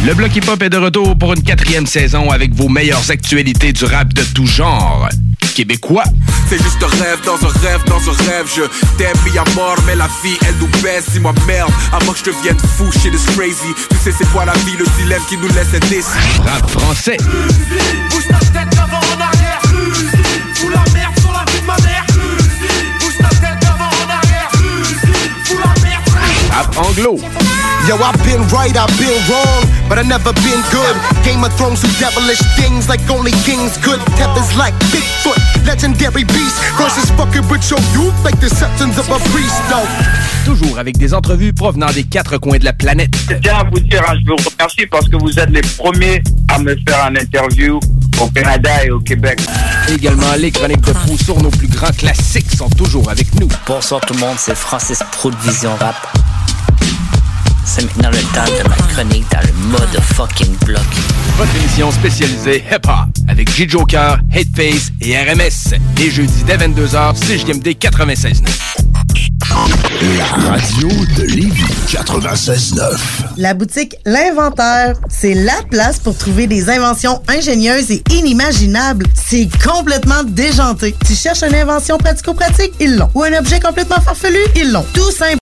Le Bloc Hip Hop est de retour pour une quatrième saison avec vos meilleures actualités du rap de tout genre. Québécois. C'est juste un rêve dans un rêve dans un rêve Je t'aime mis à mort mais la vie elle nous baisse Dis-moi merde avant que je devienne fou shit is crazy Tu sais c'est quoi la vie le dilemme qui nous laisse indécis Rap français. Bouge ta tête d'avant Rap anglo. Yo, I've been right, I've been wrong, but I never been good. Game of Thrones do devilish things like only kings could. Tethers like Bigfoot, legendary beast. Versus fucking with your youth like the substance of a priest, though. Toujours avec des entrevues provenant des quatre coins de la planète. Je tiens à vous dire, hein, je vous remercie parce que vous êtes les premiers à me faire un interview au Canada et au Québec. Également, les chroniques de fou sur nos plus grands classiques sont toujours avec nous. Bonsoir tout le monde, c'est Francis Pro de Vision Rap. C'est maintenant le temps de ma chronique dans le mode fucking bloc. Votre émission spécialisée hip-hop avec J. Joker, Hateface et RMS. Les jeudis dès 22h, CJMD 96.9. La radio de Lévis 96.9. La boutique L'Inventaire, c'est la place pour trouver des inventions ingénieuses et inimaginables. C'est complètement déjanté. Tu cherches une invention pratico-pratique? Ils l'ont. Ou un objet complètement farfelu? Ils l'ont. Tout simple.